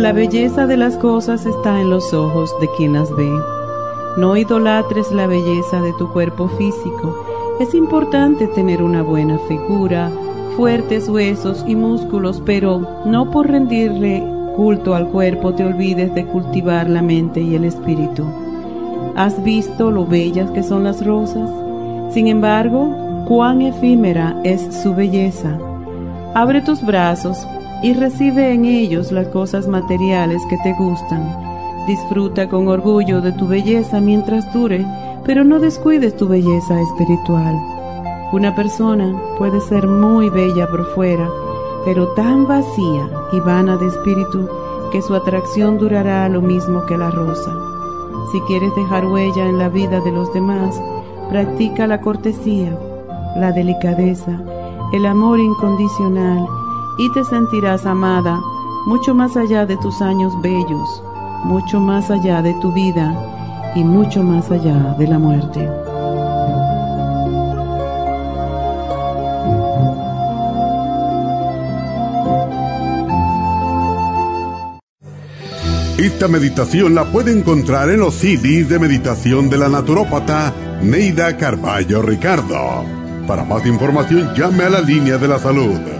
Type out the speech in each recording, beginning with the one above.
La belleza de las cosas está en los ojos de quien las ve. No idolatres la belleza de tu cuerpo físico. Es importante tener una buena figura, fuertes huesos y músculos, pero no por rendirle culto al cuerpo te olvides de cultivar la mente y el espíritu. ¿Has visto lo bellas que son las rosas? Sin embargo, cuán efímera es su belleza. Abre tus brazos y recibe en ellos las cosas materiales que te gustan. Disfruta con orgullo de tu belleza mientras dure, pero no descuides tu belleza espiritual. Una persona puede ser muy bella por fuera, pero tan vacía y vana de espíritu que su atracción durará lo mismo que la rosa. Si quieres dejar huella en la vida de los demás, practica la cortesía, la delicadeza, el amor incondicional y te sentirás amada mucho más allá de tus años bellos, mucho más allá de tu vida y mucho más allá de la muerte. Esta meditación la puede encontrar en los CDs de meditación de la naturópata Neida Carballo Ricardo. Para más información llame a la línea de la salud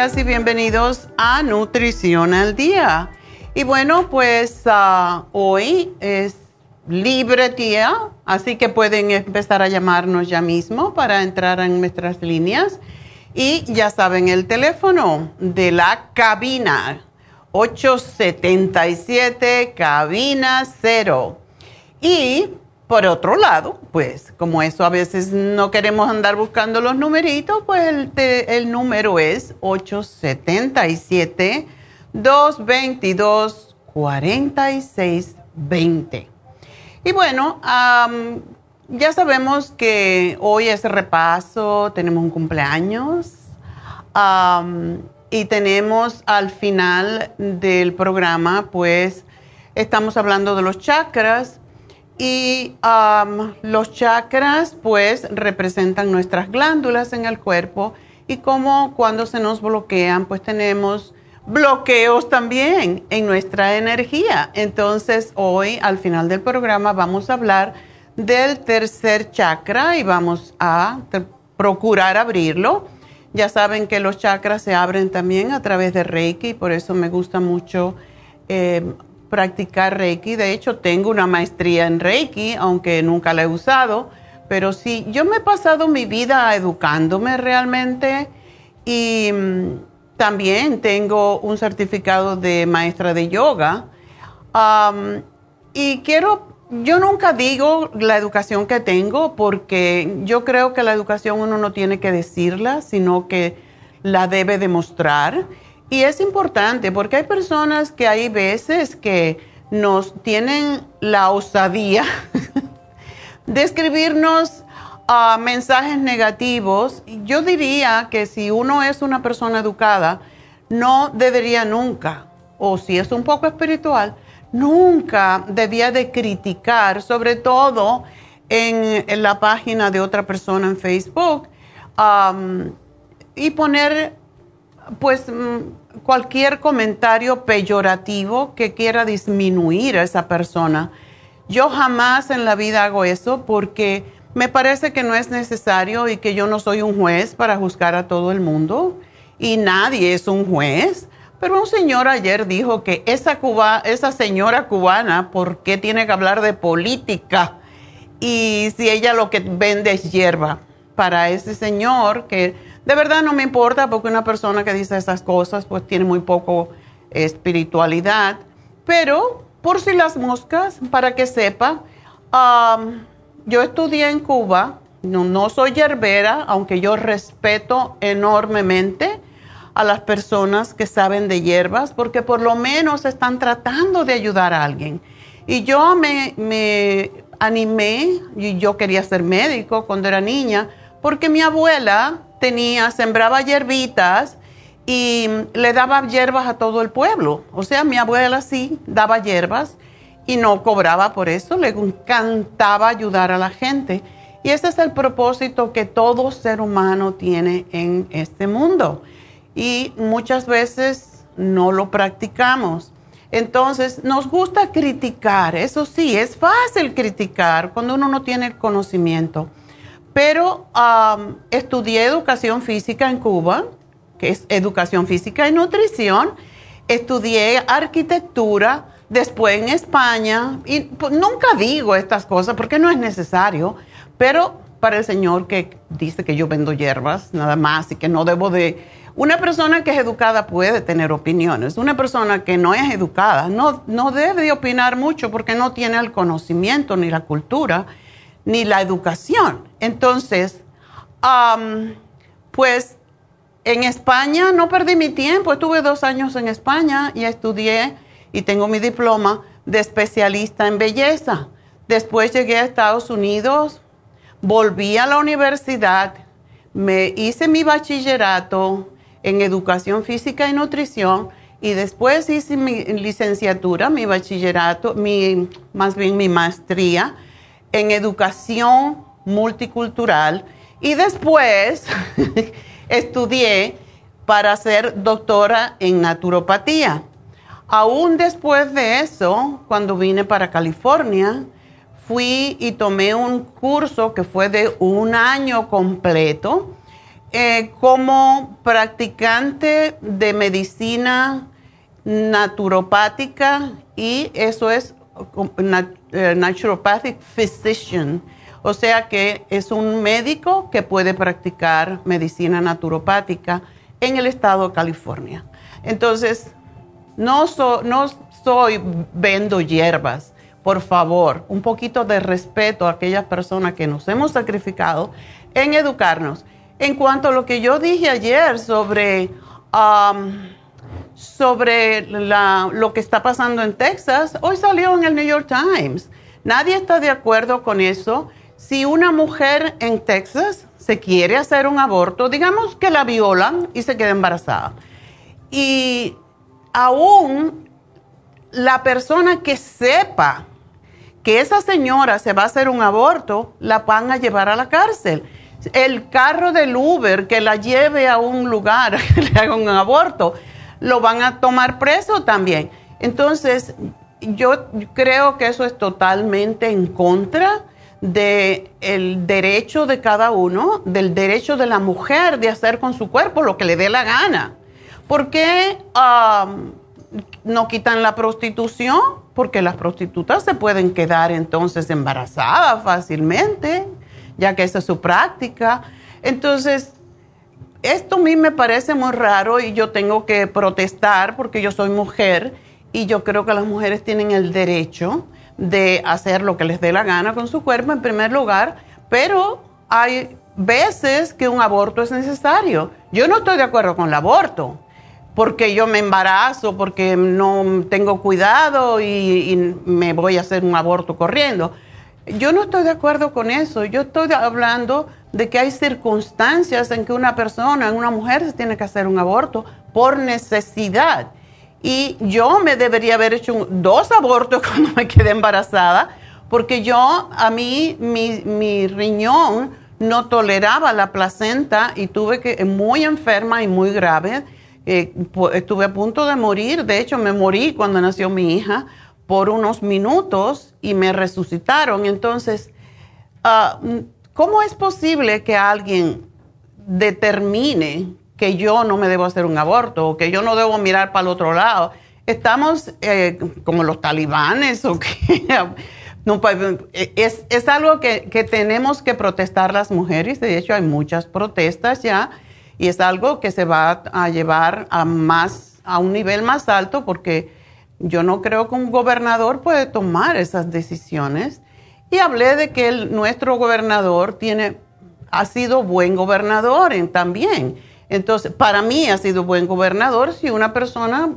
Y bienvenidos a Nutrición al Día. Y bueno, pues ah, hoy es libre día, así que pueden empezar a llamarnos ya mismo para entrar en nuestras líneas. Y ya saben el teléfono de la cabina, 877 cabina 0. Y por otro lado, pues como eso a veces no queremos andar buscando los numeritos, pues el, número es 877-222-4620. Y bueno, ya sabemos que hoy es repaso, tenemos un cumpleaños y tenemos al final del programa, pues estamos hablando de los chakras y um, los chakras pues representan nuestras glándulas en el cuerpo y como cuando se nos bloquean pues tenemos bloqueos también en nuestra energía. Entonces hoy al final del programa vamos a hablar del tercer chakra y vamos a procurar abrirlo. Ya saben que los chakras se abren también a través de Reiki, por eso me gusta mucho eh, practicar Reiki. De hecho, tengo una maestría en Reiki, aunque nunca la he usado. Pero sí, yo me he pasado mi vida educándome realmente y mm, también tengo un certificado de maestra de yoga. y quiero, yo nunca digo la educación que tengo porque yo creo que la educación uno no tiene que decirla, sino que la debe demostrar. Y es importante porque hay personas que hay veces que nos tienen la osadía de escribirnos ah, mensajes negativos. Yo diría que si uno es una persona educada, no debería nunca, o si es un poco espiritual, nunca debía de criticar, sobre todo en, la página de otra persona en Facebook, y poner pues mm, cualquier comentario peyorativo que quiera disminuir a esa persona. Yo jamás en la vida hago eso porque me parece que no es necesario y que yo no soy un juez para juzgar a todo el mundo y nadie es un juez. Pero un señor ayer dijo que esa, señora cubana, ¿por qué tiene que hablar de política? Y si ella lo que vende es hierba. Para ese señor que de verdad no me importa porque una persona que dice esas cosas pues tiene muy poco espiritualidad. Pero por si las moscas, para que sepa, yo estudié en Cuba, no, no soy yerbera, aunque yo respeto enormemente a las personas que saben de hierbas, porque por lo menos están tratando de ayudar a alguien. Y yo me, me animé, y yo quería ser médico cuando era niña, porque mi abuela tenía, sembraba hierbitas y le daba hierbas a todo el pueblo. O sea, mi abuela sí daba hierbas y no cobraba por eso, le encantaba ayudar a la gente. Y ese es el propósito que todo ser humano tiene en este mundo. Y muchas veces no lo practicamos. Entonces, nos gusta criticar, eso sí, es fácil criticar cuando uno no tiene el conocimiento. Pero estudié educación física en Cuba, que es educación física y nutrición. Estudié arquitectura, después en España. Y pues, nunca digo estas cosas porque no es necesario. Pero para el señor que dice que yo vendo hierbas, nada más, y que no debo de... Una persona que es educada puede tener opiniones. Una persona que no es educada no, no debe de opinar mucho porque no tiene el conocimiento ni la cultura ni la educación. Entonces, pues en España no perdí mi tiempo, estuve dos años en España y estudié y tengo mi diploma de especialista en belleza. Después llegué a Estados Unidos, volví a la universidad, me hice mi bachillerato en educación física y nutrición y después hice mi licenciatura, mi bachillerato, mi, más bien mi maestría en educación multicultural y después estudié para ser doctora en naturopatía. Aún después de eso, cuando vine para California, fui y tomé un curso que fue de un año completo eh, como practicante de medicina naturopática y eso es naturopathic physician, o sea que es un médico que puede practicar medicina naturopática en el estado de California. Entonces, no, no soy vendo hierbas, por favor, un poquito de respeto a aquellas personas que nos hemos sacrificado en educarnos. En cuanto a lo que yo dije ayer sobre... Um, sobre lo que está pasando en Texas, hoy salió en el New York Times. Nadie está de acuerdo con eso. Si una mujer en Texas se quiere hacer un aborto, digamos que la violan y se queda embarazada. Y aún la persona que sepa que esa señora se va a hacer un aborto, la van a llevar a la cárcel. El carro del Uber que la lleve a un lugar, que le haga un aborto, lo van a tomar preso también. Entonces, yo creo que eso es totalmente en contra del derecho de cada uno, del derecho de la mujer de hacer con su cuerpo lo que le dé la gana. ¿Por qué no quitan la prostitución? Porque las prostitutas se pueden quedar entonces embarazadas fácilmente, ya que esa es su práctica. Entonces, esto a mí me parece muy raro y yo tengo que protestar porque yo soy mujer y yo creo que las mujeres tienen el derecho de hacer lo que les dé la gana con su cuerpo en primer lugar, pero hay veces que un aborto es necesario. Yo no estoy de acuerdo con el aborto, porque yo me embarazo, porque no tengo cuidado y, me voy a hacer un aborto corriendo. Yo no estoy de acuerdo con eso. Yo estoy hablando de que hay circunstancias en que una persona, una mujer, se tiene que hacer un aborto por necesidad. Y yo me debería haber hecho dos abortos cuando me quedé embarazada, porque yo, a mí, mi, mi riñón no toleraba la placenta y tuve que, muy enferma y muy grave, eh, estuve a punto de morir, de hecho me morí cuando nació mi hija por unos minutos y me resucitaron. Entonces, ah, ¿cómo es posible que alguien determine que yo no me debo hacer un aborto o que yo no debo mirar para el otro lado. Estamos eh, como los talibanes o que... Pues, es, es, algo que, que, tenemos que protestar las mujeres. De hecho, hay muchas protestas ya y es algo que se va a llevar a, más, a un nivel más alto porque yo no creo que un gobernador puede tomar esas decisiones. Y hablé de que nuestro gobernador tiene, ha sido buen gobernador en, también entonces, para mí ha sido buen gobernador. Si una persona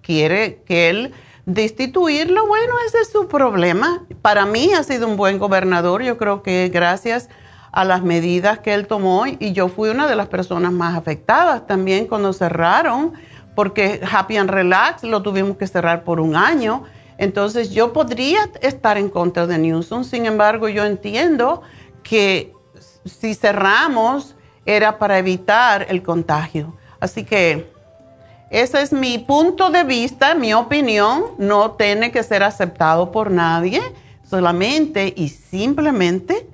quiere que él destituirlo, bueno, ese es su problema. Para mí ha sido un buen gobernador. Yo creo que gracias a las medidas que él tomó y yo fui una de las personas más afectadas también cuando cerraron, porque Happy and Relax lo tuvimos que cerrar por un año. Entonces yo podría estar en contra de Newsom, sin embargo yo entiendo que si cerramos era para evitar el contagio. Así que ese es mi punto de vista, mi opinión, no tiene que ser aceptado por nadie, solamente y simplemente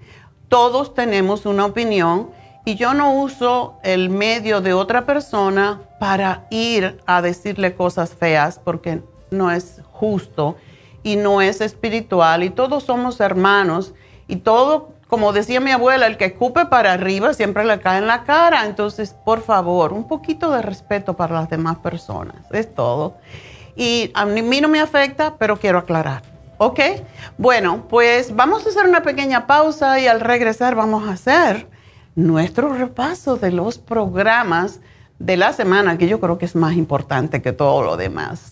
todos tenemos una opinión. Y yo no uso el medio de otra persona para ir a decirle cosas feas porque no es justo y no es espiritual y todos somos hermanos y todo como decía mi abuela, el que escupe para arriba siempre le cae en la cara. Entonces, por favor, un poquito de respeto para las demás personas. Es todo. Y a mí no me afecta, pero quiero aclarar. ¿Ok? Bueno, pues vamos a hacer una pequeña pausa y al regresar vamos a hacer nuestro repaso de los programas de la semana, que yo creo que es más importante que todo lo demás.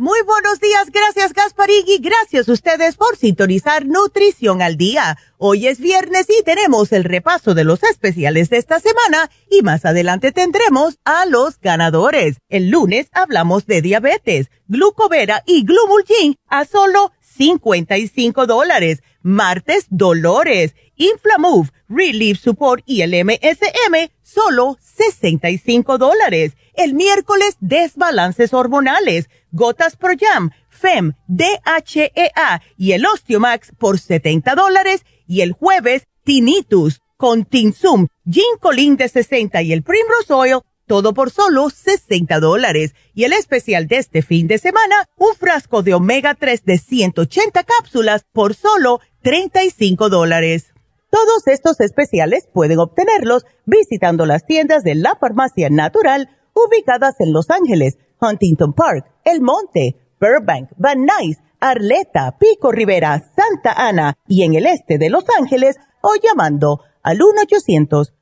Muy buenos días, gracias Gasparigui, gracias a ustedes por sintonizar Nutrición al Día. Hoy es viernes y tenemos el repaso de los especiales de esta semana y más adelante tendremos a los ganadores. El lunes hablamos de diabetes, glucovera y glumulgin a solo 55 dólares. Martes, dolores, Inflamove, Relief Support y el MSM, solo 65 dólares. El miércoles, desbalances hormonales Gotas Pro Jam, FEM, DHEA y el Osteomax por 70 dólares y el jueves Tinnitus con Tinsum, Ginkolin de 60 y el Primrose Oil, todo por solo 60 dólares. Y el especial de este fin de semana, un frasco de omega 3 de 180 cápsulas por solo 35 dólares. Todos estos especiales pueden obtenerlos visitando las tiendas de la farmacia natural ubicadas en Los Ángeles, Huntington Park, El Monte, Burbank, Van Nuys, Arleta, Pico Rivera, Santa Ana y en el este de Los Ángeles o llamando al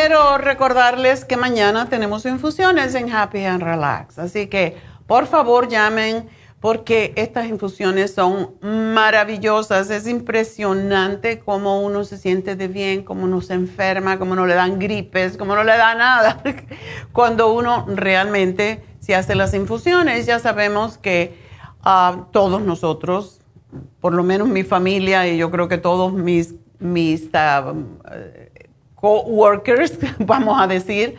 Quiero recordarles que mañana tenemos infusiones en Happy and Relax. Así que por favor llamen porque estas infusiones son maravillosas. Es impresionante cómo uno se siente de bien, cómo uno se enferma, cómo no le dan gripes, cómo no le da nada. Cuando uno realmente se hace las infusiones, ya sabemos que ah, todos nosotros, por lo menos mi familia y yo creo que todos mis, mis ah, coworkers, vamos a decir,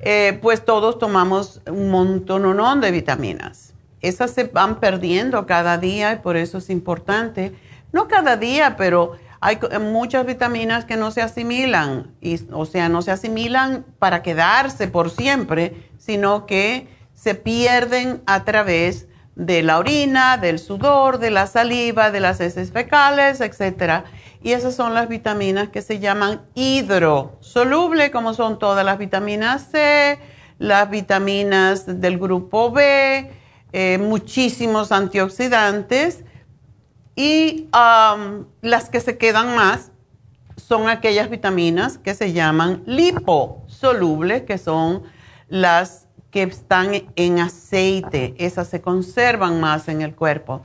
eh, pues todos tomamos un montón de vitaminas. Esas se van perdiendo cada día y por eso es importante. No cada día, pero hay muchas vitaminas que no se asimilan, y, o sea, no se asimilan para quedarse por siempre, sino que se pierden a través de la orina, del sudor, de la saliva, de las heces fecales, etcétera y esas son las vitaminas que se llaman hidrosoluble, como son todas las vitaminas C, las vitaminas del grupo B, eh, muchísimos antioxidantes. Y las que se quedan más son aquellas vitaminas que se llaman liposolubles, que son las que están en aceite, esas se conservan más en el cuerpo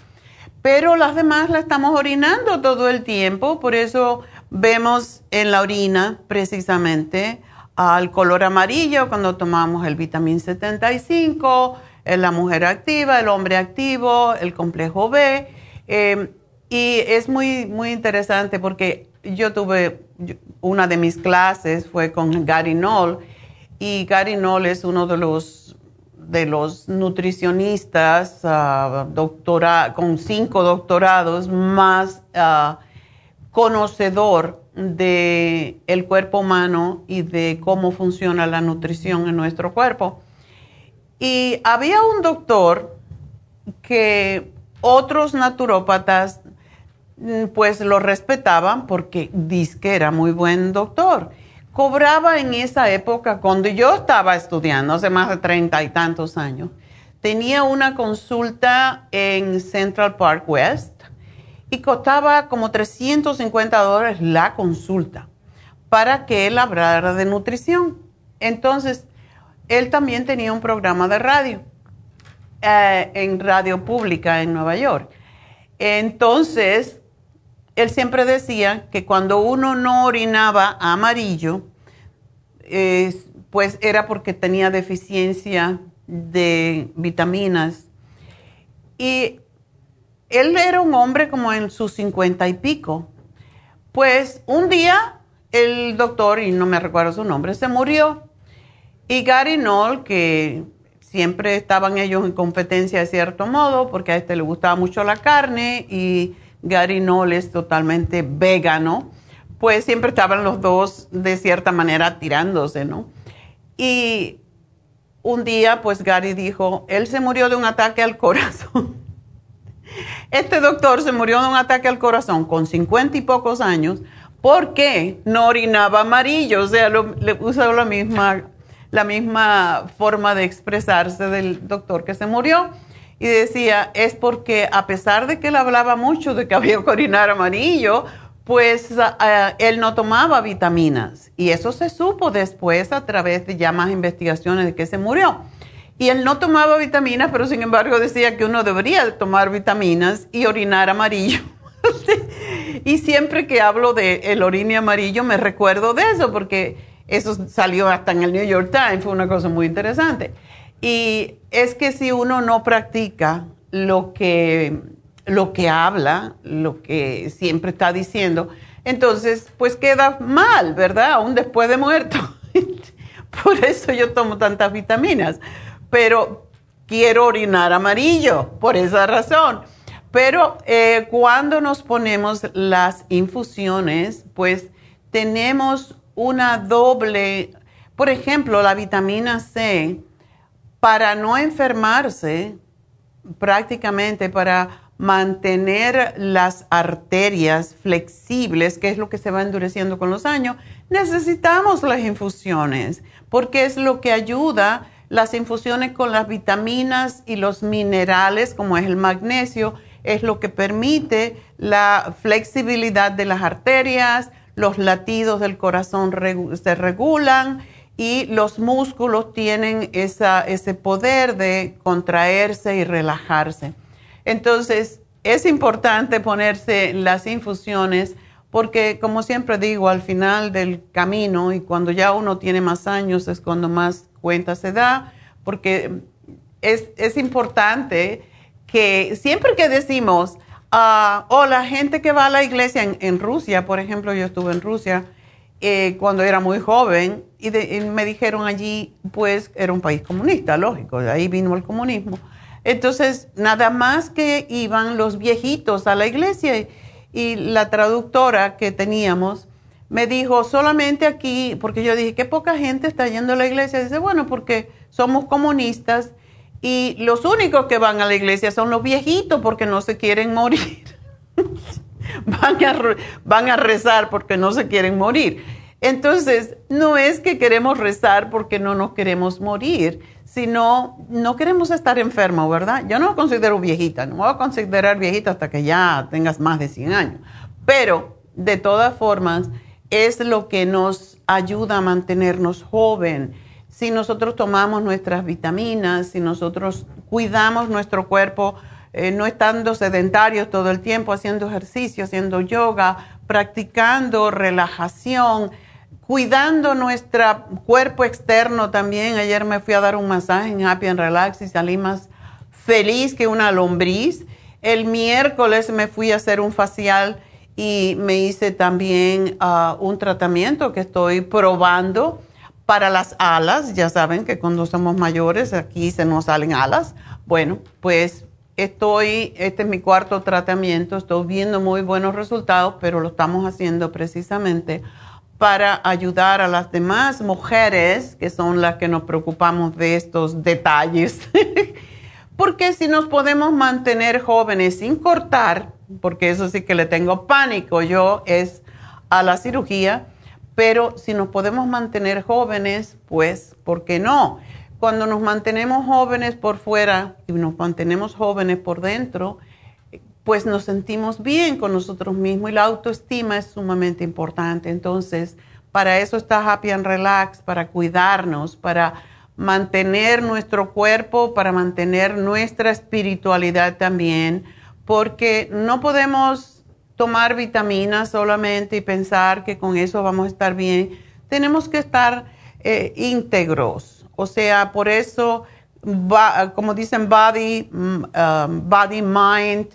pero las demás las estamos orinando todo el tiempo, por eso vemos en la orina precisamente al color amarillo cuando tomamos el vitamín 75, la mujer activa, el hombre activo, el complejo B. Em, y es muy, muy interesante porque yo tuve, una de mis clases fue con Gary Knoll y Gary Knoll es uno de los de los nutricionistas ah, doctora, con cinco doctorados más ah, conocedor del el cuerpo humano y de cómo funciona la nutrición en nuestro cuerpo. Y había un doctor que otros naturópatas mm, pues lo respetaban porque dice que era muy buen doctor cobraba en esa época, cuando yo estaba estudiando, hace más de treinta y tantos años, tenía una consulta en Central Park West y costaba como 350 dólares la consulta para que él hablara de nutrición. Entonces, él también tenía un programa de radio eh, en radio pública en Nueva York. Entonces, él siempre decía que cuando uno no orinaba amarillo, pues era porque tenía deficiencia de vitaminas. Y él era un hombre como en sus cincuenta y pico. Pues un día el doctor, y no me recuerdo su nombre, se murió. Y Gary Knoll, que siempre estaban ellos en competencia de cierto modo, porque a este le gustaba mucho la carne y Gary Knoll es totalmente vegano, pues siempre estaban los dos de cierta manera tirándose, ¿no? Y un día, pues Gary dijo, él se murió de un ataque al corazón. Este doctor se murió de un ataque al corazón con cincuenta y pocos años porque no orinaba amarillo, o sea, le la misma, la misma forma de expresarse del doctor que se murió. Y decía, es porque a pesar de que él hablaba mucho de que había que orinar amarillo, pues él no tomaba vitaminas. Y eso se supo después a través de ya más investigaciones de que se murió. Y él no tomaba vitaminas, pero sin embargo decía que uno debería tomar vitaminas y orinar amarillo. y siempre que hablo de el orine amarillo me recuerdo de eso, porque eso salió hasta en el New York Times, fue una cosa muy interesante. Y es que si uno no practica lo que lo que habla, lo que siempre está diciendo, entonces pues queda mal, ¿verdad? Aún después de muerto. Por eso yo tomo tantas vitaminas. Pero quiero orinar amarillo, por esa razón. Pero eh, cuando nos ponemos las infusiones, pues tenemos una doble, por ejemplo, la vitamina C, para no enfermarse, prácticamente para mantener las arterias flexibles, que es lo que se va endureciendo con los años, necesitamos las infusiones, porque es lo que ayuda las infusiones con las vitaminas y los minerales, como es el magnesio, es lo que permite la flexibilidad de las arterias, los latidos del corazón se regulan y los músculos tienen ese poder de contraerse y relajarse. Entonces, es importante ponerse las infusiones porque, como siempre digo, al final del camino y cuando ya uno tiene más años es cuando más cuenta se da, porque es, importante que siempre que decimos, uh, o la gente que va a la iglesia en, Rusia, por ejemplo, yo estuve en Rusia eh, cuando era muy joven y, y, me dijeron allí, pues era un país comunista, lógico, de ahí vino el comunismo. Entonces, nada más que iban los viejitos a la iglesia y la traductora que teníamos me dijo, solamente aquí, porque yo dije, qué poca gente está yendo a la iglesia. Dice, bueno, porque somos comunistas y los únicos que van a la iglesia son los viejitos porque no se quieren morir. van, a, van a rezar porque no se quieren morir. Entonces, no es que queremos rezar porque no nos queremos morir, sino no queremos estar enfermos, ¿verdad? Yo no me considero viejita, no me voy a considerar viejita hasta que ya tengas más de 100 años, pero de todas formas es lo que nos ayuda a mantenernos joven. Si nosotros tomamos nuestras vitaminas, si nosotros cuidamos nuestro cuerpo, eh, no estando sedentarios todo el tiempo, haciendo ejercicio, haciendo yoga, practicando relajación, cuidando nuestro cuerpo externo también. Ayer me fui a dar un masaje en Happy and Relax y salí más feliz que una lombriz. El miércoles me fui a hacer un facial y me hice también ah, un tratamiento que estoy probando para las alas. Ya saben que cuando somos mayores aquí se nos salen alas. Bueno, pues estoy, este es mi cuarto tratamiento, estoy viendo muy buenos resultados, pero lo estamos haciendo precisamente para ayudar a las demás mujeres, que son las que nos preocupamos de estos detalles. porque si nos podemos mantener jóvenes sin cortar, porque eso sí que le tengo pánico yo, es a la cirugía, pero si nos podemos mantener jóvenes, pues, ¿por qué no? Cuando nos mantenemos jóvenes por fuera y nos mantenemos jóvenes por dentro, pues nos sentimos bien con nosotros mismos y la autoestima es sumamente importante. Entonces, para eso está Happy and Relax, para cuidarnos, para mantener nuestro cuerpo, para mantener nuestra espiritualidad también, porque no podemos tomar vitaminas solamente y pensar que con eso vamos a estar bien. Tenemos que estar eh, íntegros. O sea, por eso, como dicen, body, mm, um, body, mind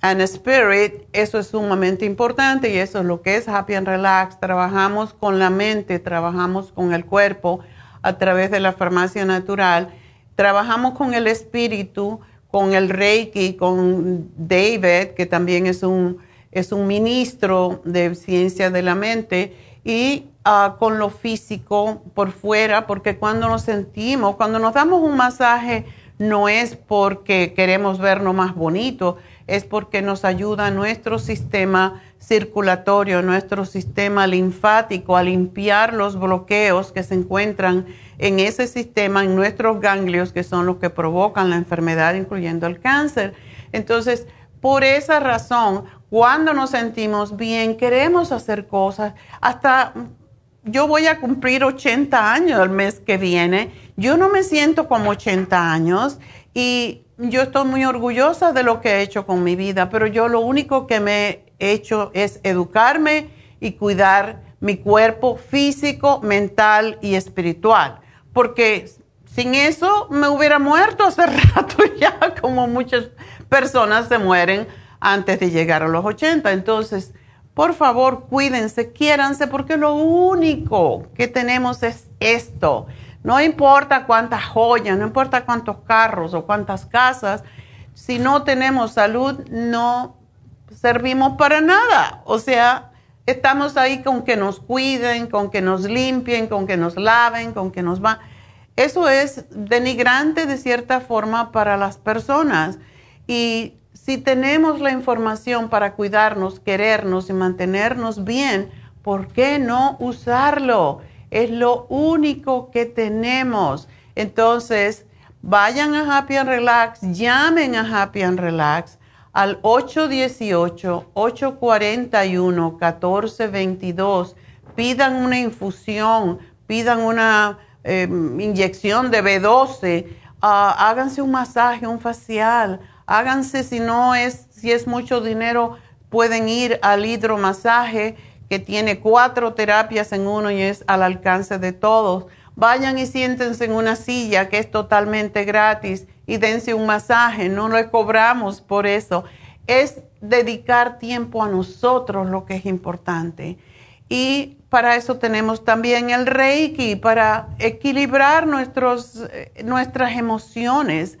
and spirit, eso es sumamente importante y eso es lo que es Happy and Relax. Trabajamos con la mente, trabajamos con el cuerpo a través de la farmacia natural, trabajamos con el espíritu, con el Reiki, con David, que también es un, es un ministro de ciencia de la mente, y ah, con lo físico por fuera, porque cuando nos sentimos, cuando nos damos un masaje, no es porque queremos vernos más bonito, es porque nos ayuda nuestro sistema circulatorio, nuestro sistema linfático a limpiar los bloqueos que se encuentran en ese sistema, en nuestros ganglios, que son los que provocan la enfermedad, incluyendo el cáncer. Entonces, por esa razón, cuando nos sentimos bien, queremos hacer cosas. Hasta yo voy a cumplir 80 años el mes que viene. Yo no me siento como 80 años y yo estoy muy orgullosa de lo que he hecho con mi vida, pero yo lo único que me he hecho es educarme y cuidar mi cuerpo físico, mental y espiritual, porque sin eso me hubiera muerto hace rato ya, como muchas personas se mueren antes de llegar a los 80. Entonces, por favor, cuídense, quiéranse, porque lo único que tenemos es esto. No importa cuántas joyas, no importa cuántos carros o cuántas casas, si no tenemos salud, no servimos para nada. O sea, estamos ahí con que nos cuiden, con que nos limpien, con que nos laven, con que nos van. Eso es denigrante de cierta forma para las personas. Y si tenemos la información para cuidarnos, querernos y mantenernos bien, ¿por qué no usarlo? Es lo único que tenemos. Entonces, vayan a Happy and Relax, llamen a Happy and Relax al 818-841-1422. Pidan una infusión, pidan una em, inyección de B12, ah, háganse un masaje, un facial, háganse si no es, si es mucho dinero, pueden ir al hidromasaje que tiene cuatro terapias en uno y es al alcance de todos. Vayan y siéntense en una silla que es totalmente gratis y dense un masaje, no le cobramos por eso. Es dedicar tiempo a nosotros lo que es importante. Y para eso tenemos también el Reiki, para equilibrar nuestros, eh, nuestras emociones.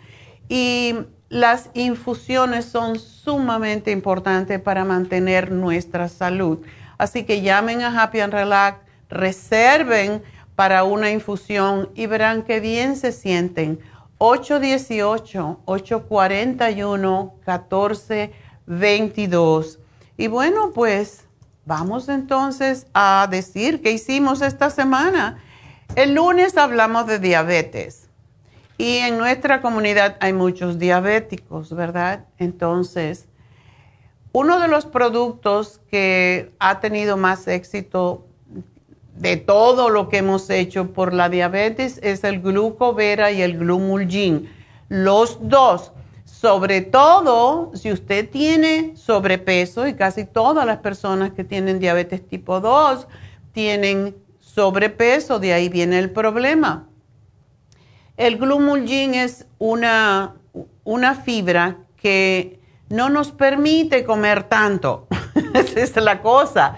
Y las infusiones son sumamente importantes para mantener nuestra salud. Así que llamen a Happy and Relax, reserven para una infusión y verán qué bien se sienten. 818-841-1422. Y bueno, pues vamos entonces a decir qué hicimos esta semana. El lunes hablamos de diabetes y en nuestra comunidad hay muchos diabéticos, ¿verdad? Entonces, uno de los productos que ha tenido más éxito de todo lo que hemos hecho por la diabetes es el glucovera y el glumulgin. Los dos, sobre todo si usted tiene sobrepeso y casi todas las personas que tienen diabetes tipo 2 tienen sobrepeso, de ahí viene el problema. El glumulgin es una, una fibra que no nos permite comer tanto. Esa es la cosa.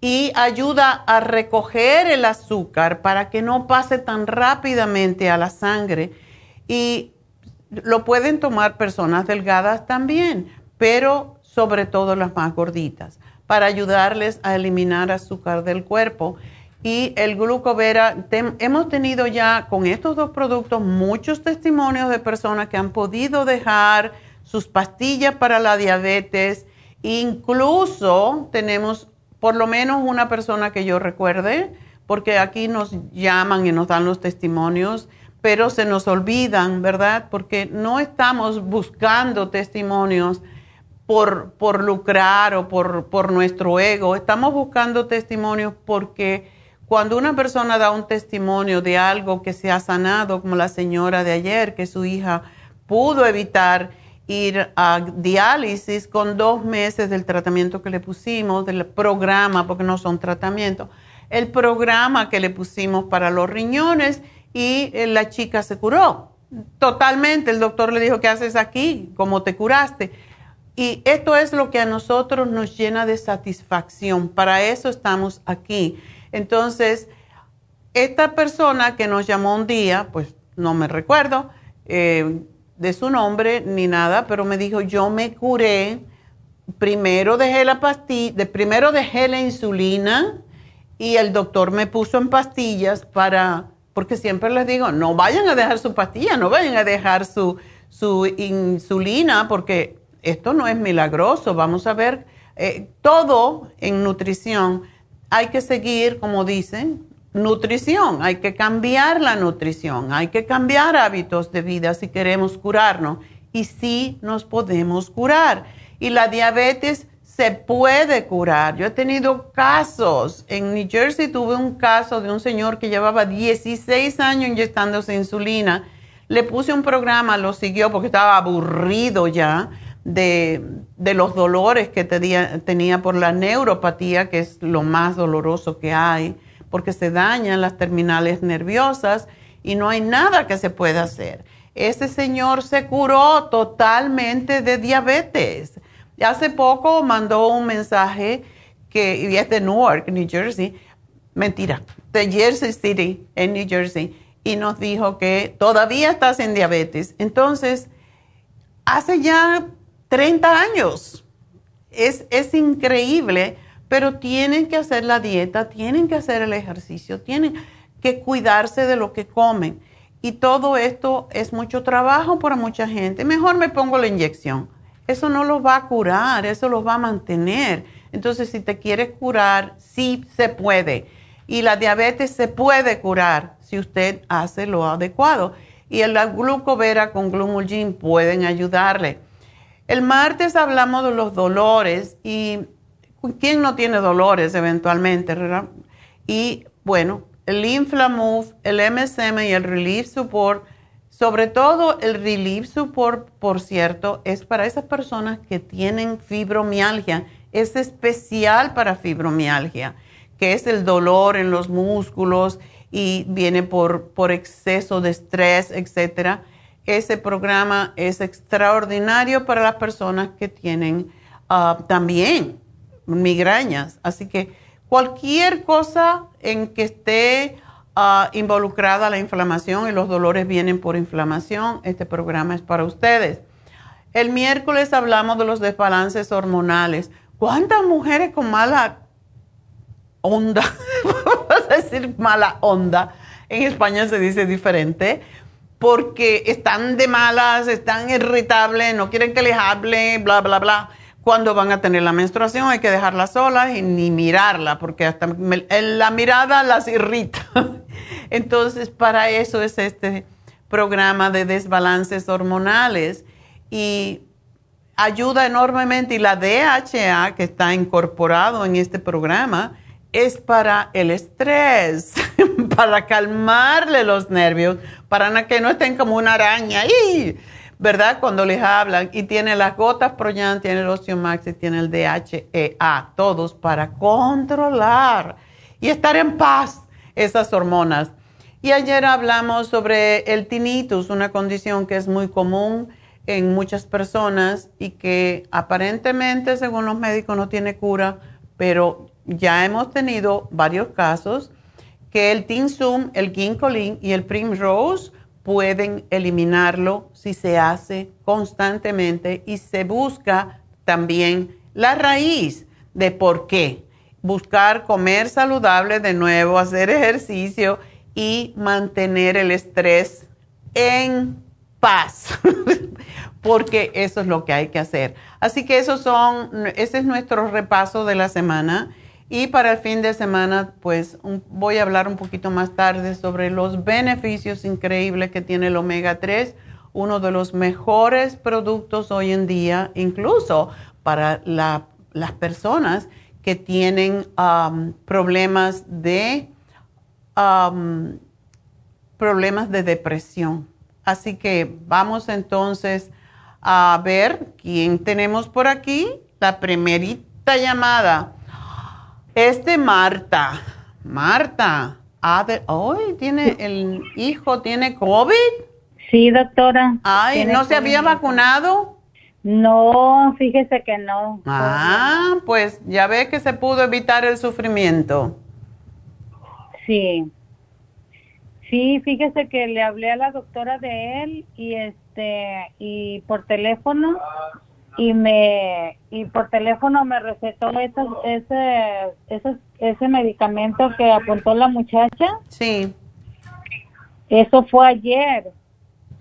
Y ayuda a recoger el azúcar para que no pase tan rápidamente a la sangre. Y lo pueden tomar personas delgadas también, pero sobre todo las más gorditas, para ayudarles a eliminar azúcar del cuerpo. Y el glucovera, hemos tenido ya con estos dos productos muchos testimonios de personas que han podido dejar sus pastillas para la diabetes. Incluso tenemos por lo menos una persona que yo recuerde, porque aquí nos llaman y nos dan los testimonios, pero se nos olvidan, ¿verdad? Porque no estamos buscando testimonios por, por lucrar o por, por nuestro ego, estamos buscando testimonios porque cuando una persona da un testimonio de algo que se ha sanado, como la señora de ayer, que su hija pudo evitar ir a diálisis con dos meses del tratamiento que le pusimos, del programa, porque no son tratamientos. el programa que le pusimos para los riñones y eh, la chica se curó. Totalmente, el doctor le dijo, ¿qué haces aquí? ¿Cómo te curaste? Y esto es lo que a nosotros nos llena de satisfacción. Para eso estamos aquí. Entonces, esta persona que nos llamó un día, pues no me recuerdo eh, de su nombre ni nada, pero me dijo, yo me curé, primero dejé la pastilla, primero dejé la insulina y el doctor me puso en pastillas para, porque siempre les digo, no vayan a dejar su pastilla, no vayan a dejar su, su insulina, porque esto no es milagroso. Vamos a ver, eh, todo en nutrición hay que seguir, como dicen, nutrición, hay que cambiar la nutrición, hay que cambiar hábitos de vida si queremos curarnos. Y sí nos podemos curar. Y la diabetes se puede curar. Yo he tenido casos, en New Jersey tuve un caso de un señor que llevaba 16 años inyectándose insulina. Le puse un programa, lo siguió porque estaba aburrido ya de, los dolores que tenía, tenía por la neuropatía, que es lo más doloroso que hay porque se dañan las terminales nerviosas y no hay nada que se pueda hacer. Ese señor se curó totalmente de diabetes. Hace poco mandó un mensaje que y es de Newark, New Jersey, mentira, de Jersey City, en New Jersey, y nos dijo que todavía está sin diabetes. Entonces, hace ya 30 años. Es, es increíble pero tienen que hacer la dieta, tienen que hacer el ejercicio, tienen que cuidarse de lo que comen. Y todo esto es mucho trabajo para mucha gente. Mejor me pongo la inyección. Eso no los va a curar, eso los va a mantener. Entonces, si te quieres curar, sí se puede. Y la diabetes se puede curar si usted hace lo adecuado. Y el glucovera con glumulgin pueden ayudarle. El martes hablamos de los dolores y ¿Quién no tiene dolores eventualmente? ¿verdad? Y bueno, el Inflamove, el MSM y el Relief Support, sobre todo el Relief Support, por cierto, es para esas personas que tienen fibromialgia. Es especial para fibromialgia, que es el dolor en los músculos y viene por, por exceso de estrés, etc. Ese programa es extraordinario para las personas que tienen ah, también migrañas. Así que cualquier cosa en que esté ah, involucrada la inflamación y los dolores vienen por inflamación, este programa es para ustedes. El miércoles hablamos de los desbalances hormonales. ¿Cuántas mujeres con mala onda? Vamos a decir mala onda. En España se dice diferente. Porque están de malas, están irritables, no quieren que les hable, bla, bla, bla cuando van a tener la menstruación hay que dejarla sola y ni mirarla, porque hasta la mirada las irrita. Entonces, para eso es este programa de desbalances hormonales y ayuda enormemente. Y la DHA que está incorporado en este programa es para el estrés, para calmarle los nervios, para que no estén como una araña. ¿verdad? Cuando les hablan y tiene las gotas Proyan, tiene el Osteomax y tiene el DHEA, todos para controlar y estar en paz esas hormonas. Y ayer hablamos sobre el tinnitus, una condición que es muy común en muchas personas y que aparentemente, según los médicos, no tiene cura, pero ya hemos tenido varios casos que el Tinsum, el Ginkolin y el Primrose pueden eliminarlo si se hace constantemente y se busca también la raíz de por qué. Buscar comer saludable de nuevo, hacer ejercicio y mantener el estrés en paz, porque eso es lo que hay que hacer. Así que esos son, ese es nuestro repaso de la semana. Y para el fin de semana, pues voy a hablar un poquito más tarde sobre los beneficios increíbles que tiene el omega 3, uno de los mejores productos hoy en día, incluso para las personas que tienen um, problemas de um, problemas de depresión. Así que vamos entonces a ver quién tenemos por aquí. La primerita llamada. Este Marta. Marta, hoy tiene el hijo tiene COVID. Sí, doctora. Ay, ¿no se había vacunado? No, fíjese que no. Ah, pues ya ve que se pudo evitar el sufrimiento. Sí. Sí, fíjese que le hablé a la doctora de él y este y por teléfono y me y por teléfono me recetó ese ese ese medicamento que apuntó la muchacha. Sí. Eso fue ayer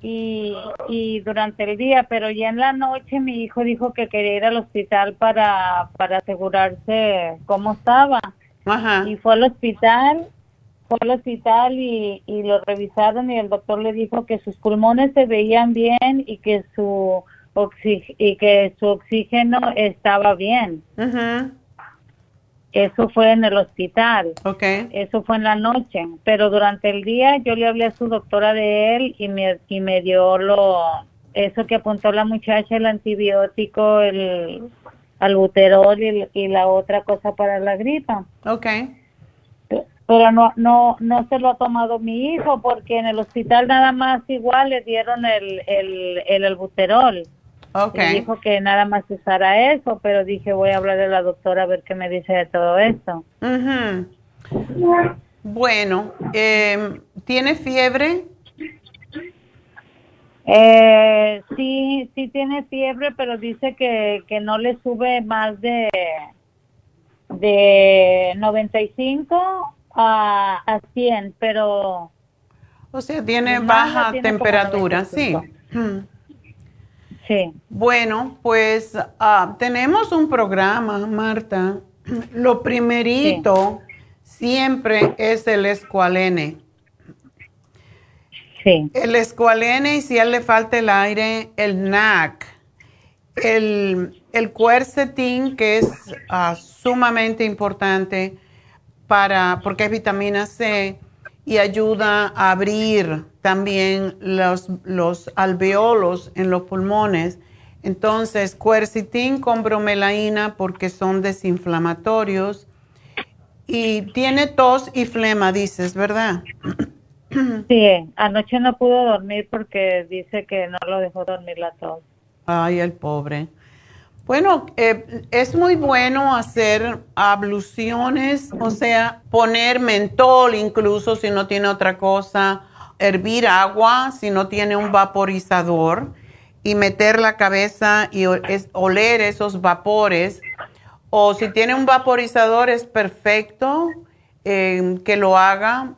y, y durante el día, pero ya en la noche mi hijo dijo que quería ir al hospital para, para asegurarse cómo estaba. Ajá. Y fue al hospital, fue al hospital y, y lo revisaron y el doctor le dijo que sus pulmones se veían bien y que su y que su oxígeno estaba bien. Eso fue en el hospital. Okay. Eso fue en la noche. Pero durante el día yo le hablé a su doctora de él y me, y me dio lo, eso que apuntó la muchacha, el antibiótico, el albuterol y, y la otra cosa para la gripa. Okay. Pero no, no, no se lo ha tomado mi hijo porque en el hospital nada más igual le dieron el, el, el albuterol. Okay. Y dijo que nada más usara eso, pero dije voy a hablarle a la doctora a ver qué me dice de todo esto. Bueno, eh, ¿tiene fiebre? Eh, sí, sí tiene fiebre, pero dice que, que no le sube más de de 95 a, a 100, pero... O sea, tiene baja tiene temperatura, sí. 95. Sí. Bueno, pues ah, tenemos un programa, Marta. Lo primerito siempre es el escualene. Sí. El escualene y si a él le falta el aire, el NAC. El, el cuercetín, que es ah, sumamente importante para, porque es vitamina C y ayuda a abrir también los, los alveolos en los pulmones. Entonces, cuercitín con bromelaína porque son desinflamatorios. Y tiene tos y flema, dices, ¿verdad? Sí, anoche no pudo dormir porque dice que no lo dejó dormir la tos. Ay, el pobre. Bueno, eh, es muy bueno hacer abluciones, o sea, poner mentol incluso si no tiene otra cosa, hervir agua si no tiene un vaporizador y meter la cabeza y oler esos vapores. O si tiene un vaporizador es perfecto eh, que lo haga.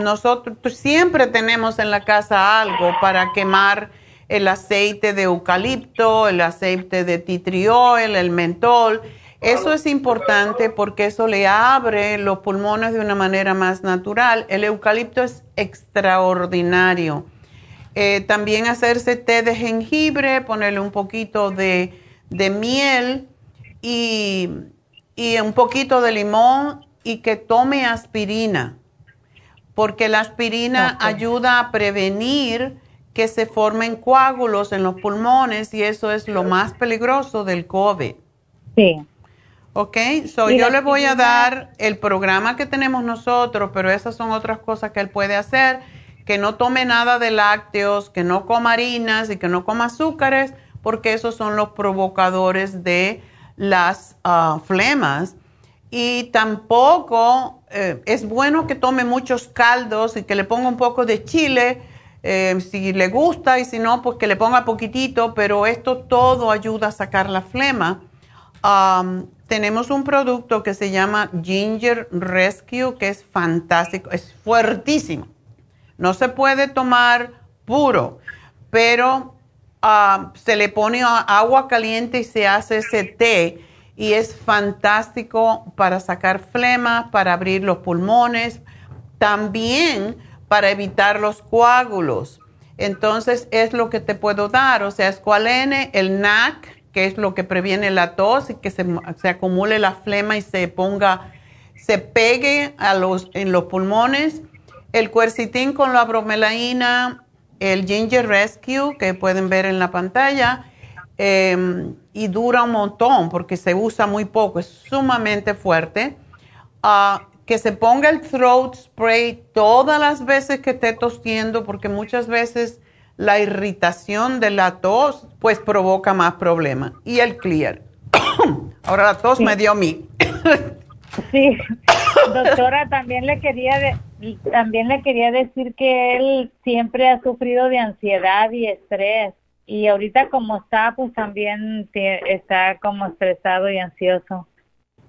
Nosotros pues, siempre tenemos en la casa algo para quemar el aceite de eucalipto, el aceite de oil, el mentol. Eso es importante porque eso le abre los pulmones de una manera más natural. El eucalipto es extraordinario. Eh, también hacerse té de jengibre, ponerle un poquito de, de miel y, y un poquito de limón y que tome aspirina, porque la aspirina ayuda a prevenir que se formen coágulos en los pulmones y eso es lo más peligroso del COVID. Sí. Ok, so yo le voy a dar el programa que tenemos nosotros, pero esas son otras cosas que él puede hacer, que no tome nada de lácteos, que no coma harinas y que no coma azúcares, porque esos son los provocadores de las ah, flemas. Y tampoco eh, es bueno que tome muchos caldos y que le ponga un poco de chile, eh, si le gusta, y si no, pues que le ponga poquitito, pero esto todo ayuda a sacar la flema. Tenemos un producto que se llama Ginger Rescue, que es fantástico, es fuertísimo. No se puede tomar puro, pero se le pone agua caliente y se hace ese té y es fantástico para sacar flema, para abrir los pulmones, también para evitar los coágulos. Entonces es lo que te puedo dar, o sea, escualene, el NAC, que es lo que previene la tos y que se, se acumule la flema y se ponga, se pegue en los pulmones, el cuercitín con la bromelaína, el Ginger Rescue, que pueden ver en la pantalla, eh, y dura un montón porque se usa muy poco, es sumamente fuerte. Ah, que se ponga el throat spray todas las veces que esté tosiendo, porque muchas veces la irritación de la tos pues provoca más problemas. Y el clear. Ahora la tos me dio a mí. sí, doctora, también le quería también le quería decir que él siempre ha sufrido de ansiedad y estrés y ahorita como está pues también está como estresado y ansioso.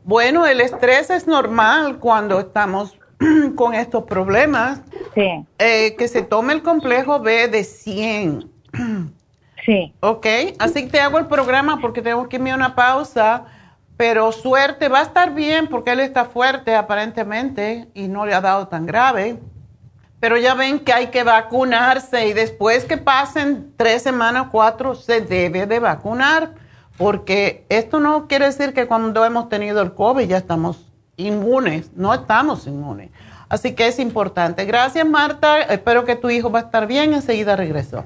Bueno, el estrés es normal cuando estamos con estos problemas. Sí. Eh, que se tome el complejo B de 100. Sí. Ok, así te hago el programa porque tengo que irme a una pausa, pero suerte, va a estar bien porque él está fuerte aparentemente y no le ha dado tan grave. Pero ya ven que hay que vacunarse y después que pasen tres semanas, cuatro, se debe de vacunar porque esto no quiere decir que cuando hemos tenido el COVID ya estamos inmunes, no estamos inmunes. Así que es importante. Gracias Marta, espero que tu hijo va a estar bien, enseguida regreso.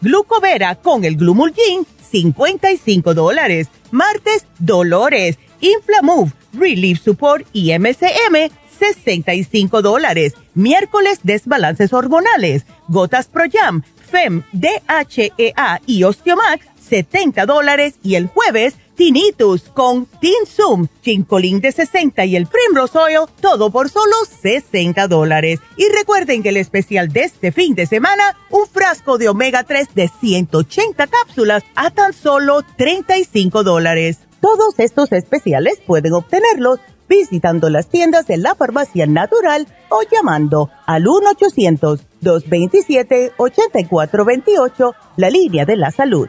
Glucovera con el Glumulgin, 55 dólares. Martes, Dolores, Inflamove, Relief Support y MCM, 65 dólares. Miércoles, desbalances hormonales, Gotas Pro Jam, FEM, DHEA y Osteomax, 70 dólares. Y el jueves, Tinnitus con Tinsum, Chincolín de 60 y el Primrose Oil, todo por solo 60 dólares. Y recuerden que el especial de este fin de semana, un frasco de omega 3 de 180 cápsulas a tan solo 35 dólares. Todos estos especiales pueden obtenerlos visitando las tiendas de la farmacia natural o llamando al 1-800-227-8428, la línea de la salud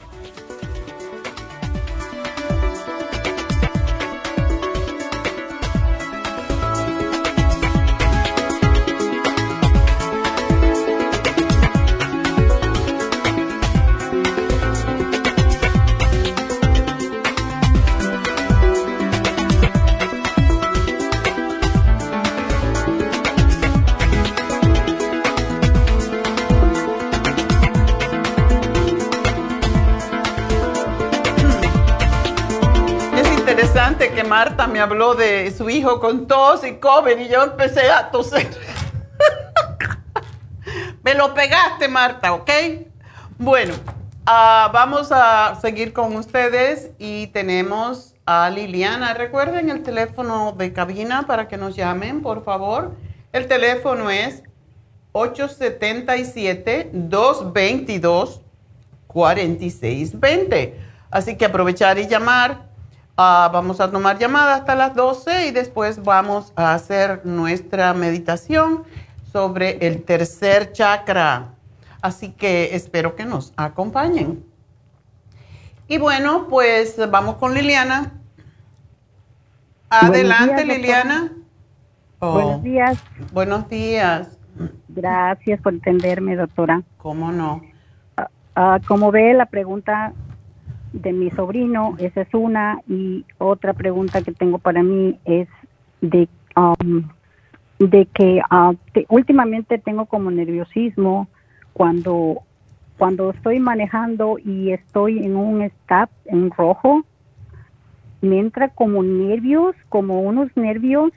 Marta me habló de su hijo con tos y COVID y yo empecé a toser. me lo pegaste, Marta, ¿ok? Bueno, ah, vamos a seguir con ustedes y tenemos a Liliana. Recuerden el teléfono de cabina para que nos llamen, por favor. El teléfono es 877-222-4620. Así que aprovechar y llamar Ah, vamos a tomar llamada hasta las 12 y después vamos a hacer nuestra meditación sobre el tercer chakra. Así que espero que nos acompañen. Y bueno, pues vamos con Liliana. Adelante, Liliana. Oh. Buenos días. Buenos días. Gracias por entenderme, doctora. ¿Cómo no? Ah, ah, como ve, la pregunta de mi sobrino, esa es una, y otra pregunta que tengo para mí es de, um, de que uh, últimamente tengo como nerviosismo cuando, cuando estoy manejando y estoy en un stop en rojo, me entra como nervios, como unos nervios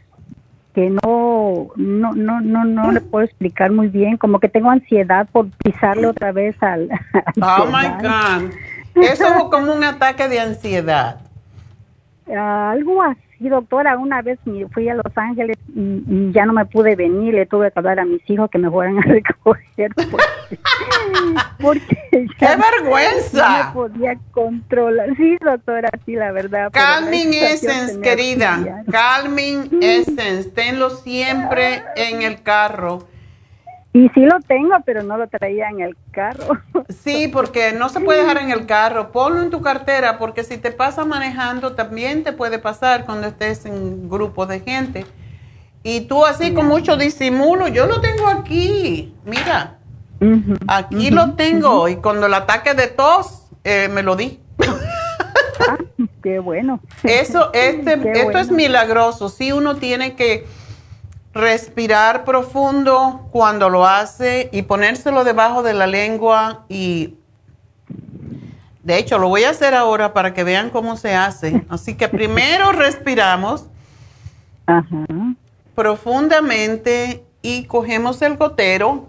que no, no, no, no, no le puedo explicar muy bien, como que tengo ansiedad por pisarle otra vez al... oh my God. Eso es como un ataque de ansiedad. algo así doctora, una vez fui a Los Ángeles y, ya no me pude venir, le tuve que hablar a mis hijos que me fueran a recoger porque, ¡Qué vergüenza! No me podía controlar. Sí, doctora, sí, la verdad. Calming Essence, querida. Calming Essence, tenlo siempre en el carro y sí lo tengo, pero no lo traía en el carro. Sí, porque no se puede dejar en el carro. Ponlo en tu cartera, porque si te pasa manejando, también te puede pasar cuando estés en grupo de gente. Y tú así con mucho disimulo, yo lo tengo aquí, mira, aquí lo tengo. Y cuando el ataque de tos, eh, me lo di. Ah, qué bueno. Eso, este, esto es milagroso. Sí, uno tiene que respirar profundo cuando lo hace y ponérselo debajo de la lengua y de hecho lo voy a hacer ahora para que vean cómo se hace. Así que primero respiramos profundamente y cogemos el gotero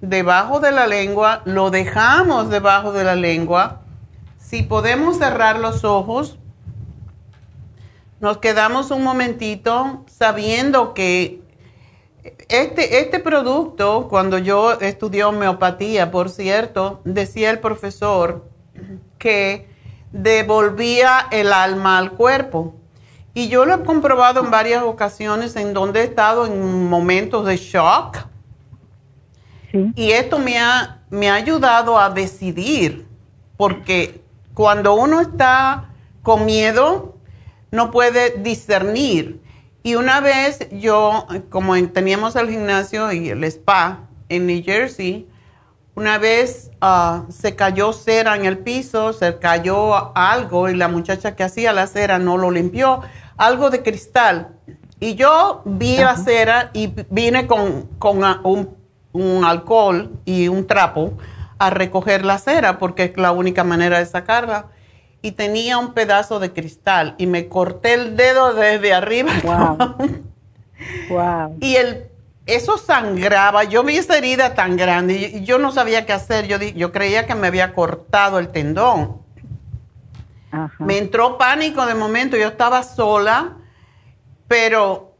debajo de la lengua, lo dejamos debajo de la lengua. Si podemos cerrar los ojos, nos quedamos un momentito sabiendo que este, este producto, cuando yo estudié homeopatía, por cierto, decía el profesor que devolvía el alma al cuerpo. Y yo lo he comprobado en varias ocasiones en donde he estado en momentos de shock. Y esto me ha, me ha ayudado a decidir, porque cuando uno está con miedo, no puede discernir. Y una vez yo, como teníamos el gimnasio y el spa en New Jersey, una vez ah, se cayó cera en el piso, se cayó algo y la muchacha que hacía la cera no lo limpió, algo de cristal. Y yo vi la cera y vine con, un, un, alcohol y un trapo a recoger la cera porque es la única manera de sacarla y tenía un pedazo de cristal y me corté el dedo desde arriba. Wow. Y el, eso sangraba. Yo vi esa herida tan grande y yo no sabía qué hacer. Yo, yo creía que me había cortado el tendón. Me entró pánico de momento. Yo estaba sola, pero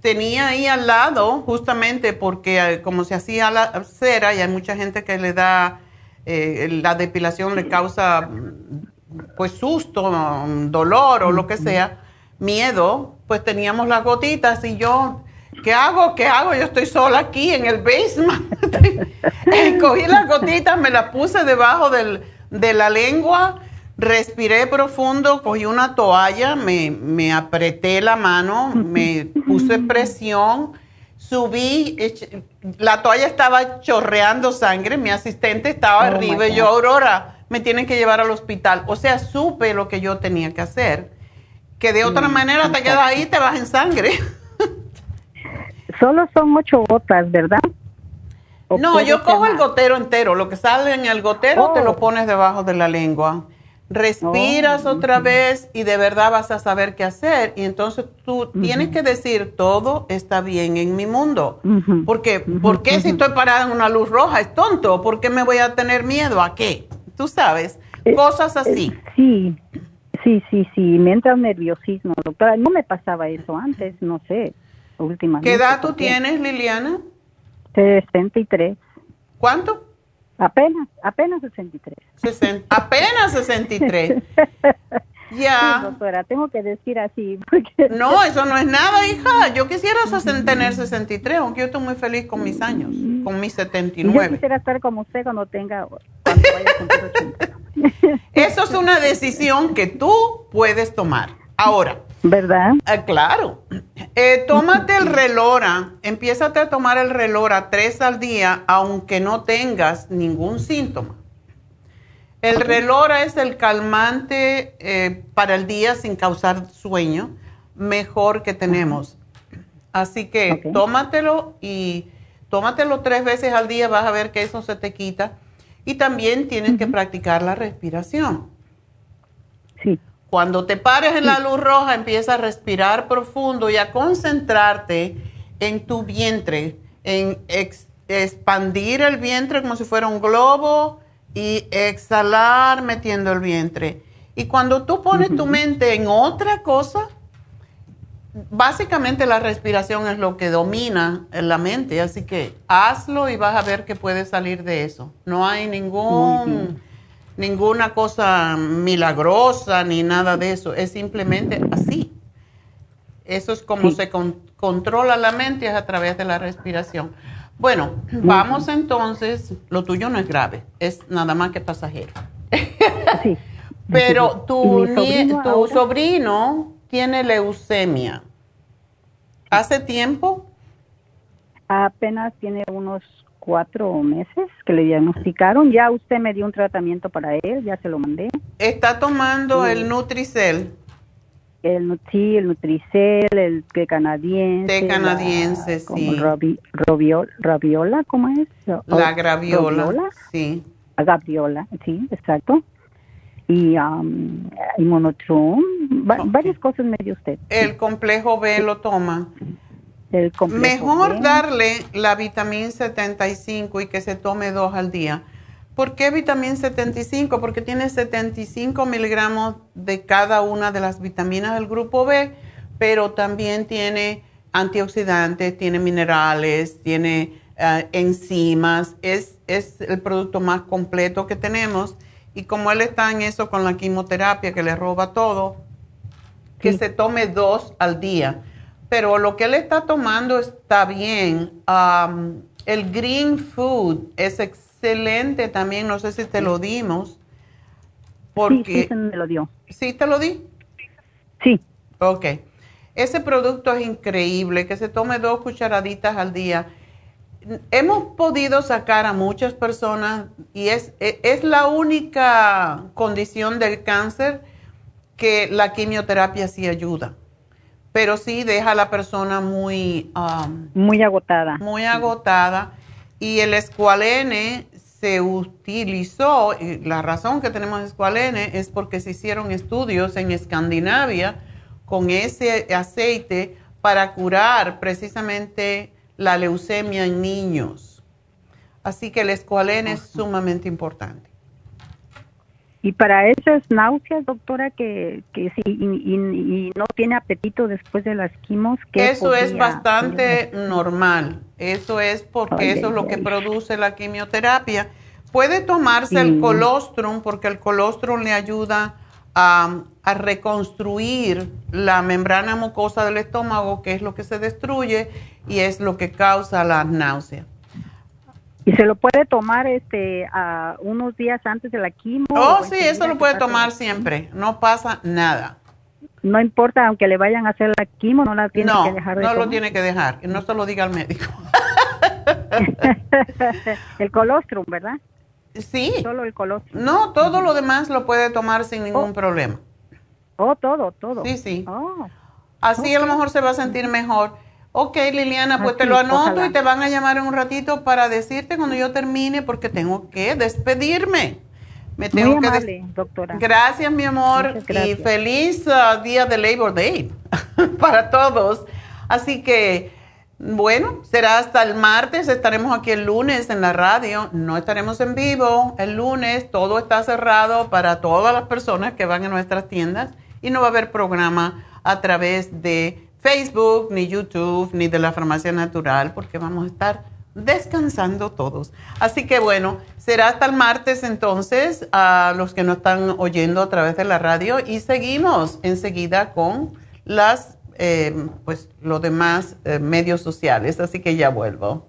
tenía ahí al lado, justamente porque eh, como se hacía la cera y hay mucha gente que le da, eh, la depilación le causa pues susto, dolor o lo que sea, miedo, pues teníamos las gotitas y yo, ¿qué hago? ¿Qué hago? Yo estoy sola aquí en el basement. Cogí las gotitas, me las puse debajo del, de la lengua, respiré profundo, cogí una toalla, me, me apreté la mano, me puse presión, subí, la toalla estaba chorreando sangre, mi asistente estaba oh arriba y yo, Aurora, me tienen que llevar al hospital. O sea, supe lo que yo tenía que hacer, que de otra manera te quedas ahí y te vas en sangre. Solo son ocho gotas, ¿verdad? No, yo cojo el gotero entero. Lo que sale en el gotero te lo oh. pones debajo de la lengua. Respiras oh. otra vez y de verdad vas a saber qué hacer. Y entonces tú tienes que decir, todo está bien en mi mundo. Porque, ¿Por qué si estoy parada en una luz roja? Es tonto. ¿Por qué me voy a tener miedo? ¿A qué? tú sabes, eh, cosas eh, así. sí, sí, sí, sí, me entra un nerviosismo, doctora. No me pasaba eso antes, no sé, últimamente. ¿Qué edad tú tienes, Liliana? 63. ¿Cuánto? Apenas, apenas 63. apenas 63. Ya. doctora, tengo que decir así. No, eso no es nada, hija. Yo quisiera tener 63, aunque yo estoy muy feliz con mis años, con mis 79. Yo quisiera estar como usted cuando tenga, Eso es una decisión que tú puedes tomar. Ahora. ¿Verdad? Ah, claro. Eh, tómate el relora, empiézate a tomar el relora tres al día, aunque no tengas ningún síntoma. El relora es el calmante eh, para el día sin causar sueño mejor que tenemos. Así que tómatelo y tómatelo tres veces al día, vas a ver que eso se te quita. Y también tienes que practicar la respiración. Sí. Cuando te pares en la luz roja, empieza a respirar profundo y a concentrarte en tu vientre, en expandir el vientre como si fuera un globo y exhalar metiendo el vientre. Y cuando tú pones tu mente en otra cosa, básicamente la respiración es lo que domina en la mente, así que hazlo y vas a ver que puedes salir de eso. No hay ningún, ninguna cosa milagrosa ni nada de eso, es simplemente así. Eso es como se controla la mente, es a través de la respiración. Bueno, vamos entonces, lo tuyo no es grave, es nada más que pasajero. Sí. Pero tu, tu sobrino tiene leucemia. ¿Hace tiempo? Apenas tiene unos cuatro meses que le diagnosticaron. Ya usted me dio un tratamiento para él, ya se lo mandé. ¿Está tomando el Nutricel? El, sí, el Nutricel, el té canadiense. Té canadiense, sí. raviola, ¿cómo es? La graviola, sí. La graviola, sí, exacto y, um, y varias cosas me dio usted. El complejo B lo toma. Mejor darle la vitamina 75 y que se tome dos al día. ¿Por qué vitamina 75? Porque tiene 75 miligramos de cada una de las vitaminas del grupo B, pero también tiene antioxidantes, tiene minerales, tiene uh, enzimas. Es, es el producto más completo que tenemos y como él está en eso con la quimioterapia que le roba todo, que se tome dos al día. Pero lo que él está tomando está bien. el green food es excelente también. No sé si te lo dimos. Porque, sí, sí, me lo dio. ¿Sí te lo di? Sí. Ok. Ese producto es increíble, que se tome dos cucharaditas al día hemos podido sacar a muchas personas y es, e, es la única condición del cáncer que la quimioterapia sí ayuda, pero sí deja a la persona muy... Um, muy agotada. Muy agotada y el escualene se utilizó, y la razón que tenemos escualene es porque se hicieron estudios en Escandinavia con ese aceite para curar precisamente la leucemia en niños. Así que el escualene es sumamente importante. Y para esas náuseas, doctora, que, que sí, y, no tiene apetito después de las quimos, que Eso es bastante normal. Eso es porque eso es lo que produce la quimioterapia. Puede tomarse el colostrum porque el colostrum le ayuda a, a, reconstruir la membrana mucosa del estómago, que es lo que se destruye, y es lo que causa la náusea. ¿Y se lo puede tomar este a unos días antes de la quimio? Oh, sí, eso lo puede tomar siempre, no pasa nada. No importa, aunque le vayan a hacer la quimio, no la tiene que dejar de No, no lo tiene que dejar, no se lo diga al médico. el colostrum, ¿verdad? Sí. Solo el colostrum. No, todo lo demás lo puede tomar sin ningún oh. problema. Oh, todo, todo. Sí, sí. Oh. Así a lo mejor se va a sentir mejor. Ok, Liliana, pues te lo anoto y te van a llamar en un ratito para decirte cuando yo termine porque tengo que despedirme. Me tengo Muy amable, doctora. Gracias, mi amor, y feliz uh, día de Labor Day para todos. Así que, bueno, será hasta el martes. Estaremos aquí el lunes en la radio. No estaremos en vivo el lunes. Todo está cerrado para todas las personas que van a nuestras tiendas y no va a haber programa a través de Facebook, ni YouTube, ni de la farmacia natural, porque vamos a estar descansando todos. Así que bueno, será hasta el martes entonces a los que nos están oyendo a través de la radio y seguimos enseguida con las, eh, pues, los demás eh, medios sociales. Así que ya vuelvo.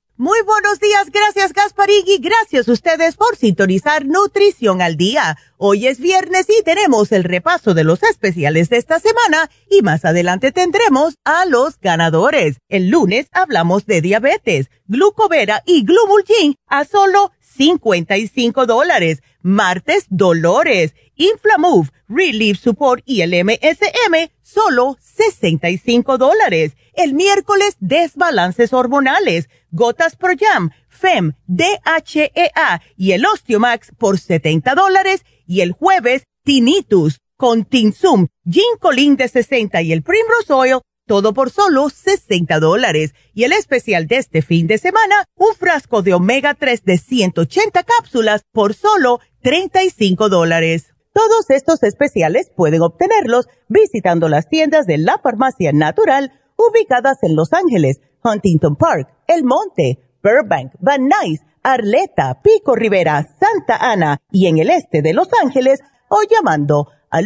Muy buenos días, gracias Gasparigui, gracias a ustedes por sintonizar Nutrición al Día. Hoy es viernes y tenemos el repaso de los especiales de esta semana y más adelante tendremos a los ganadores. El lunes hablamos de diabetes, glucovera y glumulgin a solo 55 dólares. Martes, dolores, Inflamove, Relief Support y el MSM, solo 65 dólares. El miércoles, desbalances hormonales. Gotas Pro Jam, FEM, DHEA y el Osteomax por 70 dólares. Y el jueves Tinnitus con Tinsum, Ginkolin de 60 y el Primrose Oil, todo por solo 60 dólares. Y el especial de este fin de semana, un frasco de omega 3 de 180 cápsulas por solo 35 dólares. Todos estos especiales pueden obtenerlos visitando las tiendas de la farmacia natural ubicadas en Los Ángeles, Huntington Park, El Monte, Burbank, Van Nuys, Arleta, Pico Rivera, Santa Ana y en el este de Los Ángeles o llamando al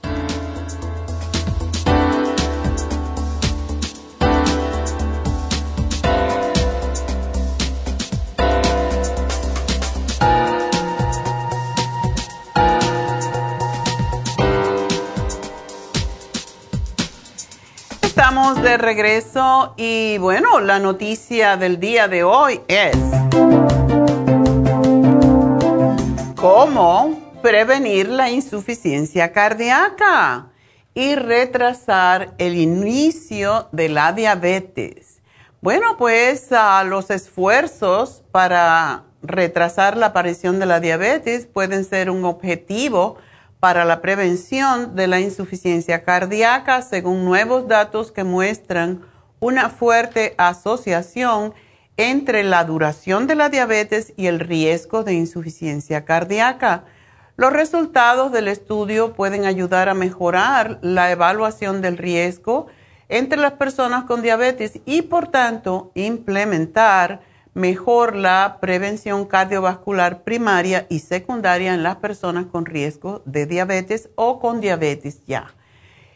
De regreso y bueno, la noticia del día de hoy es cómo prevenir la insuficiencia cardíaca y retrasar el inicio de la diabetes. Bueno, pues los esfuerzos para retrasar la aparición de la diabetes pueden ser un objetivo para la prevención de la insuficiencia cardíaca según nuevos datos que muestran una fuerte asociación entre la duración de la diabetes y el riesgo de insuficiencia cardíaca. Los resultados del estudio pueden ayudar a mejorar la evaluación del riesgo entre las personas con diabetes y por tanto implementar mejor la prevención cardiovascular primaria y secundaria en las personas con riesgo de diabetes o con diabetes ya.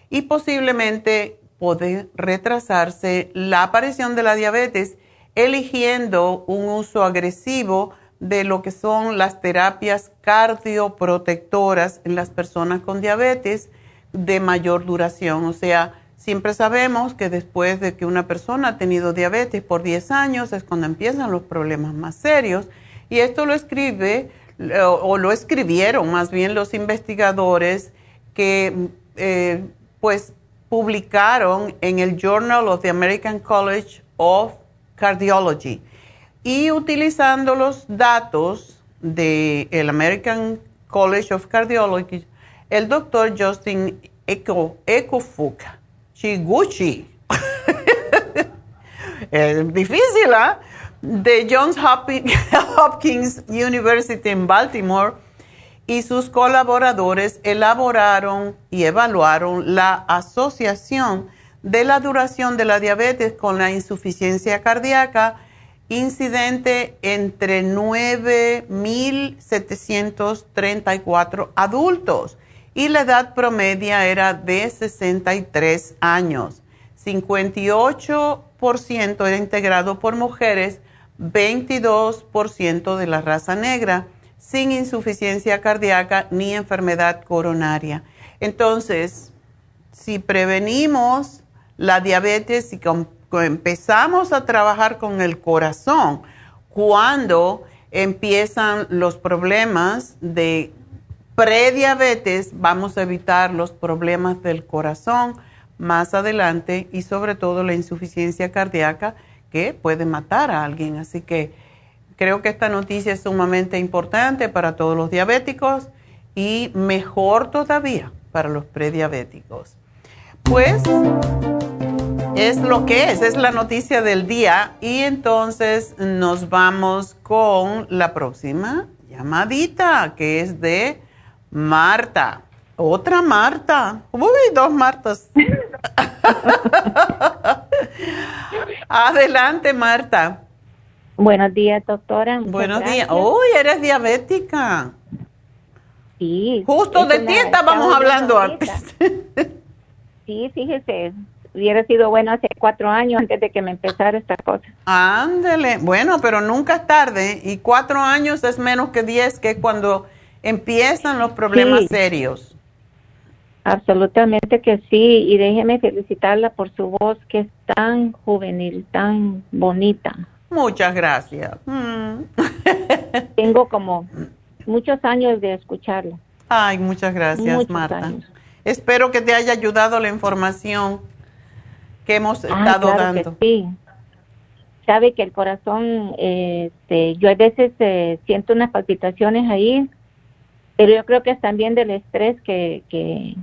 Y posiblemente puede retrasarse la aparición de la diabetes eligiendo un uso agresivo de lo que son las terapias cardioprotectoras en las personas con diabetes de mayor duración, o sea, Siempre sabemos que después de que una persona ha tenido diabetes por 10 años es cuando empiezan los problemas más serios. Y esto lo escribe, o lo escribieron más bien los investigadores que eh, pues publicaron en el Journal of the American College of Cardiology. Y utilizando los datos del el College of Cardiology, el doctor Justin Eco, Chiguchi. es difícil, ¿ah? De Johns Hopkins University en Baltimore y sus colaboradores elaboraron y evaluaron la asociación de la duración de la diabetes con la insuficiencia cardíaca, incidente entre 9.734 adultos y la edad promedia era de 63 años. 58% era integrado por mujeres, 22% de la raza negra, sin insuficiencia cardíaca ni enfermedad coronaria. Entonces, si prevenimos la diabetes y empezamos a trabajar con el corazón, cuando empiezan los problemas de prediabetes, vamos a evitar los problemas del corazón más adelante y sobre todo la insuficiencia cardíaca que puede matar a alguien. Así que creo que esta noticia es sumamente importante para todos los diabéticos y mejor todavía para los prediabéticos. Pues es lo que es, es la noticia del día y entonces nos vamos con la próxima llamadita que es de Marta. Otra Marta. Uy, dos Martas. Adelante, Marta. Buenos días, doctora. Buenos días. Uy, eres diabética. Sí. Justo de ti estábamos hablando antes. sí, fíjese, hubiera sido bueno hace cuatro años antes de que me empezara esta cosa. Ándele, bueno, pero nunca es tarde y cuatro años es menos que diez, que cuando empiezan los problemas serios. Absolutamente que sí, y déjeme felicitarla por su voz que es tan juvenil, tan bonita. Muchas gracias. Mm. Tengo como muchos años de escucharla. Ay, muchas gracias, Marta. Espero que te haya ayudado la información que hemos estado dando. sí. Sabe que el corazón, este, yo a veces eh, siento unas palpitaciones ahí, pero yo creo que es también del estrés que, que,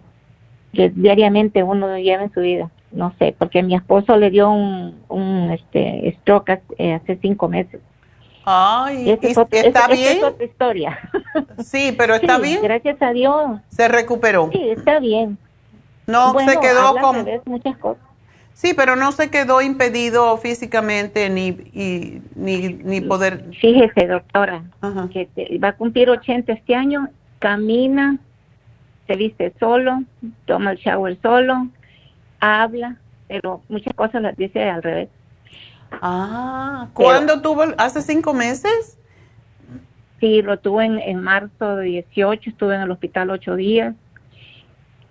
diariamente uno lleva en su vida. No sé, porque mi esposo le dio un, un este, stroke eh, hace cinco meses. Ay, ¿está bien? es otra historia. Sí, pero está bien. Gracias a Dios. Se recuperó. Sí, está bien. No se quedó con muchas cosas. Sí, pero no se quedó impedido físicamente ni ni, ni poder. Fíjese, doctora, que va a cumplir 80 este año, camina, se viste solo, toma el shower solo, habla, pero muchas cosas las dice al revés. Ah, ¿cuándo tuvo? ¿Hace cinco meses? Sí, lo tuve en, en marzo de 18, estuve en el hospital ocho días.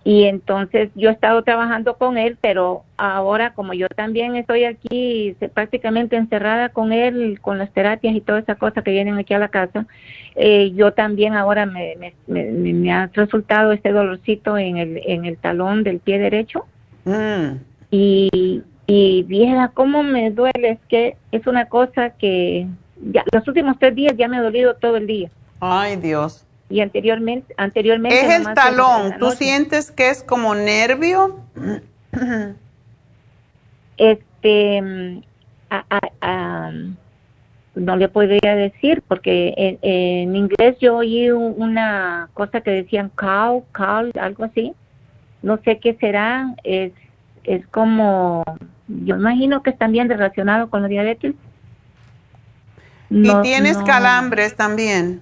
Y entonces yo he estado trabajando con él, pero ahora como yo también estoy aquí prácticamente encerrada con él, con las terapias y toda esa cosa que vienen aquí a la casa, eh, yo también ahora me, me, me, ha resultado este dolorcito en el, en el talón del pie derecho. Mm. Y, y vieja, cómo me duele, es que es una cosa que ya, los últimos tres días ya me ha dolido todo el día. Ay, Dios. Y anteriormente, anteriormente. Es el talón. ¿Tú sientes que es como nervio? este, no le podría decir porque en, inglés yo oí una cosa que decían cow, cow, algo así. No sé qué será. Es, es como yo imagino que es también relacionado con la diabetes. ¿Y tienes calambres también?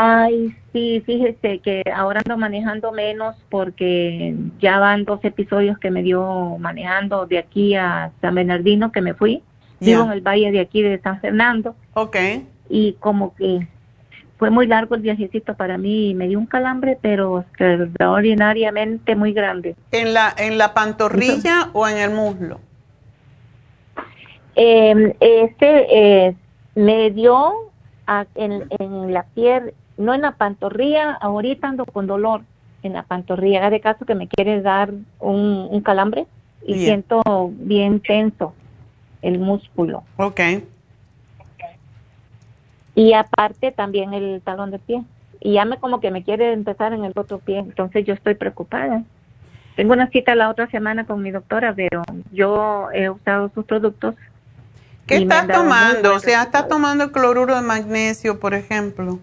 Ay, sí, fíjese que ahora ando manejando menos porque ya van dos episodios que me dio manejando de aquí a San Bernardino que me fui. Vivo en el valle de aquí de San Fernando. Ok. Y como que fue muy largo el viajecito para mí y me dio un calambre, pero extraordinariamente muy grande. ¿En la, en la pantorrilla o en el muslo? Eh, este eh, me dio en, en, la piel, no en la pantorrilla, ahorita ando con dolor en la pantorrilla. Haga de caso que me quiere dar un, un calambre y siento bien tenso el músculo. Ok. Y aparte también el talón de pie. Y ya me como que me quiere empezar en el otro pie, entonces yo estoy preocupada. Tengo una cita la otra semana con mi doctora, pero yo he usado sus productos. ¿Qué estás tomando? O sea, ¿estás tomando cloruro de magnesio, por ejemplo?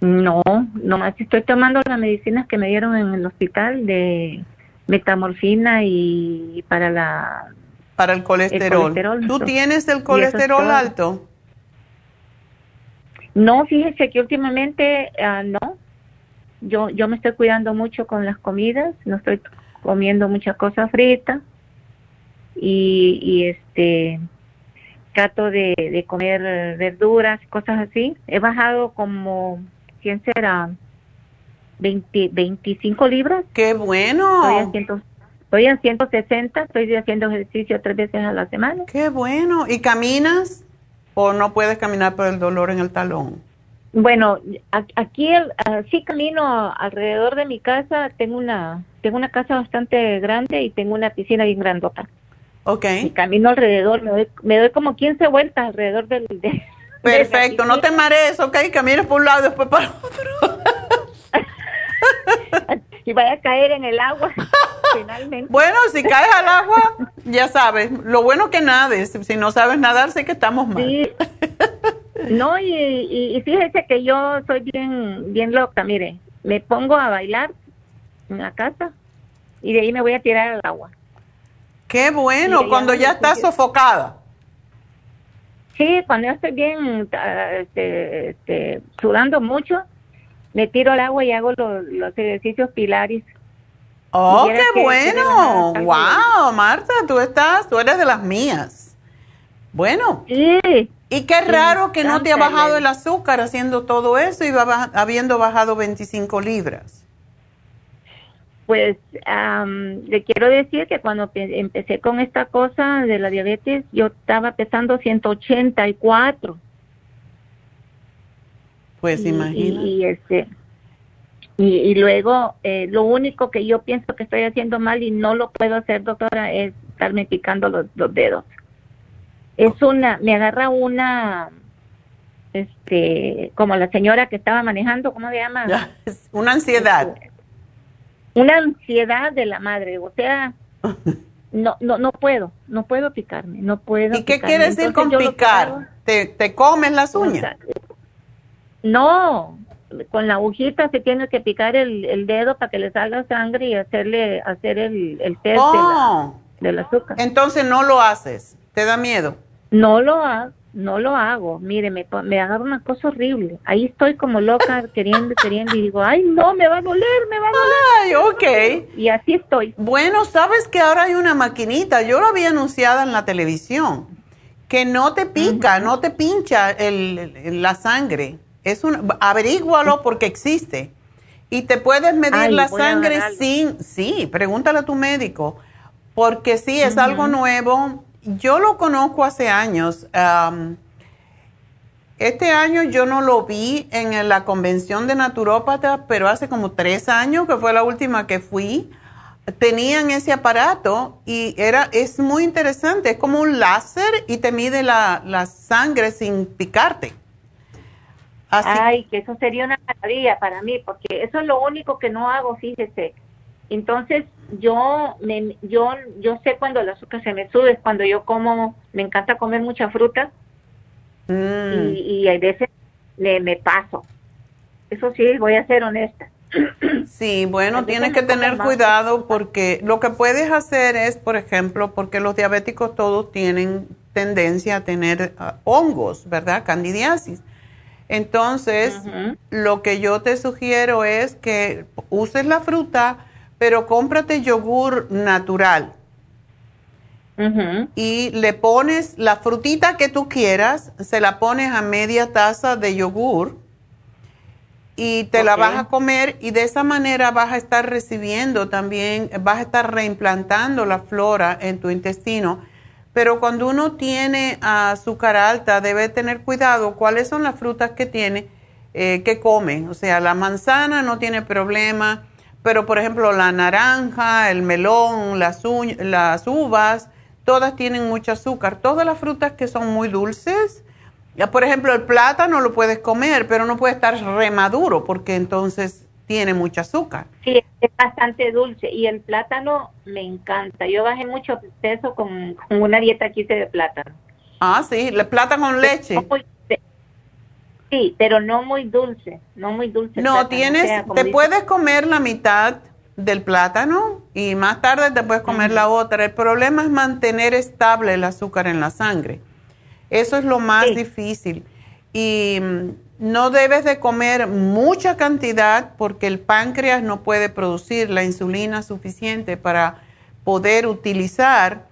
No, nomás estoy tomando las medicinas que me dieron en el hospital de metamorfina y para la para el colesterol. ¿Tú tienes el colesterol alto? No, fíjese que últimamente ah, no. Yo yo me estoy cuidando mucho con las comidas, no estoy comiendo muchas cosas fritas y, y este trato de, de comer verduras, cosas así. He bajado como, ¿quién será? 20, 25 libras. ¡Qué bueno! Estoy en, 160, estoy haciendo ejercicio tres veces a la semana. ¡Qué bueno! ¿Y caminas o no puedes caminar por el dolor en el talón? Bueno, aquí sí camino alrededor de mi casa. Tengo una tengo una casa bastante grande y tengo una piscina bien grandota. Ok. Y camino alrededor, me doy, me doy como 15 vueltas alrededor del... De, Perfecto, no te marees, ok, caminas por un lado y después para otro. y vaya a caer en el agua, finalmente. Bueno, si caes al agua, ya sabes, lo bueno que nades, si no sabes nadar, sé que estamos mal. Sí. No, y, y, fíjese que yo soy bien, bien loca, mire, me pongo a bailar en la casa y de ahí me voy a tirar al agua. Qué bueno, cuando ya estás sofocada. Sí, cuando ya estoy bien ah, este, este, sudando mucho, me tiro al agua y hago los, ejercicios pilares. Oh, qué bueno. wow, Marta, tú estás, tú eres de las mías. Bueno. Sí. Y qué raro que no te ha bajado el azúcar haciendo todo eso y habiendo bajado 25 libras pues le quiero decir que cuando empecé con esta cosa de la diabetes, yo estaba pesando 184. Pues imagínate. Y, este, y, luego, eh, lo único que yo pienso que estoy haciendo mal y no lo puedo hacer, doctora, es estarme picando los, los dedos. Es una, me agarra una, este, como la señora que estaba manejando, ¿cómo se llama? una ansiedad. Este, una ansiedad de la madre, o sea, no, no, no puedo, no puedo picarme, no puedo. ¿Y qué quiere decir con picar? ¿Te, ¿Te, comes las uñas? no, con la agujita se tiene que picar el, el, dedo para que le salga sangre y hacerle hacer el, el test oh. del azúcar. Entonces no lo haces, ¿te da miedo? No lo hago no lo hago. Mire, me, me agarra una cosa horrible. Ahí estoy como loca, queriendo, queriendo, y digo, ay, no, me va a doler, me va a doler. Ay, ok. Y así estoy. Bueno, sabes que ahora hay una maquinita, yo lo había anunciado en la televisión, que no te pica, no te pincha el, la sangre. Es un, averígualo porque existe. Y te puedes medir la sangre sin, sí, pregúntale a tu médico, porque sí, es algo nuevo yo lo conozco hace años. este año yo no lo vi en la convención de naturópatas, pero hace como tres años, que fue la última que fui, tenían ese aparato y era, es muy interesante, es como un láser y te mide la, la sangre sin picarte. Ay, que eso sería una maravilla para mí, porque eso es lo único que no hago, fíjese. Entonces, yo me, yo yo sé cuando el azúcar se me sube, es cuando yo como, me encanta comer mucha fruta mm. y, y, hay veces me, me paso. Eso sí, voy a ser honesta. Sí, bueno, tienes que tener cuidado porque lo que puedes hacer es, por ejemplo, porque los diabéticos todos tienen tendencia a tener ah, hongos, ¿verdad? Candidiasis. Entonces, lo que yo te sugiero es que uses la fruta, pero cómprate yogur natural. Y le pones la frutita que tú quieras, se la pones a media taza de yogur y te la vas a comer y de esa manera vas a estar recibiendo también, vas a estar reimplantando la flora en tu intestino. Pero cuando uno tiene azúcar alta, debe tener cuidado cuáles son las frutas que tiene, eh, que come. O sea, la manzana no tiene problema, pero por ejemplo la naranja, el melón, las, las uvas, todas tienen mucho azúcar. Todas las frutas que son muy dulces, ya por ejemplo el plátano lo puedes comer, pero no puede estar remaduro porque entonces tiene mucho azúcar. Sí, es bastante dulce y el plátano me encanta. Yo bajé mucho peso con, una dieta que hice de plátano. Ah, sí, el plátano con leche. Sí, pero no muy dulce, no muy dulce. No, tienes, te puedes comer la mitad del plátano y más tarde te puedes comer la otra. El problema es mantener estable el azúcar en la sangre. Eso es lo más difícil. Y mm, no debes de comer mucha cantidad porque el páncreas no puede producir la insulina suficiente para poder utilizar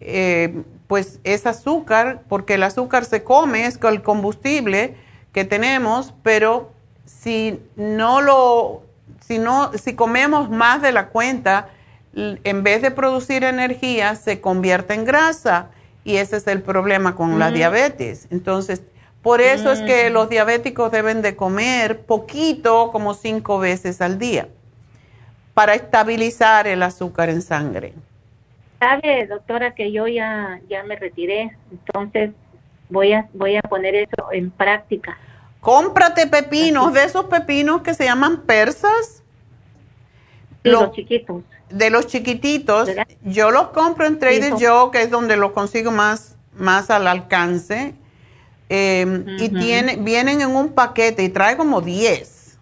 eh, pues ese azúcar, porque el azúcar se come, es el combustible que tenemos, pero si no lo, si no, si comemos más de la cuenta, en vez de producir energía, se convierte en grasa y ese es el problema con la diabetes. Entonces, por eso es que los diabéticos deben de comer poquito, como cinco veces al día, para estabilizar el azúcar en sangre. Sabe, doctora, que yo ya, ya me retiré, entonces voy a, voy a poner eso en práctica. Cómprate pepinos, de esos pepinos que se llaman persas. los chiquitos de los chiquititos, yo los compro en Trader Joe, que es donde los consigo más, más al alcance. Em, y tiene, vienen en un paquete y trae como 10.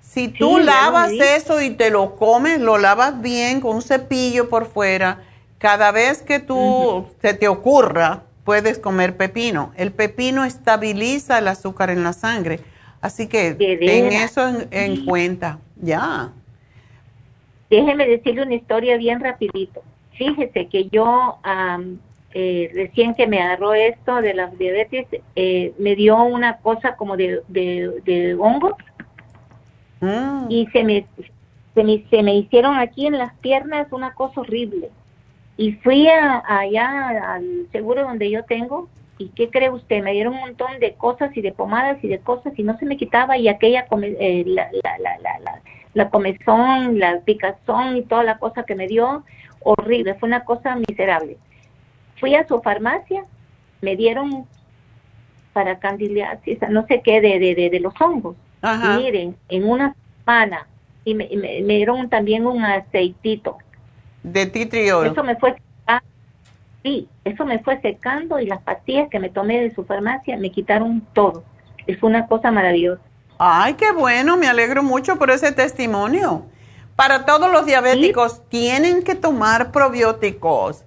Si tú lavas eso y te lo comes, lo lavas bien con un cepillo por fuera, cada vez que tú se te ocurra, puedes comer pepino. El pepino estabiliza el azúcar en la sangre. Así que ten eso en, en cuenta. Ya. Déjeme decirle una historia bien rapidito. Fíjese que yo eh, recién que me agarró esto de la diabetes, eh, me dio una cosa como de, de, hongo mm. y se me, se me, se me hicieron aquí en las piernas una cosa horrible. Y fui allá al seguro donde yo tengo ¿y qué cree usted? Me dieron un montón de cosas y de pomadas y de cosas y no se me quitaba y aquella, eh, la, la, la, la, la comezón, la picazón y toda la cosa que me dio, horrible, fue una cosa miserable. Fui a su farmacia, me dieron para candidiasis, no sé qué, de, de, de, los hongos. Miren, en una semana, y me, me, dieron también un aceitito. De titriol. Eso me fue sí, eso me fue secando y las pastillas que me tomé de su farmacia me quitaron todo. Es una cosa maravillosa. Ay, qué bueno, me alegro mucho por ese testimonio. Para todos los diabéticos, tienen que tomar probióticos.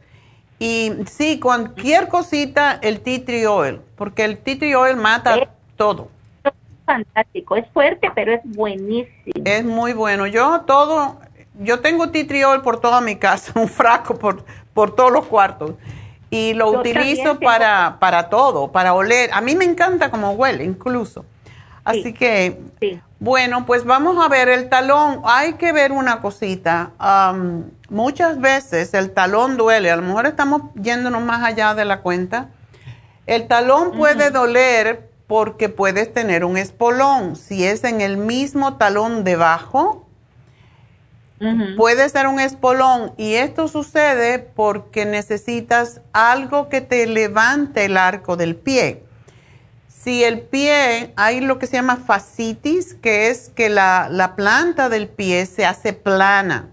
Y sí, cualquier cosita, el tea tree oil, porque el tea tree oil mata todo. Es fantástico, es fuerte, pero es buenísimo. Es muy bueno. Yo todo, yo tengo oil por toda mi casa, un frasco por, por todos los cuartos. Y lo utilizo para, para todo, para oler. A mí me encanta cómo huele, incluso. Así que, bueno, pues vamos a ver el talón. Hay que ver una cosita. muchas veces el talón duele. A lo mejor estamos yéndonos más allá de la cuenta. El talón puede doler porque puedes tener un espolón. Si es en el mismo talón debajo, puede ser un espolón. Y esto sucede porque necesitas algo que te levante el arco del pie si el pie, hay lo que se llama fascitis, que es que la, planta del pie se hace plana.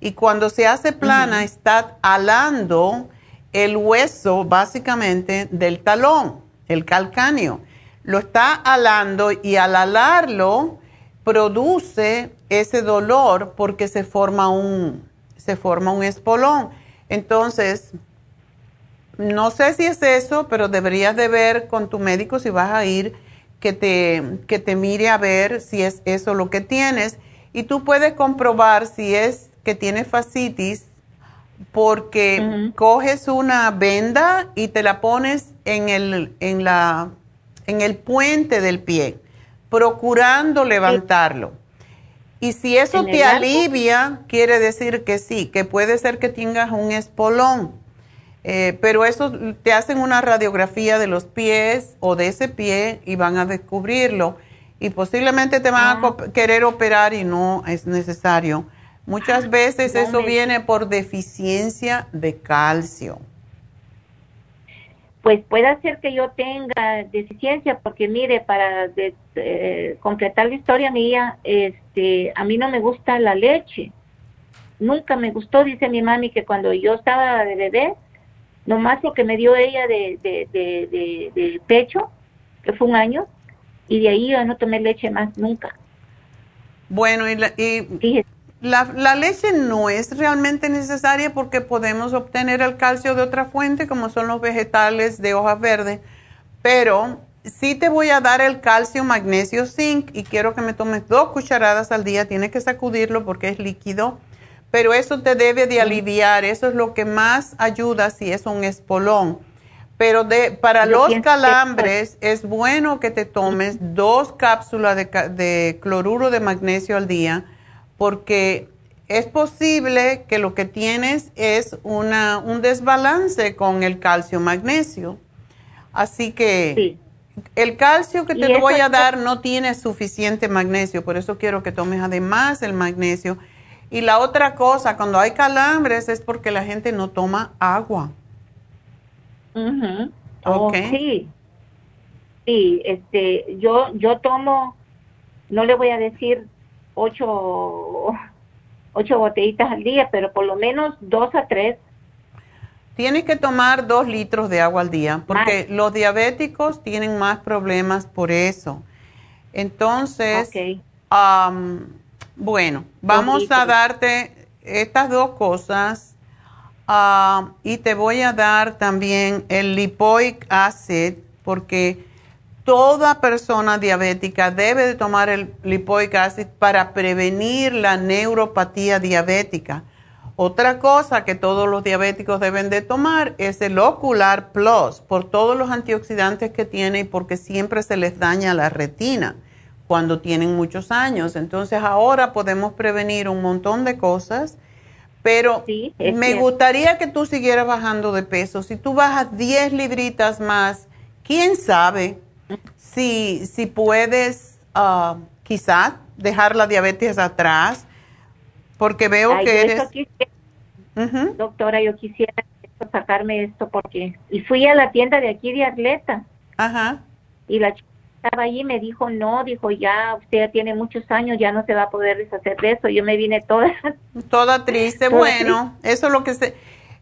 Y cuando se hace plana, está alando el hueso básicamente del talón, el calcáneo. Lo está alando y al alarlo produce ese dolor porque se forma un, se forma un espolón. Entonces, no sé si es eso, pero deberías de ver con tu médico si vas a ir, que te, que te mire a ver si es eso lo que tienes. Y tú puedes comprobar si es que tienes fascitis porque coges una venda y te la pones en el, en la, en el puente del pie, procurando levantarlo. Y si eso te alivia, quiere decir que sí, que puede ser que tengas un espolón eh, pero eso te hacen una radiografía de los pies o de ese pie y van a descubrirlo. Y posiblemente te van a ah. querer operar y no es necesario. Muchas veces eso viene por deficiencia de calcio. Pues puede ser que yo tenga deficiencia, porque mire, para eh, completar la historia mía, este, a mí no me gusta la leche. Nunca me gustó, dice mi mami, que cuando yo estaba de bebé, nomás lo que me dio ella de, de, pecho, que fue un año, y de ahí yo no tomé leche más nunca. Bueno, y, la, la, leche no es realmente necesaria porque podemos obtener el calcio de otra fuente, como son los vegetales de hojas verdes, pero sí te voy a dar el calcio, magnesio, zinc y quiero que me tomes dos cucharadas al día. Tienes que sacudirlo porque es líquido, pero eso te debe de aliviar. Eso es lo que más ayuda si es un espolón. Pero de, para los calambres es bueno que te tomes dos cápsulas de, de cloruro de magnesio al día porque es posible que lo que tienes es una, un desbalance con el calcio magnesio. Así que el calcio que te voy a dar no tiene suficiente magnesio, por eso quiero que tomes además el magnesio. Y la otra cosa, cuando hay calambres es porque la gente no toma agua. Oh, sí. Sí, este, yo, yo tomo, no le voy a decir ocho, ocho botellitas al día, pero por lo menos dos a tres. Tienes que tomar dos litros de agua al día, porque los diabéticos tienen más problemas por eso. Entonces, bueno, vamos a darte estas dos cosas y te voy a dar también el lipoic acid, porque toda persona diabética debe de tomar el lipoic acid para prevenir la neuropatía diabética. Otra cosa que todos los diabéticos deben de tomar es el Ocular Plus por todos los antioxidantes que tiene y porque siempre se les daña la retina cuando tienen muchos años. Entonces ahora podemos prevenir un montón de cosas, pero me gustaría que tú siguieras bajando de peso. Si tú bajas 10 libritas más, ¿quién sabe? Si, si puedes uh, quizás dejar la diabetes atrás, porque veo que eres... Doctora, yo quisiera sacarme esto porque... Y fui a la tienda de aquí de Atleta. Ajá. Y la chica estaba allí y me dijo, no, dijo, ya usted ya tiene muchos años, ya no se va a poder deshacer de eso. Yo me vine toda... Toda triste. bueno, eso es lo que se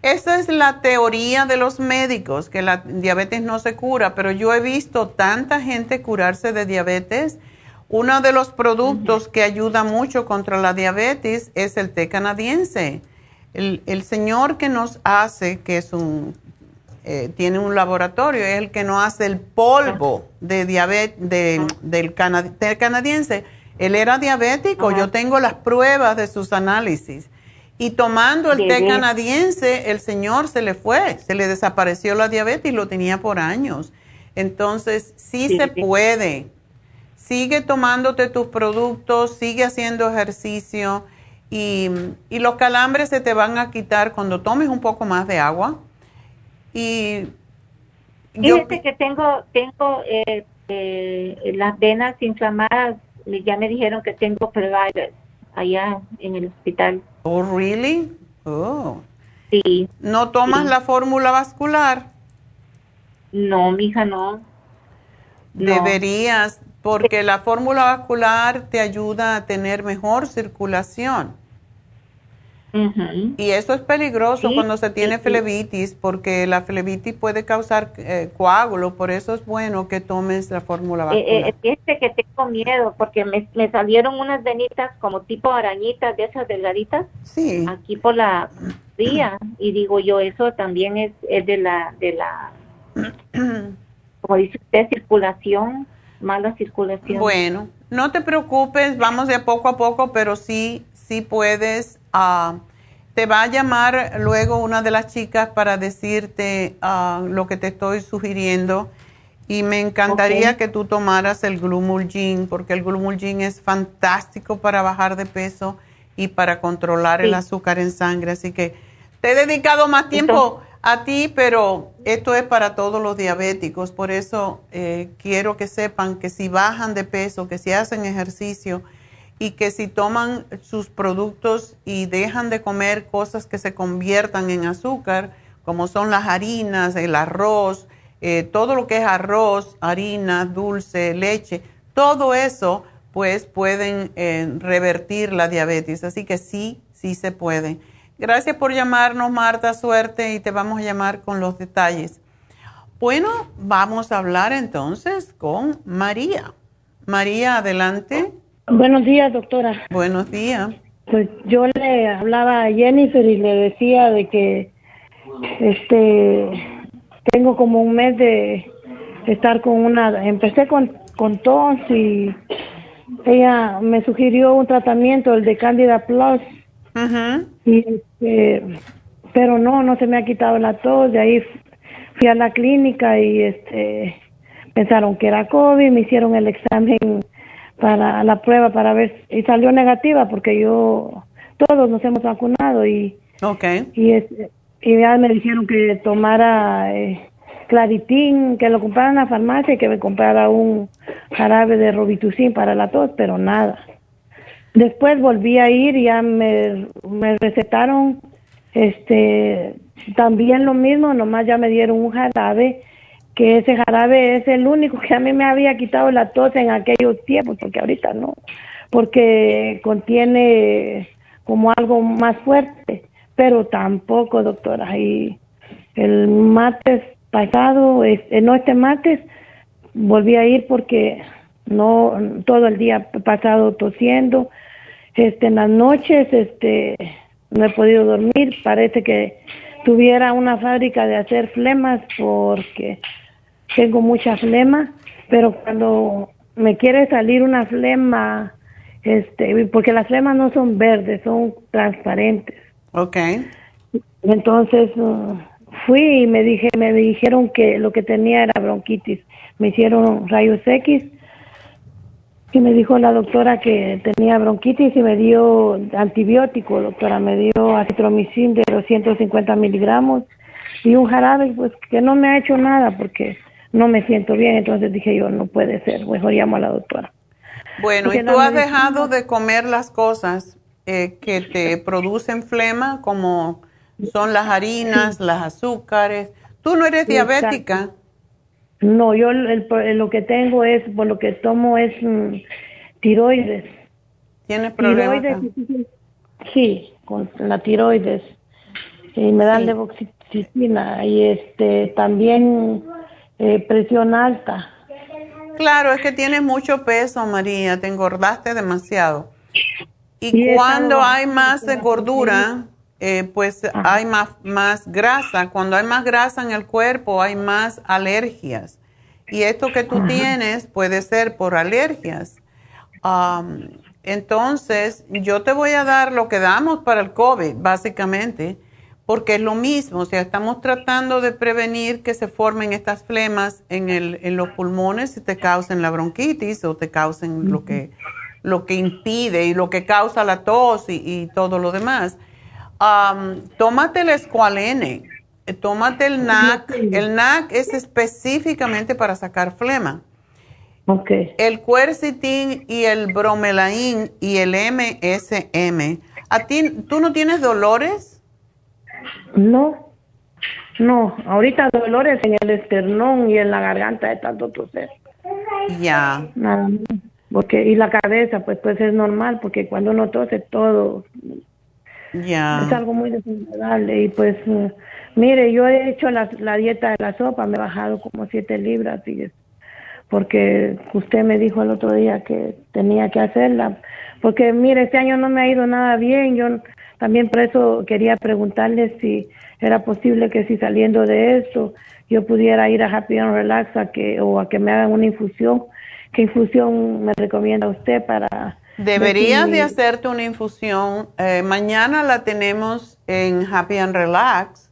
esa es la teoría de los médicos, que la diabetes no se cura, pero yo he visto tanta gente curarse de diabetes. Uno de los productos que ayuda mucho contra la diabetes es el té canadiense. El, señor que nos hace, que es un, eh, tiene un laboratorio, es el que nos hace el polvo de diabetes, del té canadiense. Él era diabético, yo tengo las pruebas de sus análisis y tomando el té canadiense, el señor se le fue, se le desapareció la diabetes y lo tenía por años. Entonces, sí, se puede. Sigue tomándote tus productos, sigue haciendo ejercicio y, los calambres se te van a quitar cuando tomes un poco más de agua. Y Fíjate que tengo, tengo eh, eh, las venas inflamadas, ya me dijeron que tengo prevairas allá en el hospital. Oh, really? Oh. Sí. ¿No tomas la fórmula vascular? No, mija, no. Deberías, porque la fórmula vascular te ayuda a tener mejor circulación. Y eso es peligroso cuando se tiene flebitis, porque la flebitis puede causar eh, coágulo, por eso es bueno que tomes la fórmula eh, eh, vascular. Eh, que tengo miedo, porque me, salieron unas venitas como tipo arañitas de esas delgaditas. Sí. Aquí por la vía, y digo yo, eso también es, es de la, de la, como dice usted, circulación, mala circulación. Bueno, no te preocupes, vamos de poco a poco, pero sí, sí puedes Ah, te va a llamar luego una de las chicas para decirte ah, lo que te estoy sugiriendo y me encantaría que tú tomaras el Glumulgin porque el Glumulgin es fantástico para bajar de peso y para controlar el azúcar en sangre. Así que te he dedicado más tiempo a ti, pero esto es para todos los diabéticos. Por eso eh, quiero que sepan que si bajan de peso, que si hacen ejercicio, y que si toman sus productos y dejan de comer cosas que se conviertan en azúcar, como son las harinas, el arroz, eh, todo lo que es arroz, harina, dulce, leche, todo eso pues pueden eh, revertir la diabetes. Así que sí, sí se puede. Gracias por llamarnos, Marta, suerte y te vamos a llamar con los detalles. Bueno, vamos a hablar entonces con María. María, adelante. Buenos días, doctora. Buenos días. pues yo le hablaba a Jennifer y le decía de que este tengo como un mes de estar con una empecé con con tos y ella me sugirió un tratamiento el de Candida Plus y este, pero no no se me ha quitado la tos de ahí fui a la clínica y este pensaron que era COVID me hicieron el examen para la prueba para ver y salió negativa porque yo todos nos hemos vacunado y okay. y, y ya me dijeron que tomara eh, claritín que lo comprara en la farmacia y que me comprara un jarabe de robitussin para la tos pero nada después volví a ir y ya me, me recetaron este también lo mismo nomás ya me dieron un jarabe que ese jarabe es el único que a mí me había quitado la tos en aquellos tiempos, porque ahorita no, porque contiene como algo más fuerte, pero tampoco, doctora. Y el martes pasado, este, no este martes, volví a ir porque no todo el día pasado tosiendo, este en las noches este no he podido dormir, parece que tuviera una fábrica de hacer flemas porque tengo mucha flema, pero cuando me quiere salir una flema, este, porque las flemas no son verdes, son transparentes. Okay. Entonces uh, fui y me dije, me dijeron que lo que tenía era bronquitis. Me hicieron rayos X y me dijo la doctora que tenía bronquitis y me dio antibiótico, doctora, me dio acitromicin de 250 miligramos y un jarabe, pues que no me ha hecho nada porque no me siento bien, entonces dije yo, no puede ser, mejor llamo a la doctora. Bueno, ¿y tú has dejado de comer las cosas eh, que te producen flema, como son las harinas, las azúcares? ¿Tú no eres diabética? No, yo el, lo que tengo es, por lo que tomo es mm, tiroides. ¿Tienes problemas? Tiroides, sí, con la tiroides. Y me dan levoxitina y este también eh, presión alta. Claro, es que tienes mucho peso, María, te engordaste demasiado. Y, cuando hay más gordura, eh, pues hay más, más grasa. Cuando hay más grasa en el cuerpo, hay más alergias. Y esto que tú tienes puede ser por alergias. entonces, yo te voy a dar lo que damos para el COVID, básicamente porque es lo mismo, o sea, estamos tratando de prevenir que se formen estas flemas en, el, en los pulmones y te causen la bronquitis o te causen lo, que, lo que impide y lo que causa la tos y, todo lo demás. tómate el escualene, eh, tómate el NAC. El NAC es específicamente para sacar flema. Okay. El quercetin y el bromelain y el MSM. ¿A ti, tú no tienes dolores? No, no, ahorita dolores en el esternón y en la garganta de tanto toser. Ya. Nada Porque, y la cabeza, pues, pues es normal, porque cuando uno tose todo. Ya. Es algo muy desagradable. Y pues, eh, mire, yo he hecho la, la, dieta de la sopa, me he bajado como siete libras, y porque usted me dijo el otro día que tenía que hacerla. Porque, mire, este año no me ha ido nada bien. Yo también por eso quería preguntarle si era posible que si saliendo de esto yo pudiera ir a Happy and Relax a que, o a que me hagan una infusión. ¿Qué infusión me recomienda usted para... Deberías de hacerte una infusión. Eh, mañana la tenemos en Happy and Relax.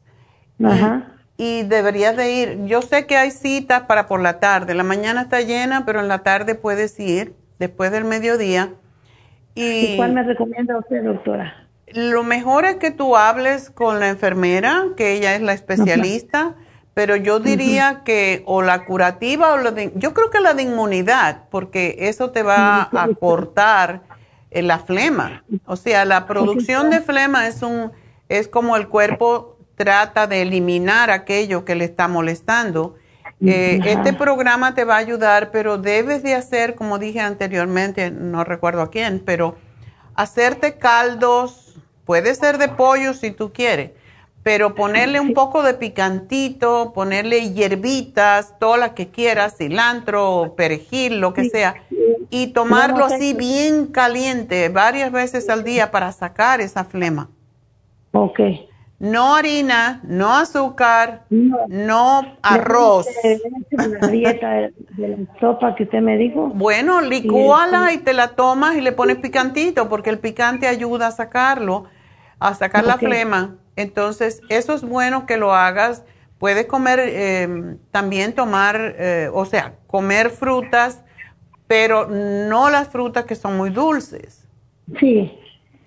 Ajá. Y, deberías de ir. Yo sé que hay citas para por la tarde. La mañana está llena, pero en la tarde puedes ir después del mediodía. ¿Y, ¿Y cuál me recomienda usted, doctora? Lo mejor es que tú hables con la enfermera, que ella es la especialista, pero yo diría que o la curativa o la de, yo creo que la de inmunidad, porque eso te va a cortar eh, la flema. O sea, la producción de flema es un es como el cuerpo trata de eliminar aquello que le está molestando. Eh, este programa te va a ayudar, pero debes de hacer, como dije anteriormente, no recuerdo a quién, pero hacerte caldos Puede ser de pollo si tú quieres, pero ponerle un poco de picantito, ponerle hierbitas, todas las que quieras, cilantro, perejil, lo que sea, y tomarlo así bien caliente varias veces al día para sacar esa flema. Ok. No harina, no azúcar, no arroz. La dieta de, de la sopa que usted me dijo. Bueno, licúala y te la tomas y le pones picantito porque el picante ayuda a sacarlo, a sacar la flema. Entonces, eso es bueno que lo hagas. Puedes comer, eh, también tomar, eh, o sea, comer frutas, pero no las frutas que son muy dulces. Sí.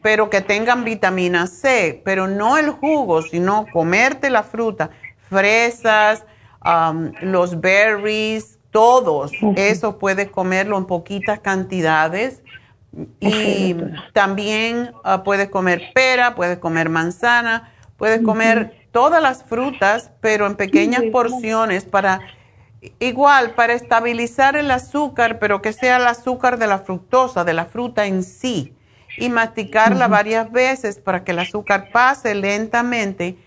Pero que tengan vitamina C, pero no el jugo, sino comerte la fruta, fresas, los berries, todos. Eso puedes comerlo en poquitas cantidades. Y también ah, puedes comer pera, puedes comer manzana, puedes comer todas las frutas, pero en pequeñas porciones para, igual, para estabilizar el azúcar, pero que sea el azúcar de la fructosa, de la fruta en sí. Y masticarla varias veces para que el azúcar pase lentamente.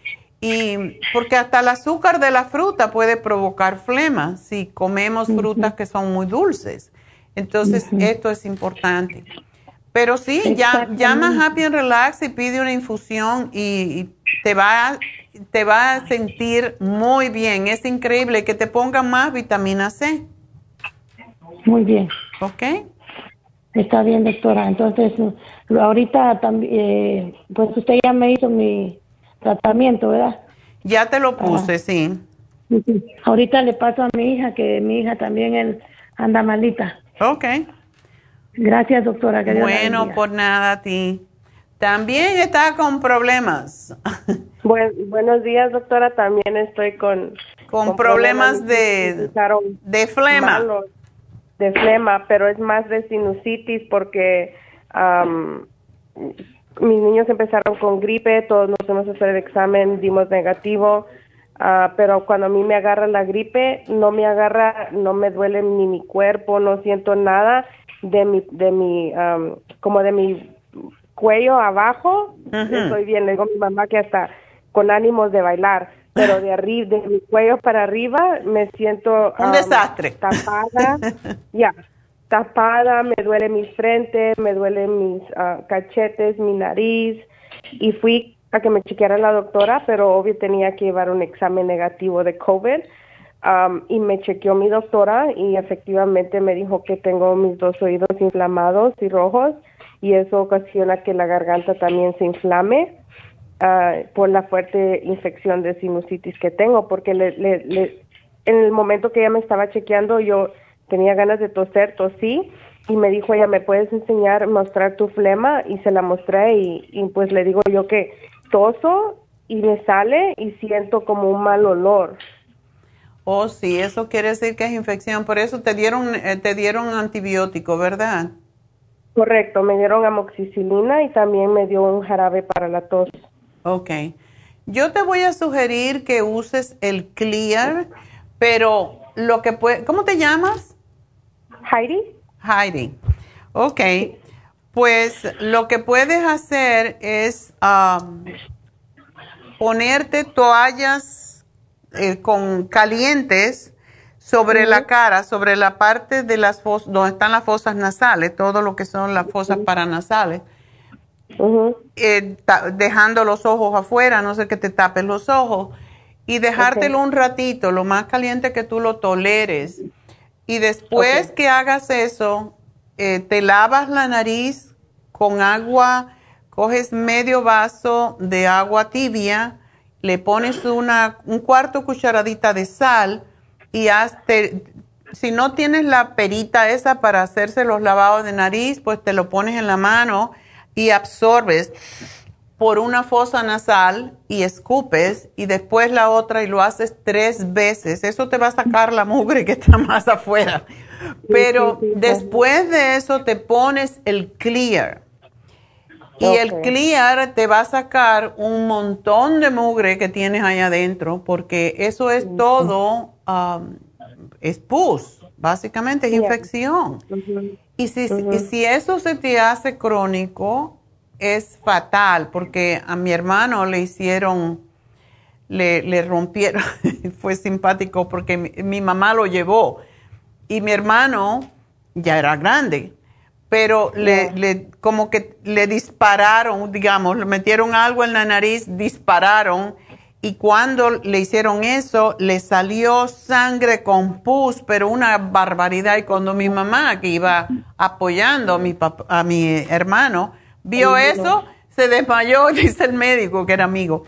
Y porque hasta el azúcar de la fruta puede provocar flema si comemos frutas que son muy dulces. Entonces, esto es importante. Pero sí, ya, llama a Happy and Relax y pide una infusión y, y te, va, te va a sentir muy bien. Es increíble que te pongan más vitamina C. Muy bien. ¿Ok? Está bien, doctora. Entonces, ahorita también, pues usted ya me hizo mi tratamiento, ¿verdad? Ya te lo puse, sí. Ahorita le paso a mi hija, que mi hija también él anda malita. Ok. Gracias, doctora. que Bueno, por nada a ti. También está con problemas. Buen- buenos días, doctora. También estoy con... Con problemas de- de flema. malos, de flema, pero es más de sinusitis porque am, mis niños empezaron con gripe, todos nos a hacer el examen, dimos negativo, ah, pero cuando a mí me agarra la gripe, no me agarra, no me duele ni mi cuerpo, no siento nada de mi, de mi, am, como de mi cuello abajo, estoy bien, le digo a mi mamá que hasta con ánimos de bailar, pero de arriba, de mi cuello para arriba, me siento Un desastre. tapada, ya, tapada, me duele mi frente, me duelen mis ah, cachetes, mi nariz, y fui a que me chequeara la doctora, pero obvio tenía que llevar un examen negativo de COVID. am, y me chequeó mi doctora y efectivamente me dijo que tengo mis dos oídos inflamados y rojos y eso ocasiona que la garganta también se inflame ah, por la fuerte infección de sinusitis que tengo, porque le, le- le- en el momento que ella me estaba chequeando yo tenía ganas de toser, tosí y me dijo ella, ¿me puedes enseñar, mostrar tu flema? Y se la mostré y, y pues le digo yo que toso y me sale y siento como un mal olor. Oh, sí, eso quiere decir que es infección. Por eso te dieron, eh, te dieron antibiótico, ¿verdad? Correcto, me dieron amoxicilina y también me dio un jarabe para la tos. Ok. Yo te voy a sugerir que uses el Clear, pero lo que puede... ¿Cómo te llamas? Heidi. Heidi. Ok. Pues lo que puedes hacer es am, ponerte toallas eh, con calientes sobre la cara, sobre la parte de las fosas, donde están las fosas nasales, todo lo que son las fosas paranasales, eh, dejando los ojos afuera, no sé que te tapes los ojos, y dejártelo un ratito, lo más caliente que tú lo toleres. Y después que hagas eso, eh, te lavas la nariz con agua, coges medio vaso de agua tibia, le pones una, un cuarto cucharadita de sal y hazte, si no tienes la perita esa para hacerse los lavados de nariz, pues te lo pones en la mano y absorbes por una fosa nasal y escupes y después la otra y lo haces tres veces. Eso te va a sacar la mugre que está más afuera. Pero después de eso te pones el clear. Y el clear te va a sacar un montón de mugre que tienes ahí adentro porque eso es todo, um, es pus, básicamente es Yeah. infección. Y si, y si eso se te hace crónico, es fatal, porque a mi hermano le hicieron, le, le rompieron, fue simpático porque mi, mi mamá lo llevó. Y mi hermano ya era grande, pero le, le, como que le dispararon, digamos, le metieron algo en la nariz, dispararon y cuando le hicieron eso, le salió sangre con pus, pero una barbaridad. Y cuando mi mamá, que iba apoyando a mi, a mi hermano, vio eso, se desmayó, dice el médico, que era amigo.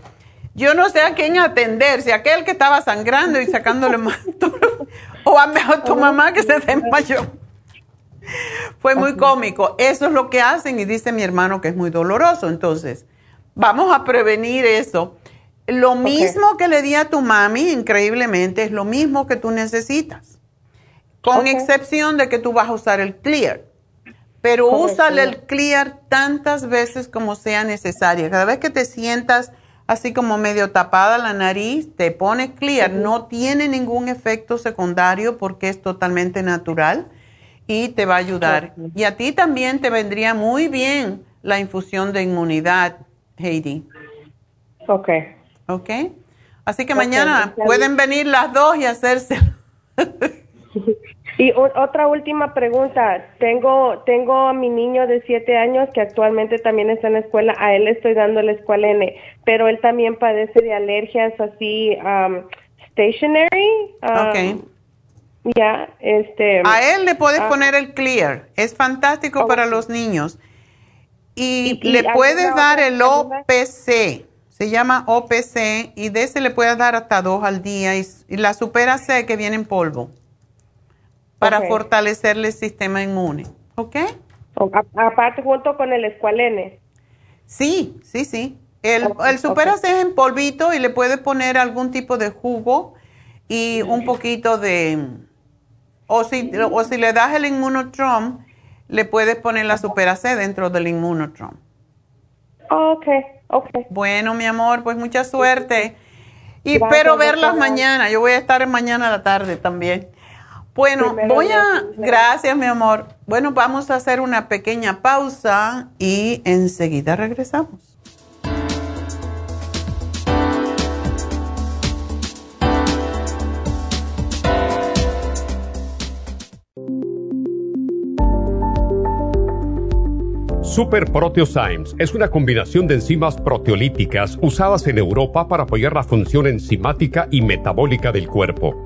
Yo no sé a quién atender, si aquel que estaba sangrando y sacándole más o a mejor tu mamá que se desmayó. Fue muy cómico. Eso es lo que hacen y dice mi hermano que es muy doloroso. Entonces, vamos a prevenir eso. Lo mismo que le di a tu mami, increíblemente, es lo mismo que tú necesitas. Con excepción de que tú vas a usar el clear. Pero úsale el clear tantas veces como sea necesaria. Cada vez que te sientas así como medio tapada la nariz, te pones clear. No tiene ningún efecto secundario porque es totalmente natural y te va a ayudar. Y a ti también te vendría muy bien la infusión de inmunidad, Heidi. Ok. ¿Ok? Así que mañana pueden venir las dos y hacerse. y otra última pregunta. Tengo tengo a mi niño de siete años que actualmente también está en la escuela. A él le estoy dando la escuela N, pero él también padece de alergias así um, stationary. Um, Ya, este. A él le puedes ah. poner el clear. Es fantástico para los niños. Y, le puedes dar el OPC se llama OPC y de ese le puedes dar hasta dos al día y, la supera C que viene en polvo para fortalecerle el sistema inmune. ¿Ok? aparte junto con el escualene. Sí, sí, sí. El, C es en polvito y le puedes poner algún tipo de jugo y un poquito de... O si, o si le das el inmunotrom, le puedes poner la supera C dentro del inmunotrom. ok. Bueno, mi amor, pues mucha suerte. Y espero verlas mañana. Yo voy a estar mañana a la tarde también. Bueno, voy a... Gracias, mi amor. Bueno, vamos a hacer una pequeña pausa y enseguida regresamos. Super Proteosymes es una combinación de enzimas proteolíticas usadas en Europa para apoyar la función enzimática y metabólica del cuerpo.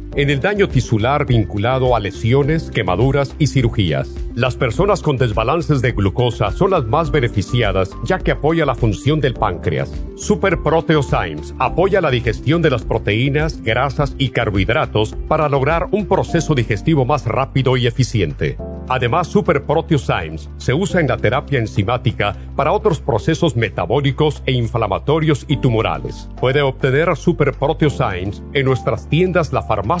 en el daño tisular vinculado a lesiones, quemaduras y cirugías. Las personas con desbalances de glucosa son las más beneficiadas ya que apoya la función del páncreas. Super Proteosymes apoya la digestión de las proteínas, grasas y carbohidratos para lograr un proceso digestivo más rápido y eficiente. Además, Super Proteosymes se usa en la terapia enzimática para otros procesos metabólicos e inflamatorios y tumorales. Puede obtener Super Proteosymes en nuestras tiendas La Farmacia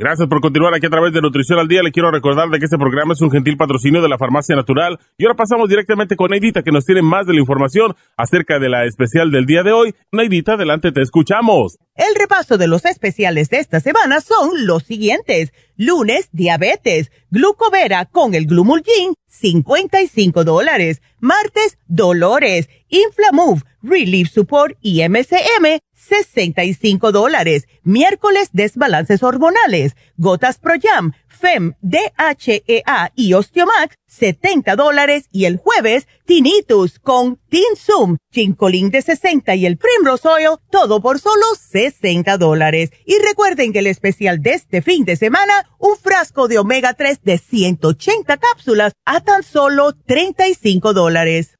Gracias por continuar aquí a través de Nutrición al Día. Le quiero recordar de que este programa es un gentil patrocinio de la Farmacia Natural. Y ahora pasamos directamente con Neidita, que nos tiene más de la información acerca de la especial del día de hoy. Neidita, adelante, te escuchamos. El repaso de los especiales de esta semana son los siguientes. Lunes, diabetes, glucovera con el glumulgin, 55 dólares. Martes, dolores, inflamove, relief support y MCM, 65 dólares. Miércoles, desbalances hormonales, gotas Pro Jam, FEM, DHEA y Osteomax, 70 dólares. Y el jueves, Tinnitus con Tinsum, Chincolin de 60 y el Primrose Oil, todo por solo 60 dólares. Y recuerden que el especial de este fin de semana, un frasco de omega 3 de 180 cápsulas a tan solo 35 dólares.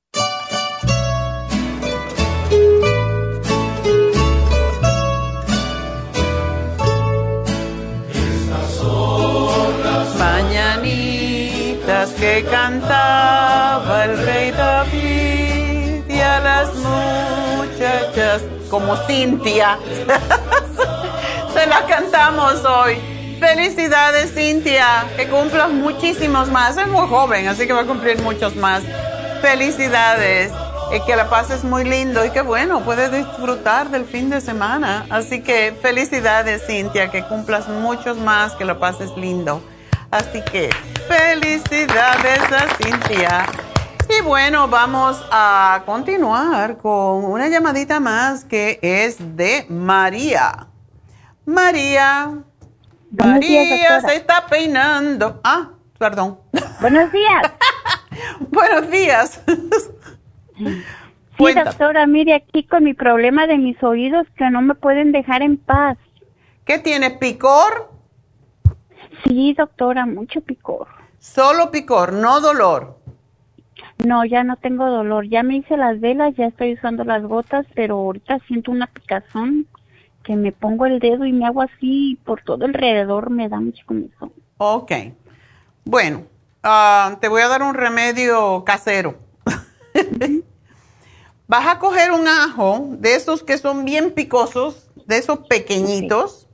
Que cantaba el rey David y a las muchachas como Cintia. Se la cantamos hoy. Felicidades Cintia, que cumplas muchísimos más. Es muy joven, así que va a cumplir muchos más. Felicidades que la pases muy lindo y que bueno, puedes disfrutar del fin de semana. Así que felicidades Cintia, que cumplas muchos más, que lo pases lindo. Así que felicidades a Cintia. Y bueno, vamos a continuar con una llamadita más que es de María. María. María se está peinando. Ah, perdón. Buenos días. Buenos días. Sí, doctora, mire aquí con mi problema de mis oídos que no me pueden dejar en paz. ¿Qué tiene? ¿Picor? Sí, doctora, mucho picor. Solo picor, no dolor. No, ya no tengo dolor. Ya me hice las velas, ya estoy usando las gotas, pero ahorita siento una picazón que me pongo el dedo y me hago así por todo alrededor, me da mucho comezón. Ok. Bueno, ah, te voy a dar un remedio casero. Vas a coger un ajo de esos que son bien picosos, de esos pequeñitos.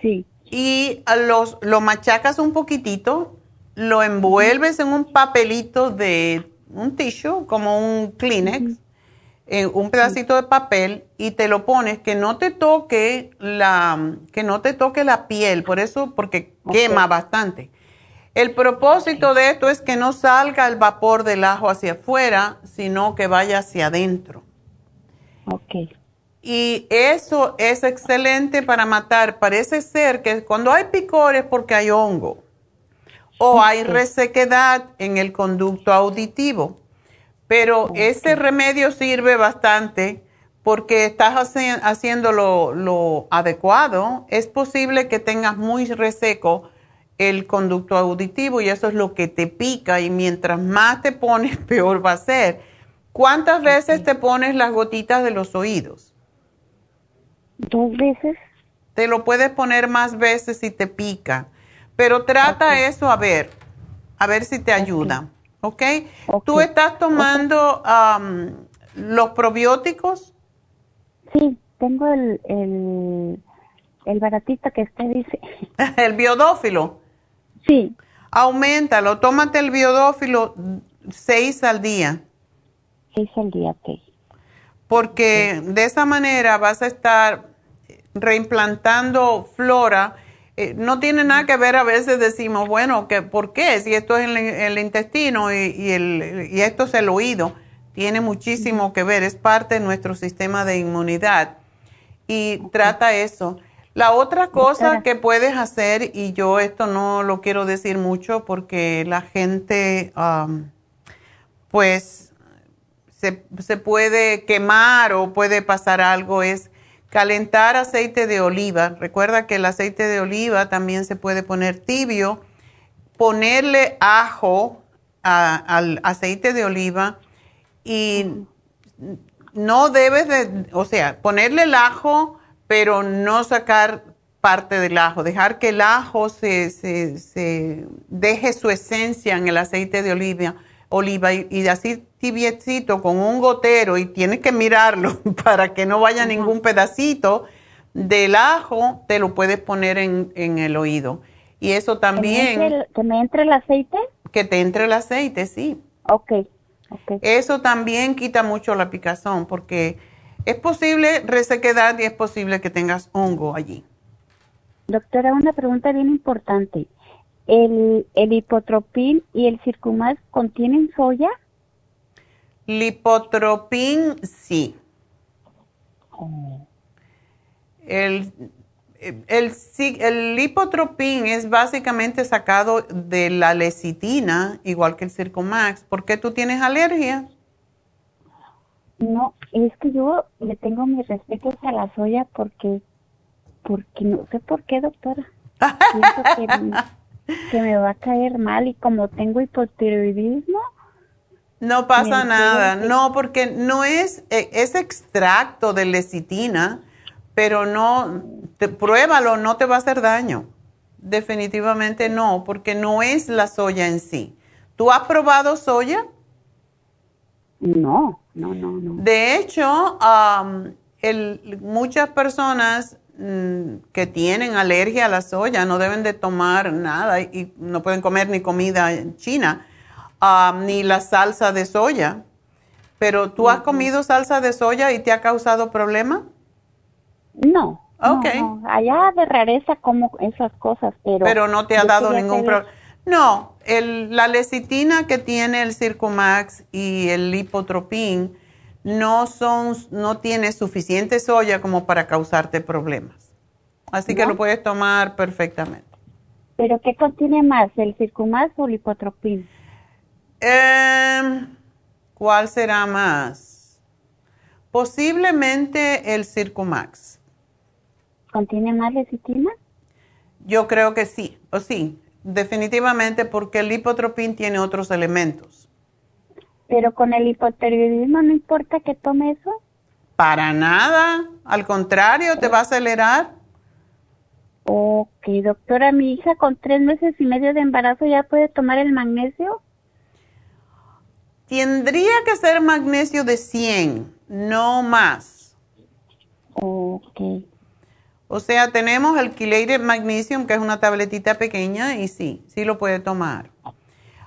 Sí. Y los, lo machacas un poquitito, lo envuelves en un papelito de un tissue, como un Kleenex, en un pedacito de papel y te lo pones que no te toque la que no te toque la piel, por eso porque quema bastante. El propósito de esto es que no salga el vapor del ajo hacia afuera, sino que vaya hacia adentro. Ok. Y eso es excelente para matar. Parece ser que cuando hay picor es porque hay hongo o hay resequedad en el conducto auditivo. Pero ese remedio sirve bastante porque estás haciendo lo, lo adecuado. Es posible que tengas muy reseco el conducto auditivo y eso es lo que te pica y mientras más te pones, peor va a ser. ¿Cuántas veces te pones las gotitas de los oídos? Dos veces. Te lo puedes poner más veces si te pica, pero trata eso a ver, a ver si te ayuda, ¿ok? ¿Tú estás tomando los probióticos? Sí, tengo el, el, el baratito que usted dice. ¿El biodófilo? Sí. Aumentalo, tómate el biodófilo seis al día. Seis al día, ok. Porque de esa manera vas a estar reimplantando flora. Eh, no tiene nada que ver, a veces decimos, bueno, que ¿por qué? Si esto es el, el intestino y, el, y esto es el oído, tiene muchísimo que ver, es parte de nuestro sistema de inmunidad. Y trata eso. La otra cosa que puedes hacer, y yo esto no lo quiero decir mucho porque la gente, pues, se, se, puede quemar o puede pasar algo, es calentar aceite de oliva. Recuerda que el aceite de oliva también se puede poner tibio, ponerle ajo al aceite de oliva y no debes de, o sea, ponerle el ajo pero no sacar parte del ajo, dejar que el ajo se, se, deje su esencia en el aceite de oliva, oliva y, y, así tibiecito con un gotero y tienes que mirarlo para que no vaya ningún pedacito del ajo, te lo puedes poner en, en el oído. Y eso también... ¿Que me entre el, aceite? Que te entre el aceite, sí. Ok. Eso también quita mucho la picazón porque es posible resequedad y es posible que tengas hongo allí. Doctora, una pregunta bien importante. ¿El, el hipotropín y el circumax contienen soya? Lipotropín, sí. Oh. El, el, el, lipotropín es básicamente sacado de la lecitina, igual que el Circumax. ¿Por qué tú tienes alergia? No, es que yo le tengo mis respetos a la soya porque, porque no sé por qué, doctora. que, me va a caer mal y como tengo hipotiroidismo. No pasa nada, no, porque no es, e, es extracto de lecitina pero no, te, pruébalo, no te va a hacer daño. Definitivamente no, porque no es la soya en sí. ¿Tú has probado soya? No, no, no, no. De hecho, muchas personas mm, que tienen alergia a la soya no deben de tomar nada y no pueden comer ni comida china, ni la salsa de soya. Pero ¿tú has comido salsa de soya y te ha causado problema? No. Allá de rareza como esas cosas, pero... Pero no te ha dado ningún problema. No, el, la lecitina que tiene el Circumax y el lipotropín no son, no tiene suficiente soya como para causarte problemas. Así que lo puedes tomar perfectamente. ¿Pero qué contiene más, el Circumax o el lipotropín? Em, ¿Cuál será más? Posiblemente el Circumax. ¿Contiene más lecitina? Yo creo que sí, o sí, definitivamente porque el lipotropín tiene otros elementos. Pero con el hipotiroidismo no importa que tome eso. Para nada, al contrario, te va a acelerar. Ok, doctora, mi hija con tres meses y medio de embarazo ya puede tomar el magnesio. Tendría que ser magnesio de 100, no más. Ok. O sea, tenemos el Chelated Magnesium, que es una tabletita pequeña, y sí, sí lo puede tomar.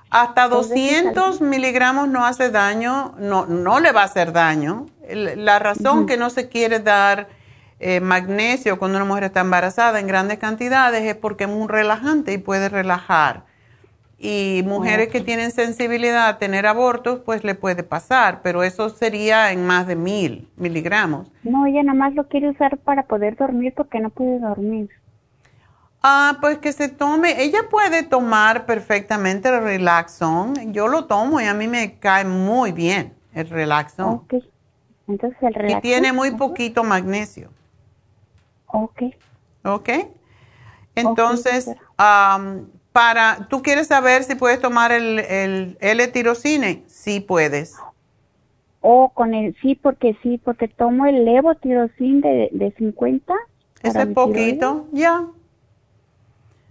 Hasta 200 miligramos no hace daño, no, no le va a hacer daño. La razón que no se quiere dar eh, magnesio cuando una mujer está embarazada en grandes cantidades es porque es un relajante y puede relajar y mujeres que tienen sensibilidad a tener abortos, pues le puede pasar, pero eso sería en más de mil miligramos. No, ella nada más lo quiere usar para poder dormir porque no puede dormir. Ah, pues que se tome, ella puede tomar perfectamente el Relaxon, yo lo tomo y a mí me cae muy bien el Relaxon. Ok, entonces el Relaxon. Y tiene muy poquito magnesio. Ok. Ok. Entonces, para, ¿tú quieres saber si puedes tomar el, el L-tirocine? Sí puedes. Oh, con el, sí, porque sí, porque tomo el levotirocin de, de 50. Ese poquito, ya.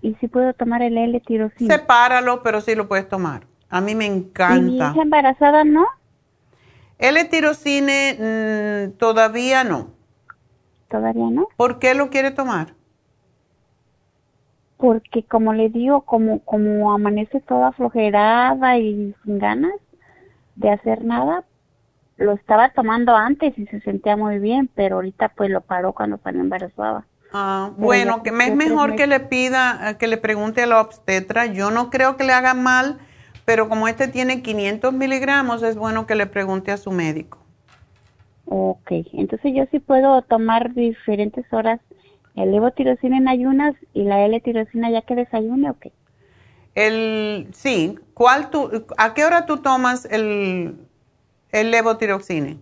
Y sí puedo tomar el L-tirocin. Sepáralo, pero sí lo puedes tomar. A mí me encanta. ¿Y mi hija embarazada no? L-tirocine mm, todavía no. ¿Todavía no? ¿Por qué lo quiere tomar? Porque como le digo, como, como amanece toda flojerada y sin ganas de hacer nada, lo estaba tomando antes y se sentía muy bien, pero ahorita pues lo paró cuando salió embarazada. Ah, bueno, que es mejor que le pida, eh, que le pregunte a la obstetra. Yo no creo que le haga mal, pero como este tiene 500 miligramos, es bueno que le pregunte a su médico. Ok, entonces yo sí puedo tomar diferentes horas el levotirocina en ayunas y la L-tirocina ya que desayune o qué? El, sí, ¿cuál tú, ¿a qué hora tú tomas el, el levotiroxine?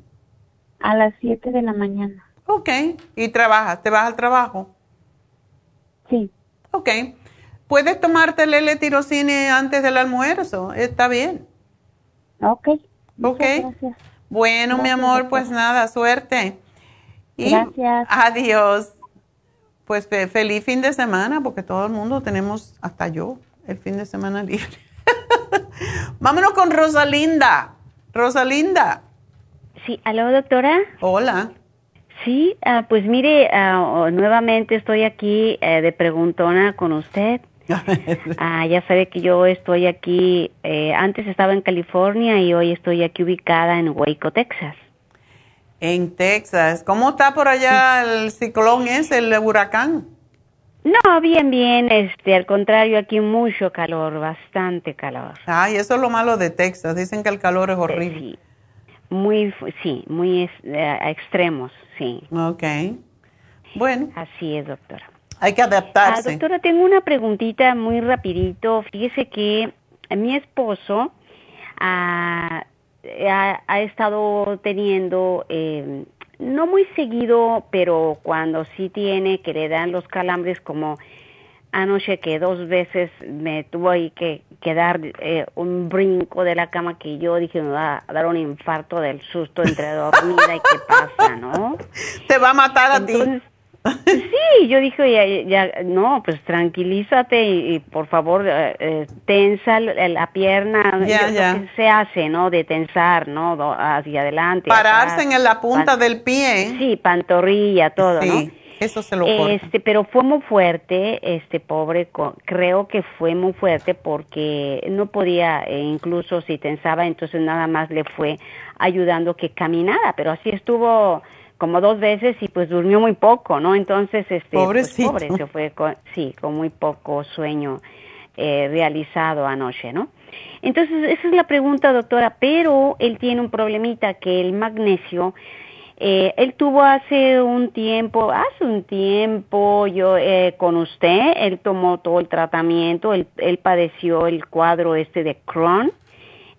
A las 7 de la mañana. Ok, ¿y trabajas? ¿Te vas al trabajo? Sí. Ok, puedes tomarte el L-tirocine antes del almuerzo, está bien. Ok. Ok. Gracias. Bueno, mi amor, pues nada, suerte. gracias. Adiós. Pues feliz fin de semana, porque todo el mundo tenemos, hasta yo, el fin de semana libre. Vámonos con Rosalinda. Rosalinda. Sí, aló, doctora. Hola. Sí, ah, pues mire, ah, nuevamente estoy aquí eh, de preguntona con usted. Ah, ya sabe que yo estoy aquí, eh, antes estaba en California y hoy estoy aquí ubicada en Waco, Texas. En Texas. ¿Cómo está por allá el ciclón ese, el huracán? No, bien, bien, este, al contrario, aquí mucho calor, bastante calor. Ay, eso es lo malo de Texas, dicen que el calor es horrible. Sí, muy, sí, muy eh, extremos, sí. Ok. Bueno. Así es, doctora. Hay que adaptarse. Ah, doctora, tengo una preguntita muy rapidito. Fíjese que mi esposo ha, ha, estado teniendo, eh, no muy seguido, pero cuando sí tiene, que le dan los calambres como anoche que dos veces me tuvo ahí que, que dar eh, un brinco de la cama que yo dije me va a dar un infarto del susto entre dormida y qué pasa, ¿no? Te va a matar a ti. Sí, yo dije, ya, ya, no, pues tranquilízate y, por favor eh, eh, tensa la, pierna, ya, ya. que se hace, ¿no? De tensar, ¿no? hacia adelante. Pararse en la punta del pie. Sí, pantorrilla, todo, sí. Eso se lo Este, pero fue muy fuerte, este pobre, creo que fue muy fuerte porque no podía, incluso si tensaba, entonces nada más le fue ayudando que caminara, pero así estuvo como dos veces y pues durmió muy poco, ¿no? Entonces, este, pues, pobre, se fue, con, sí, con muy poco sueño eh, realizado anoche, ¿no? Entonces, esa es la pregunta, doctora, pero él tiene un problemita que el magnesio, eh, él tuvo hace un tiempo, hace un tiempo yo eh, con usted, él tomó todo el tratamiento, él, él padeció el cuadro este de Crohn,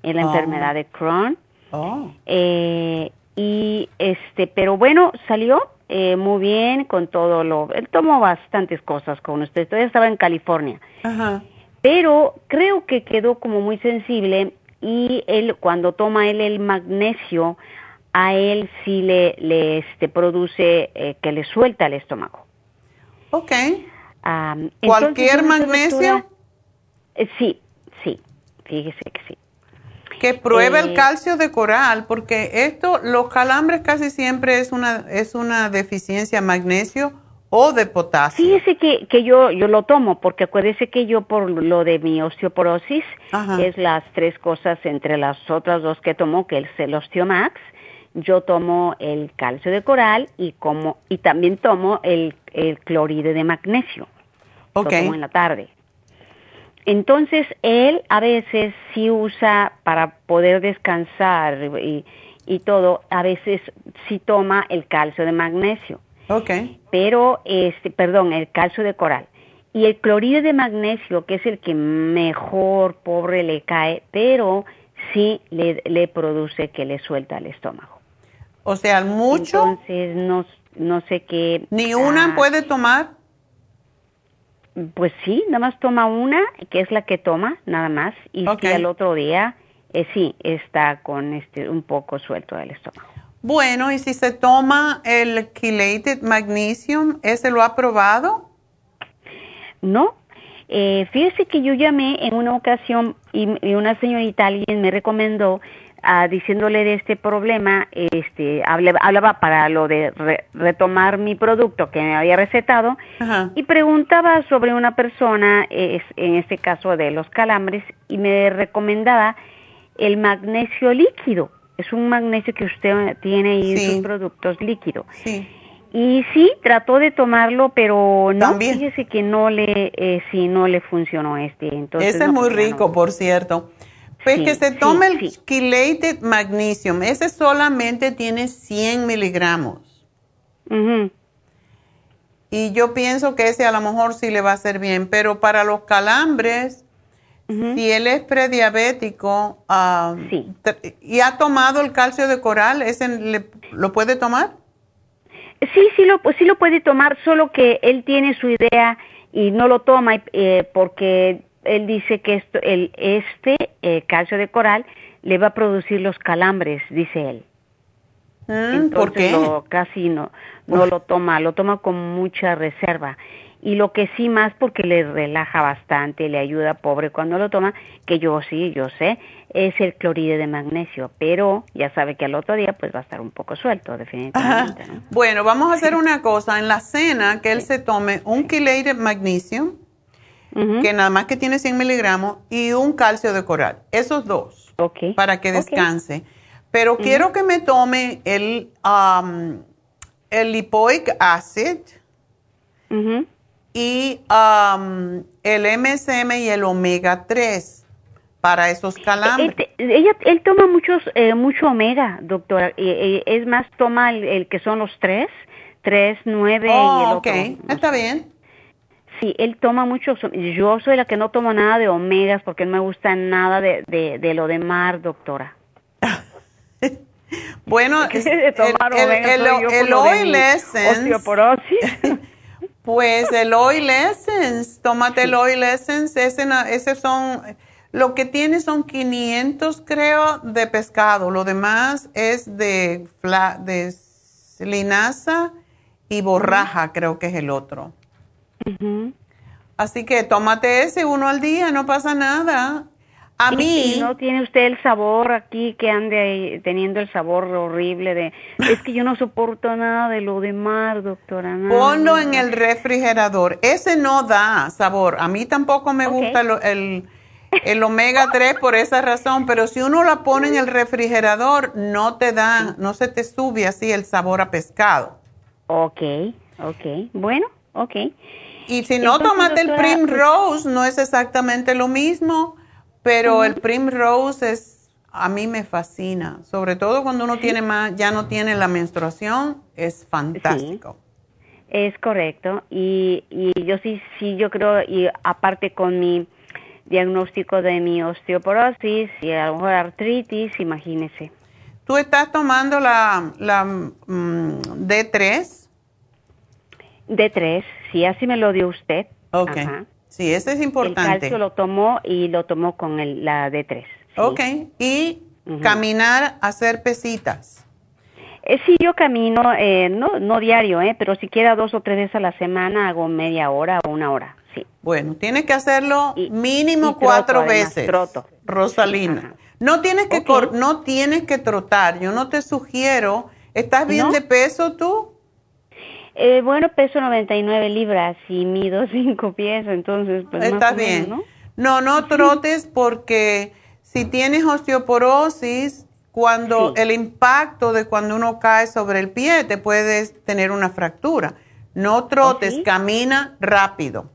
la Oh. enfermedad de Crohn. Oh. Eh, y este, pero bueno, salió eh, muy bien con todo lo. Él tomó bastantes cosas con usted. Todavía estaba en California, Ajá. pero creo que quedó como muy sensible y él cuando toma él el magnesio a él sí le, le este, produce eh, que le suelta el estómago. Ok. ¿Cualquier entonces, magnesio? eh, sí, sí, fíjese que sí. Que pruebe Eh, el calcio de coral, porque esto, los calambres casi siempre es una, es una deficiencia de magnesio o de potasio. Fíjese que, que yo, yo lo tomo, porque acuérdese que yo por lo de mi osteoporosis, Ajá. es las tres cosas entre las otras dos que tomo, que es el Osteomax, yo tomo el calcio de coral y como y también tomo el, el cloride de magnesio. Ok. Lo tomo en la tarde. Entonces, él a veces sí usa para poder descansar y, y todo, a veces sí toma el calcio de magnesio Ok. pero este, perdón, el calcio de coral. Y el cloride de magnesio, que es el que mejor pobre le cae, pero sí le, le produce que le suelta el estómago. O sea, mucho. Entonces, no, no sé qué. ¿Ni una ah, puede tomar? Pues sí, nada más toma una, que es la que toma, nada más. Y Ok. sí, al otro día, eh, sí, está con este un poco suelto del estómago. Bueno, y si se toma el chelated magnesium, ¿ese lo ha probado? No, eh, fíjese que yo llamé en una ocasión y, y una señorita, alguien me recomendó, ah, diciéndole de este problema, este, hablaba, hablaba para lo de re- retomar mi producto que me había recetado Ajá. y preguntaba sobre una persona, es- en este caso de los calambres, y me recomendaba el magnesio líquido. Es un magnesio que usted tiene ahí en Sí. sus productos líquido. Sí. Y sí, trató de tomarlo, pero no, También. fíjese que no le, eh, sí, no le funcionó este. Entonces, ese es muy pues rico, por cierto. Pues Sí, que se sí, tome el sí. chelated magnesium. Ese solamente tiene 100 miligramos. Ujú. Y yo pienso que ese a lo mejor sí le va a hacer bien. Pero para los calambres, si él es prediabético t- y ha tomado el calcio de coral, ¿ese le- lo puede tomar? Sí, sí lo, sí lo puede tomar, solo que él tiene su idea y no lo toma eh, porque él dice que esto, el, este eh, calcio de coral le va a producir los calambres, dice él. ¿Por Entonces qué? lo- casi no, no lo toma, lo toma con mucha reserva. Y lo que sí más porque le relaja bastante, le ayuda, pobre, cuando lo toma, que yo sí, yo sé, es el cloride de magnesio, pero ya sabe que al otro día pues va a estar un poco suelto, definitivamente. ¿no? Bueno, vamos a hacer una cosa. En la cena, que él se tome un chelated magnesium que nada más que tiene 100 miligramos, y un calcio de coral. Esos dos. Para que descanse. Pero quiero que me tome el, um, el lipoic acid y um, el MSM y el omega 3 para esos calambres. Este, ella, él toma muchos, eh, mucho omega, doctora. es más, toma el, que son los tres, tres, nueve y el oh, ok, está bien. Sí, él toma mucho. Yo soy la que no tomo nada de omegas porque no me gusta nada de, de, de lo de mar, doctora. bueno, el, el, oil essence. pues el oil essence, tómate el oil essence, ese, ese son, lo que tiene son 500 creo de pescado, lo demás es de, de linaza y borraja, creo que es el otro. Así que tómate ese uno al día, no pasa nada. A mí. no tiene usted el sabor aquí que ande ahí teniendo el sabor horrible de. Es que yo no soporto nada de lo de mar, doctora. Ponlo en el refrigerador. Ese no da sabor. A mí tampoco me gusta el, el omega 3 por esa razón, pero si uno la pone en el refrigerador, no te da, no se te sube así el sabor a pescado. Ok, ok. Bueno, ok. Y si no, tomate el Primrose, no es exactamente lo mismo, pero el Primrose es, a mí me fascina, sobre todo cuando uno tiene más, ya no tiene la menstruación, es fantástico. Es correcto, y, y yo sí, sí, yo creo, y aparte con mi diagnóstico de mi osteoporosis y a lo mejor artritis, imagínese. ¿Tú estás tomando la, la mm, D3? D3, sí, así me lo dio usted. Ok. Sí, eso es importante. El calcio lo tomó y lo tomó con el, la D3. Ok. Y caminar, hacer pesitas. Eh, sí, yo camino, eh, no, no diario, eh, pero siquiera dos o tres veces a la semana hago media hora o una hora, sí. Bueno, tienes que hacerlo mínimo cuatro veces. Troto. Rosalina. No tienes que no tienes que trotar. Yo no te sugiero. ¿Estás bien de peso tú? Eh, bueno, peso 99 libras y mido 5 pies, entonces pues Está bien. ¿no? no, no trotes porque si tienes osteoporosis, cuando el impacto de cuando uno cae sobre el pie te puedes tener una fractura. No trotes, camina rápido.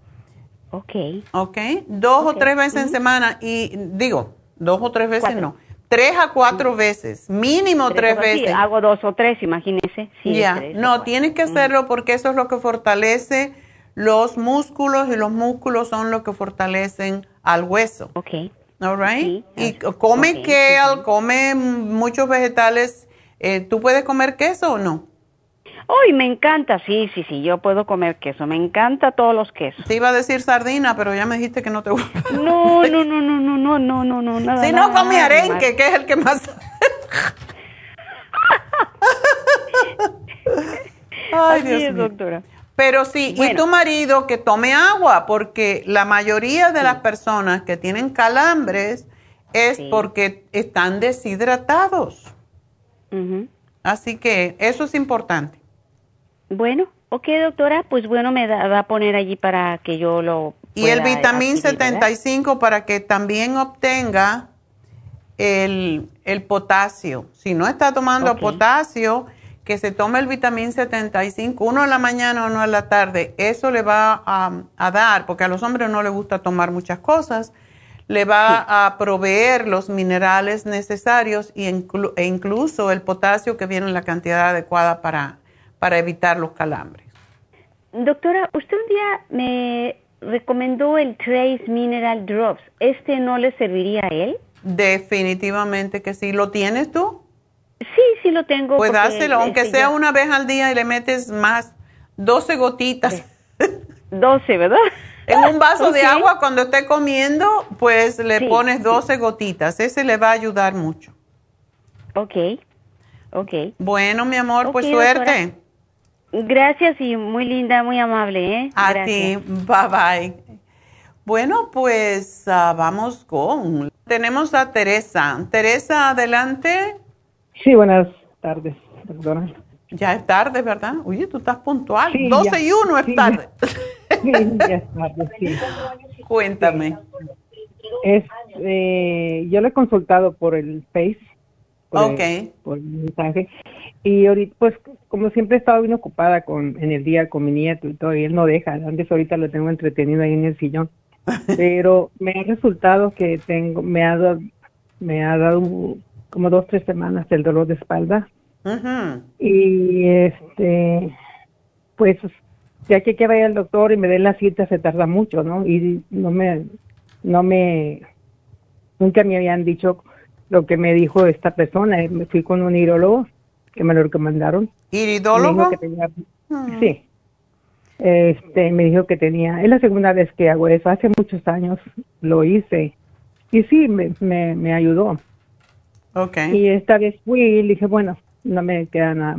Ok. Ok, dos o tres veces en semana y digo, dos o tres veces no Tres a cuatro veces, mínimo tres, veces. hago dos o tres, imagínese. Sí, ya, no, tienes que hacerlo porque eso es lo que fortalece los músculos y los músculos son lo que fortalecen al hueso. Ok. All right? y come kale, come muchos vegetales. Eh, ¿Tú puedes comer queso o no? Uy, me encanta, sí, sí, sí, yo puedo comer queso, me encanta todos los quesos. Te iba a decir sardina, pero ya me dijiste que no te gusta. No, no, no, no, no, no, no, no, no, nada. Si no, come arenque, que es el que más... Ay, Dios mío. doctora. Pero sí, y tu marido que tome agua, porque la mayoría de las personas que tienen calambres es porque están deshidratados. Así que eso es importante. Bueno, ok, doctora, pues bueno, me va a poner allí para que yo lo... Y el vitamín 75 para que también obtenga el, potasio. Si no está tomando potasio, que se tome el vitamín 75, uno en la mañana, uno en la tarde. Eso le va a, dar, porque a los hombres no les gusta tomar muchas cosas, le va a proveer los minerales necesarios y e incluso el potasio que viene en la cantidad adecuada para para evitar los calambres. Doctora, usted un día me recomendó el Trace Mineral Drops. ¿Este no le serviría a él? Definitivamente que sí. ¿Lo tienes tú? Sí, sí lo tengo. Pues dáselo, aunque este, sea una vez al día y le metes más, 12 gotitas. 12, ¿verdad? En un vaso de agua cuando esté comiendo, pues le pones 12 gotitas. Ese le va a ayudar mucho. Ok, ok. Bueno, mi amor, pues suerte. Gracias y muy linda, muy amable. ¿eh? A ti, bye bye. Bueno, pues ah, vamos con. Tenemos a Teresa. Teresa, adelante. Sí, buenas tardes, doctora. Ya es tarde, ¿verdad? Oye, tú estás puntual. 12 y 1 es tarde. Sí, ya es tarde, sí. Cuéntame. Es, eh, yo le he consultado por el Face. Por Ok. El, por el mensaje. Y ahorita, pues, como siempre he estado bien ocupada con, en el día con mi nieto y todo, y él no deja. Antes ahorita lo tengo entretenido ahí en el sillón. Pero me ha resultado que tengo, me ha dado, me ha dado como dos, tres semanas el dolor de espalda. Ujú. Y este, pues, ya que que vaya al doctor y me den la cita se tarda mucho, ¿no? Y no me, no me, nunca me habían dicho lo que me dijo esta persona. Me fui con un irólogo que me lo recomendaron. ¿Iridólogo? Me dijo que tenía- Sí. Este, me dijo que tenía, es la segunda vez que hago eso, hace muchos años lo hice. Y sí, me, me, me ayudó. Ok. Y esta vez fui y le dije, bueno, no me queda nada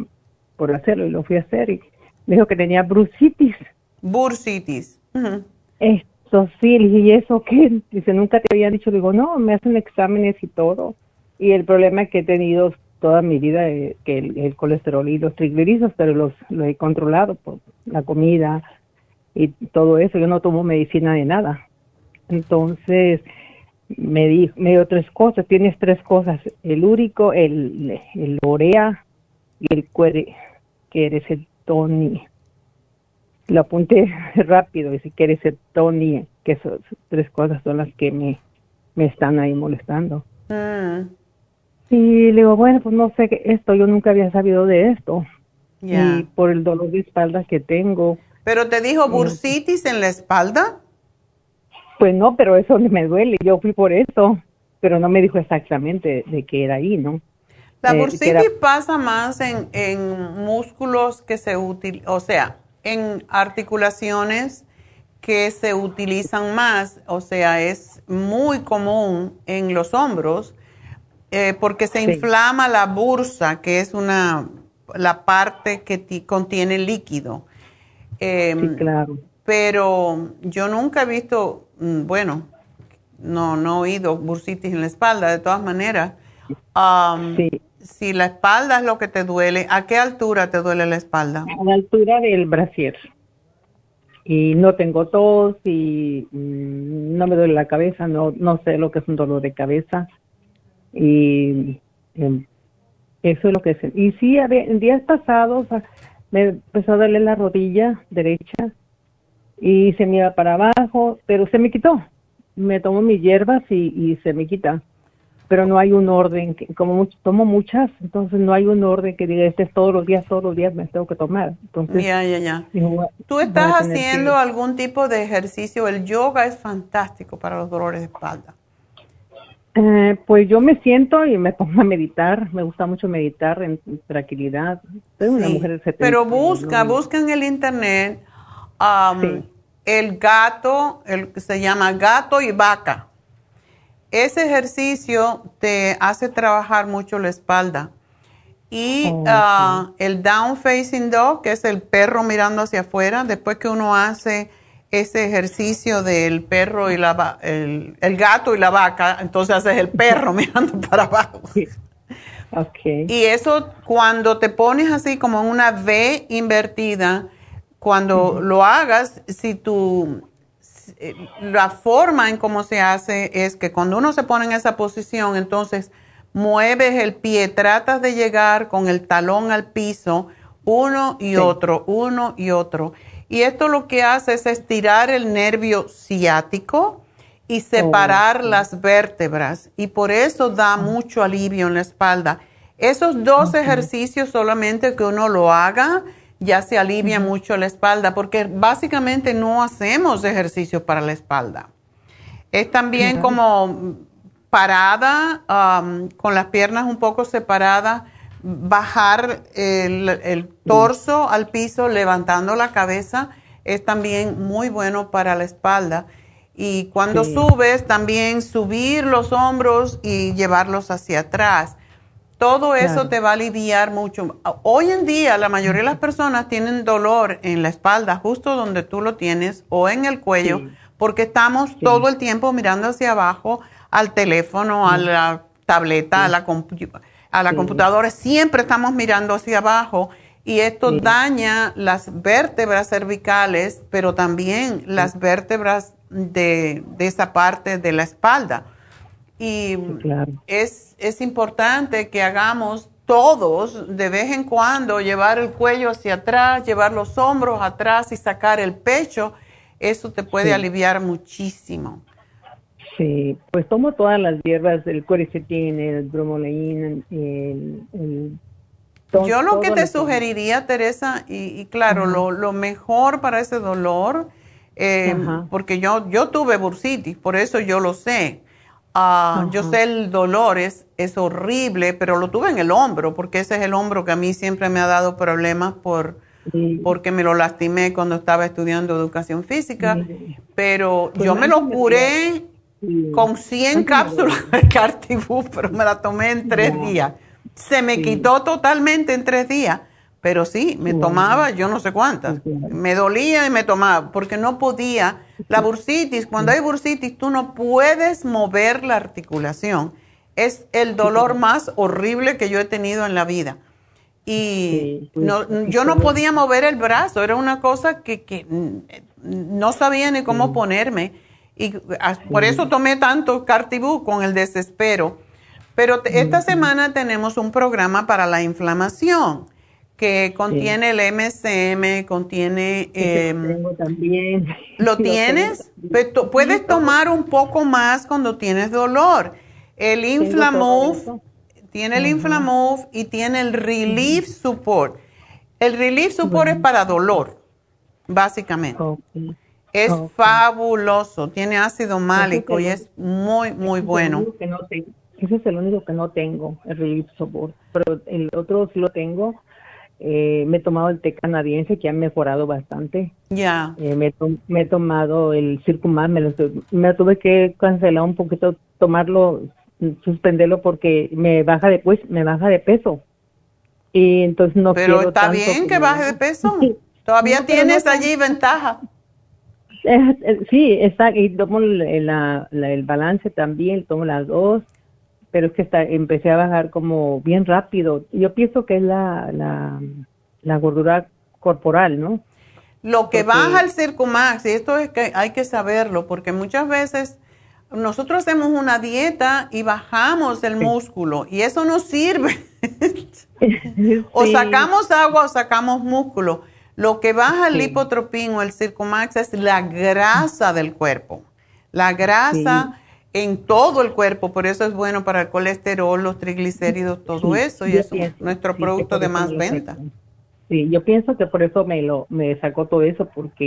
por hacerlo y lo fui a hacer y me dijo que tenía brucitis. Bursitis. Ujú. Esto sí, le dije, ¿y eso qué? Dice, nunca te había dicho. Le digo, no, me hacen exámenes y todo. Y el problema que he tenido toda mi vida es que el, colesterol y los triglicéridos, pero los, los he controlado por la comida y todo eso. Yo no tomo medicina de nada. Entonces, me dijo, me dio tres cosas. Tienes tres cosas: el úrico, el, el urea y el cuere, que eres el Tony. Lo apunté rápido, dice que eres el Tony, que esas tres cosas son las que me, me están ahí molestando. Mm, Y le digo, bueno, pues no sé qué esto, yo nunca había sabido de esto. Y por el dolor de espalda que tengo, ¿Pero te dijo bursitis en la espalda? pues no, pero eso me duele, yo fui por eso, pero no me dijo exactamente de qué era ahí, ¿no? La Eh, bursitis era- pasa más en, en músculos que se utilizan, o sea, en articulaciones que se utilizan más, o sea, es muy común en los hombros eh, porque se Sí. inflama la bursa, que es una la parte que ti- contiene líquido. Em, claro. Pero yo nunca he visto, mm, bueno, no, no he oído bursitis en la espalda, de todas maneras. Am, Si la espalda es lo que te duele, ¿a qué altura te duele la espalda? a la altura del brasier. Y no tengo tos y mm, no me duele la cabeza, no, no sé lo que es un dolor de cabeza. Y em, eso es lo que es. Y sí, en días pasados ah, me empezó a doler la rodilla derecha y se me iba para abajo, pero se me quitó. Me tomo mis hierbas y, y se me quita. Pero no hay un orden, que- como tomo muchas, entonces no hay un orden que diga, este es todos los días, todos los días me tengo que tomar. Entonces, Ya, ya, ya. digo, ¿Tú estás que- haciendo algún tipo de ejercicio? El yoga es fantástico para los dolores de espalda. Eh, pues yo me siento y me pongo a meditar. Me gusta mucho meditar en tranquilidad. Soy una mujer de 70. Pero busca, busca en el internet um, el gato, el que se llama gato y vaca. Ese ejercicio te hace trabajar mucho la espalda. Y Oh, ah, el down facing dog, que es el perro mirando hacia afuera, después que uno hace ese ejercicio del perro y la el, el gato y la vaca, entonces haces el perro mirando para abajo. Y eso cuando te pones así como en una V invertida, cuando lo hagas, si tú, eh, la forma en cómo se hace es que cuando uno se pone en esa posición, entonces mueves el pie, tratas de llegar con el talón al piso, uno y otro, uno y otro. Y esto lo que hace es estirar el nervio ciático y separar las vértebras. Y por eso da mucho alivio en la espalda. Esos dos ejercicios solamente que uno lo haga ya se alivia mucho la espalda porque básicamente no hacemos ejercicio para la espalda. Es también como parada, con las piernas un poco separadas, bajar el, el torso al piso, levantando la cabeza, es también muy bueno para la espalda. Y cuando Sí. subes, también subir los hombros y llevarlos hacia atrás. Todo eso Claro. te va a aliviar mucho. Hoy en día la mayoría de las personas tienen dolor en la espalda, justo donde tú lo tienes, o en el cuello, porque estamos todo el tiempo mirando hacia abajo al teléfono, a la tableta, a la, compu- a la Sí. computadora. Siempre estamos mirando hacia abajo y esto daña las vértebras cervicales, pero también las vértebras de, esa parte de la espalda. Y es, es importante que hagamos todos de vez en cuando llevar el cuello hacia atrás, llevar los hombros atrás y sacar el pecho, eso te puede aliviar muchísimo. Sí, pues tomo todas las hierbas, el cuercetín, el bromoleín, el, el yo lo que te sugeriría, Teresa, y, claro, lo, mejor para ese dolor, eh, porque yo, yo tuve bursitis, por eso yo lo sé. Ah, yo sé el dolor, es, es horrible, pero lo tuve en el hombro, porque ese es el hombro que a mí siempre me ha dado problemas por, porque me lo lastimé cuando estaba estudiando educación física, pero pues yo me lo curé con 100 cápsulas de Cartibú, pero me la tomé en tres días. Se me quitó totalmente en tres días, pero sí, me tomaba yo no sé cuántas. Me dolía y me tomaba, porque no podía. La bursitis, cuando hay bursitis, tú no puedes mover la articulación. Es el dolor más horrible que yo he tenido en la vida. Y no, yo no podía mover el brazo, era una cosa que, no sabía ni cómo ponerme. Y por eso tomé tanto Cartibú con el desespero. Pero esta semana tenemos un programa para la inflamación que contiene el MSM, contiene... Eh, también. ¿Lo tienes? Puedes tomar un poco más cuando tienes dolor. El Inflamove, tiene el Inflamove y tiene el Relief Support. El Relief Support es para dolor, básicamente. Es fabuloso, tiene ácido málico y es muy, muy bueno. Ese es el único que no tengo, el Relief Support. Pero el otro sí lo tengo. Eh, me he tomado el té canadiense que ha mejorado bastante. Ya. Eh, me, he tomado el Circumax, me, me tuve que cancelar un poquito, tomarlo, suspenderlo porque me baja de, pues, me baja de peso. Y entonces no Pero está bien que baje de peso. Todavía tienes allí ventaja. Eh, sí, está, y tomo el balance también, tomo las dos pero es que está, empecé a bajar como bien rápido. Yo pienso que es la, la, gordura corporal, ¿no? Lo que baja el Circumax, y esto es que hay que saberlo, porque muchas veces nosotros hacemos una dieta y bajamos el músculo, y eso no sirve. O sacamos agua o sacamos músculo. Lo que baja el lipotropín o el Circumax es la grasa del cuerpo. La grasa en todo el cuerpo, por eso es bueno para el colesterol, los triglicéridos, todo eso, y eso es nuestro producto de más venta. Sí, yo pienso que por eso me lo me sacó todo eso, porque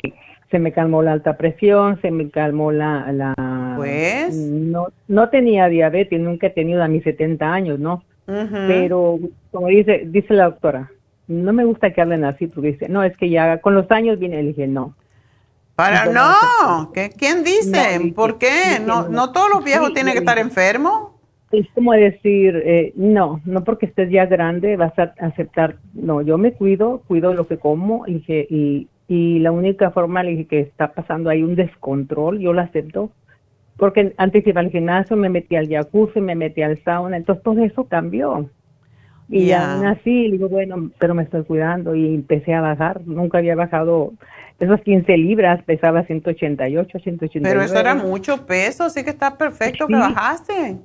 se me calmó la alta presión, se me calmó la... la pues... No, no tenía diabetes, nunca he tenido a mis 70 años, ¿no? Pero, como dice, dice la doctora, no me gusta que hablen así, porque dice, no, es que ya con los años viene, le dije, no, para no, ¿quién dice? ¿Por qué? No, no todos los viejos tienen que estar enfermos. Es como decir, eh, no, no porque estés ya grande vas a aceptar. No, yo me cuido, cuido lo que como y, y, y la única forma le dije que está pasando hay un descontrol, yo lo acepto. Porque antes iba al gimnasio, me metía al jacuzzi, me metía al sauna, entonces todo eso cambió. Y aún así, digo, bueno, pero me estoy cuidando y empecé a bajar. Nunca había bajado esas 15 libras, pesaba 188, 189. Pero eso era mucho peso, así que está perfecto que bajaste.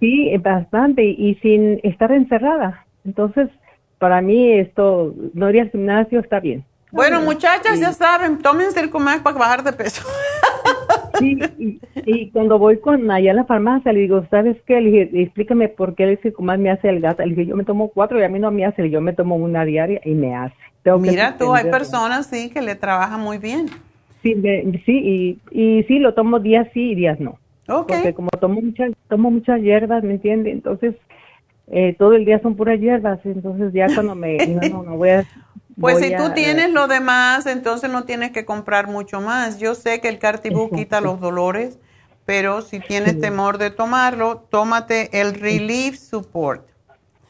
Sí, bastante, y sin estar encerrada. Entonces, para mí esto, no ir al gimnasio está bien. Bueno, muchachas, ya saben, tomen Circumax para bajar de peso. Sí, y, cuando voy con allá a la farmacia, le digo, ¿sabes qué? Le dije, explícame por qué el Circumax me hace el gato. Le dije, yo me tomo cuatro y a mí no me hace, yo me tomo una diaria y me hace. Mira, tú, hay personas, sí, que le trabajan muy bien. Sí, sí y, y sí, lo tomo días sí y días no. Porque como tomo muchas, tomo muchas hierbas, ¿me entiende? Entonces, eh, todo el día son puras hierbas, entonces ya cuando me, no, no, voy a... Pues si tú tienes lo demás, entonces no tienes que comprar mucho más. Yo sé que el Cartibú quita los dolores, pero si tienes temor de tomarlo, tómate el Relief Support.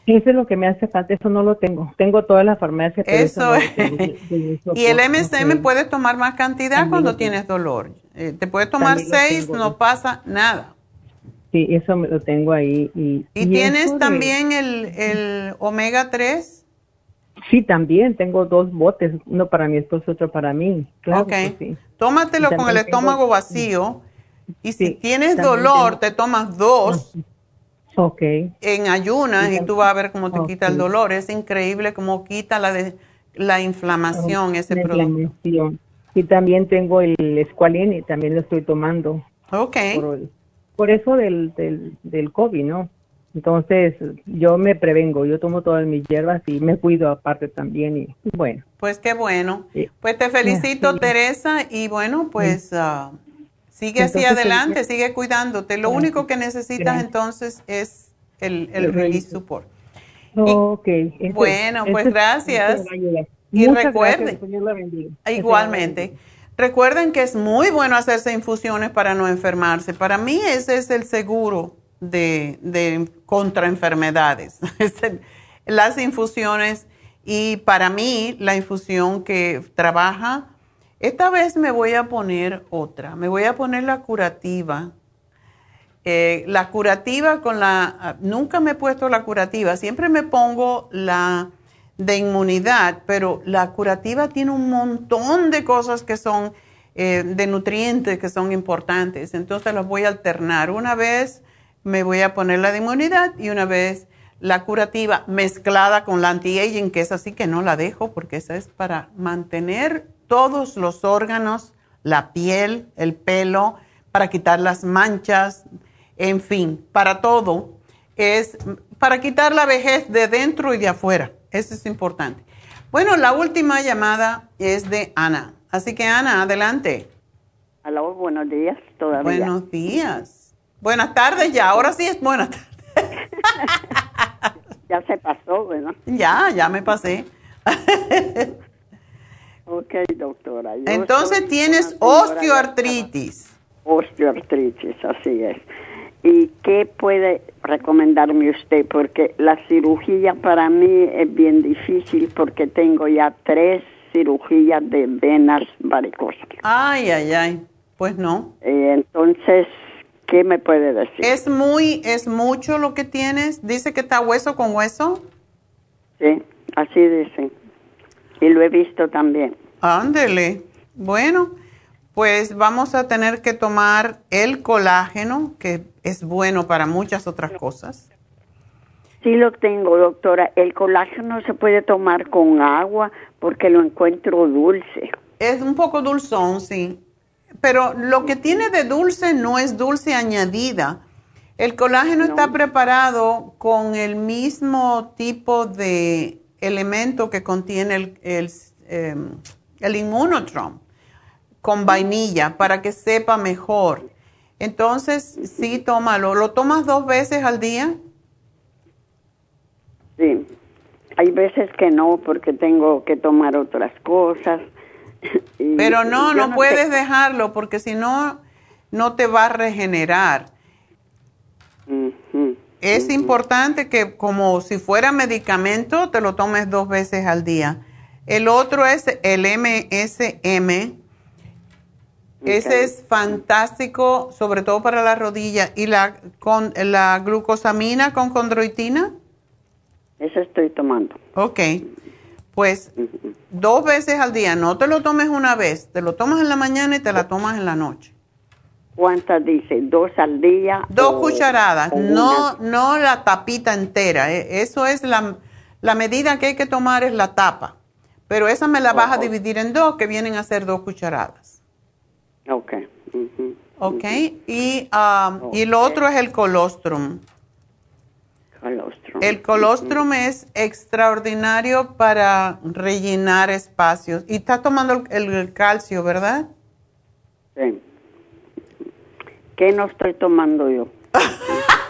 Eso es lo que me hace falta, eso no lo tengo. Tengo toda la farmacia. eso, es. y el MSM puedes tomar más cantidad cuando tienes dolor. Eh, te puedes tomar seis, no pasa nada. Sí, eso me lo tengo ahí. ¿Y, ¿Y, tienes también el, el omega 3? Sí, también tengo dos botes, uno para mi esposo, otro para mí. Claro ok. que sí. Tómatelo con el tengo- estómago vacío. Y si tienes dolor, tengo- te tomas dos Ok. en ayunas y tú vas a ver cómo te quita el dolor. Es increíble cómo quita la, de- la inflamación ese La producto. inflamación. Y también tengo el Squalene, también lo estoy tomando. Ok. Por, por eso del, del, del COVID, ¿no? Entonces, yo me prevengo, yo tomo todas mis hierbas y me cuido aparte también. Y bueno, Pues qué bueno. Sí. Pues te felicito, Sí. Teresa, y bueno, pues ah, sigue así adelante, el- sigue cuidándote. Lo Gracias. único que necesitas Gracias. entonces es el, el El release support. ok. Ese- Bueno, ese- pues gracias. Y Muchas recuerde- gracias, Señor la bendiga. Igualmente. Recuerden que es muy bueno hacerse infusiones para no enfermarse. Para mí ese es el seguro de, contra enfermedades. Es el- Las infusiones y para mí la infusión que trabaja, esta vez me voy a poner otra, me voy a poner la curativa. Eh, la curativa con la, nunca me he puesto la curativa, siempre me pongo la de inmunidad, pero la curativa tiene un montón de cosas que son eh, de nutrientes que son importantes, entonces las voy a alternar. Una vez me voy a poner la de inmunidad y una vez la curativa mezclada con la anti-aging, que es así que no la dejo porque esa es para mantener todos los órganos, la piel, el pelo, para quitar las manchas, en fin, para todo. Es para quitar la vejez de dentro y de afuera. Eso es importante. Bueno, la última llamada es de Ana. Así que Ana, adelante. Aló, buenos días todavía. Buenos días. Buenas tardes ya. Ahora sí es buenas tardes. Ya se pasó, ¿verdad? Ya, ya me pasé. Ok, doctora. yo Entonces tienes osteoartritis. Osteoartritis, así es. ¿Y qué puede recomendarme usted? Porque la cirugía para mí es bien difícil porque tengo ya tres cirugías de venas varicosas. Ay, ay, ay. Pues no. Eh, entonces, ¿qué me puede decir? Es muy, es mucho lo que tienes. Dice que está hueso con hueso. Sí, así dicen. Y lo he visto también. Ándele. Bueno, pues vamos a tener que tomar el colágeno, que es bueno para muchas otras cosas. Sí lo tengo, doctora. El colágeno se puede tomar con agua porque lo encuentro dulce. Es un poco dulzón, sí. Pero lo que tiene de dulce no es dulce añadida. El colágeno está preparado con el mismo tipo de elemento que contiene el, el, em, el inmunotrom, con vainilla, para que sepa mejor. Entonces, sí, tómalo. ¿Lo tomas dos veces al día? Sí. Hay veces que no porque tengo que tomar otras cosas. Y Pero no, no puedes dejarlo porque si no, no te va a regenerar. Es importante que como si fuera medicamento, te lo tomes dos veces al día. El otro es el MSM. Ese es fantástico, sobre todo para la rodilla. ¿Y la, con, la glucosamina con condroitina? Eso estoy tomando. Ok. Pues dos veces al día. No te lo tomes una vez. Te lo tomas en la mañana y te la tomas en la noche. ¿Cuántas dice? ¿Dos al día? Dos o- cucharadas, o no, una? no la tapita entera. e- Eso es la, la medida que hay que tomar es la tapa. Pero esa me la vas a dividir en dos, que vienen a ser dos cucharadas. Ok. ujú. ¿Ok? Y, um, y lo otro es el colostrum. Colostrum. El colostrum es extraordinario para rellenar espacios. Y estás tomando el, el calcio, ¿verdad? Sí. ¿Qué no estoy tomando yo?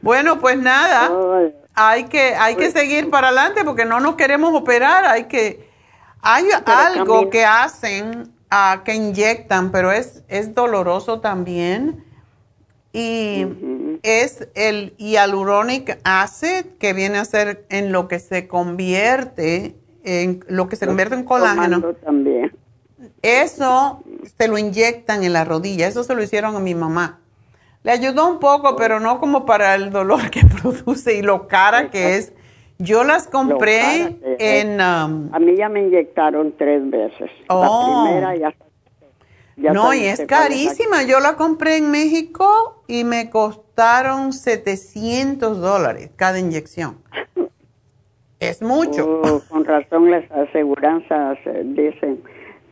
Bueno, pues nada. Hay que, hay Pues que seguir para adelante porque no nos queremos operar. Hay que, hay algo que hacen, ah, que inyectan, pero es, es doloroso también. Y es el hyaluronic acid que viene a ser en lo que se convierte en lo que se convierte en colágeno. También. Eso se lo inyectan en la rodilla. Eso se lo hicieron a mi mamá. Le ayudó un poco, pero no como para el dolor que produce y lo cara que es. Yo las compré en... Um, a mí ya me inyectaron tres veces. Oh. La primera ya... ya no, y es carísima. Yo la compré en México y me costaron 700 dólares cada inyección. Es mucho. Oh, con razón las aseguranzas eh, dicen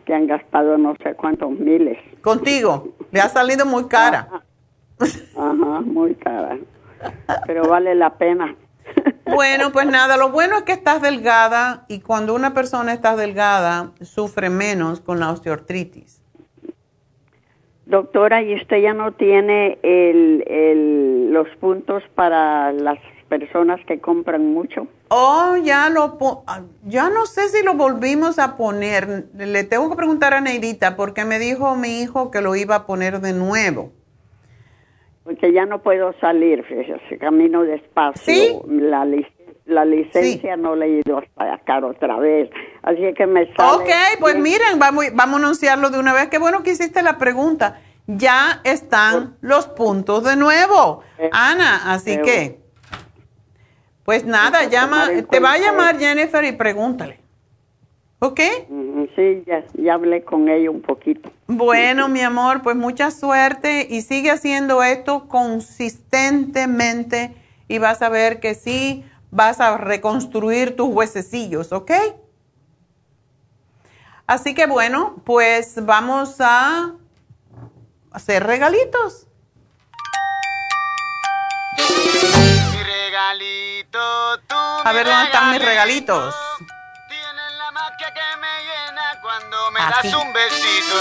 que han gastado no sé cuántos miles. Contigo, le ha salido muy cara. Ajá, muy cara. Pero vale la pena. Bueno, pues nada, lo bueno es que estás delgada y cuando una persona está delgada sufre menos con la osteoartritis. Doctora, ¿y usted ya no tiene el, el, los puntos para las personas que compran mucho? Oh, ya lo, ah, ya no sé si lo volvimos a poner. Le tengo que preguntar a Neidita porque me dijo mi hijo que lo iba a poner de nuevo. Porque ya no puedo salir, fíjese, camino despacio. La, lic- la licencia no le he ido a sacar otra vez. Así que me sale... Ok, pues miren, vamos, vamos a anunciarlo de una vez. Qué bueno que hiciste la pregunta. Ya están los puntos de nuevo, Ana. Así eh, que, pues nada, llama, tomar en te va a llamar Jennifer y pregúntale. ¿Ok? Ujú, Sí, ya, ya hablé con ella un poquito. Bueno, mi amor, pues mucha suerte y sigue haciendo esto consistentemente y vas a ver que sí vas a reconstruir tus huesecillos, ¿ok? Así que bueno, pues vamos a hacer regalitos. A ver dónde están mis regalitos. me Aquí. das un besito.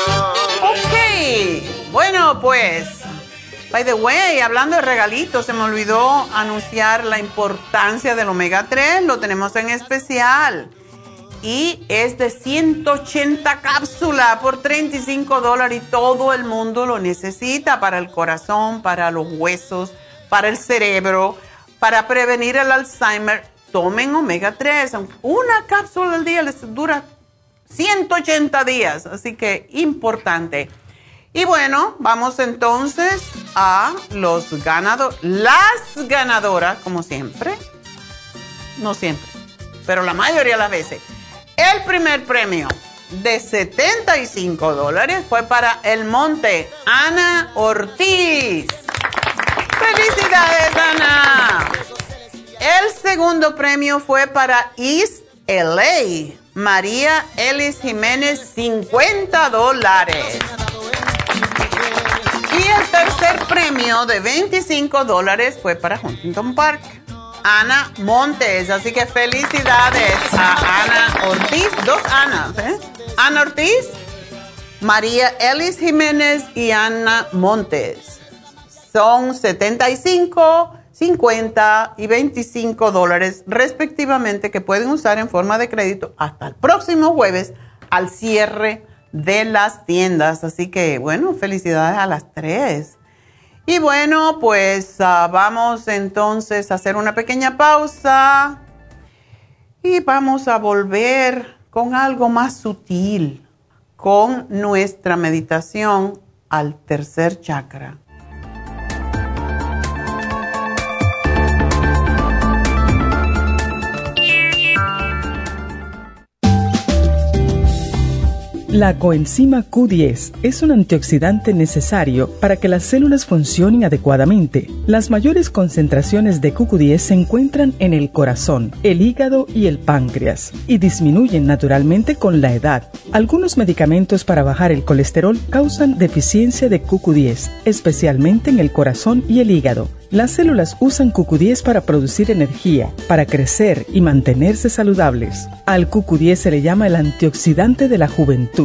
Ok, bueno pues, by the way, hablando de regalitos, se me olvidó anunciar la importancia del omega 3, lo tenemos en especial. Y es de 180 cápsulas por 35 dólares y todo el mundo lo necesita para el corazón, para los huesos, para el cerebro, para prevenir el Alzheimer. Tomen omega 3, una cápsula al día les dura 180 días, así que importante. Y bueno, vamos entonces a los ganadores, las ganadoras, como siempre. No siempre, pero la mayoría de las veces. El primer premio de 75 dólares fue para El Monte, Ana Ortiz. ¡Felicidades, Ana! El segundo premio fue para East LA, María Ellis Jiménez, 50 dólares. Y el tercer premio de 25 dólares fue para Huntington Park, Ana Montes. Así que felicidades a Ana Ortiz, dos Anas, ¿eh? Ana Ortiz, María Ellis Jiménez y Ana Montes. Son 75, 50 y 25 dólares respectivamente que pueden usar en forma de crédito hasta el próximo jueves al cierre de las tiendas. Así que bueno, felicidades a las tres. Y bueno, pues ah, vamos entonces a hacer una pequeña pausa y vamos a volver con algo más sutil, con nuestra meditación al tercer chakra. La coenzima Q10 es un antioxidante necesario para que las células funcionen adecuadamente. Las mayores concentraciones de QQ10 se encuentran en el corazón, el hígado y el páncreas y disminuyen naturalmente con la edad. Algunos medicamentos para bajar el colesterol causan deficiencia de QQ10, especialmente en el corazón y el hígado. Las células usan QQ10 para producir energía, para crecer y mantenerse saludables. Al QQ10 se le llama el antioxidante de la juventud.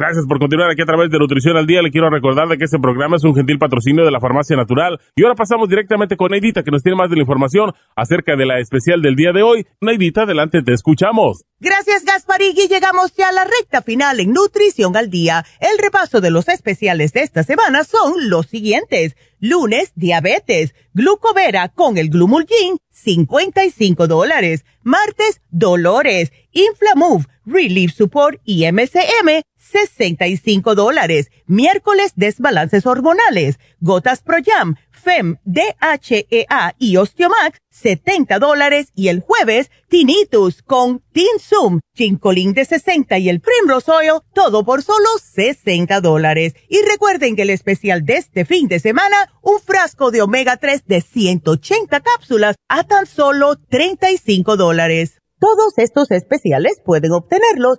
Gracias por continuar aquí a través de Nutrición al Día. Le quiero recordar de que este programa es un gentil patrocinio de la Farmacia Natural. Y ahora pasamos directamente con Neidita, que nos tiene más de la información acerca de la especial del día de hoy. Neidita, adelante, te escuchamos. Gracias, Gasparigui. Llegamos ya a la recta final en Nutrición al Día. El repaso de los especiales de esta semana son los siguientes. Lunes, diabetes, glucovera con el glumulgin, 55 dólares. Martes, dolores, Inflamove, Relief Support y MCM, 65 dólares. Miércoles, desbalances hormonales, gotas Pro Jam, FEM, DHEA y Osteomax, 70 dólares. Y el jueves, Tinnitus con Tinsum, Chincolin de 60 y el Primrose Oil, todo por solo 60 dólares. Y recuerden que el especial de este fin de semana, un frasco de omega 3 de 180 cápsulas a tan solo 35 dólares. Todos estos especiales pueden obtenerlos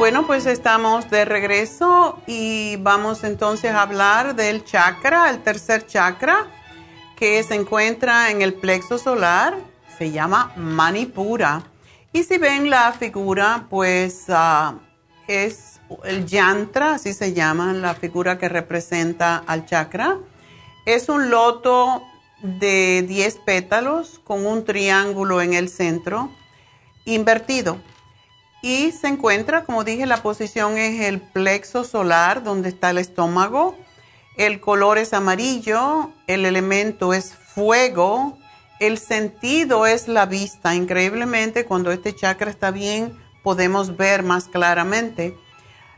Bueno, pues estamos de regreso y vamos entonces a hablar del chakra, el tercer chakra, que se encuentra en el plexo solar, se llama Manipura. Y si ven la figura, pues ah, es el yantra, así se llama, la figura que representa al chakra. Es un loto de 10 pétalos con un triángulo en el centro invertido y se encuentra, como dije, la posición es el plexo solar, donde está el estómago. El color es amarillo, el elemento es fuego, el sentido es la vista. Increíblemente, cuando este chakra está bien, podemos ver más claramente.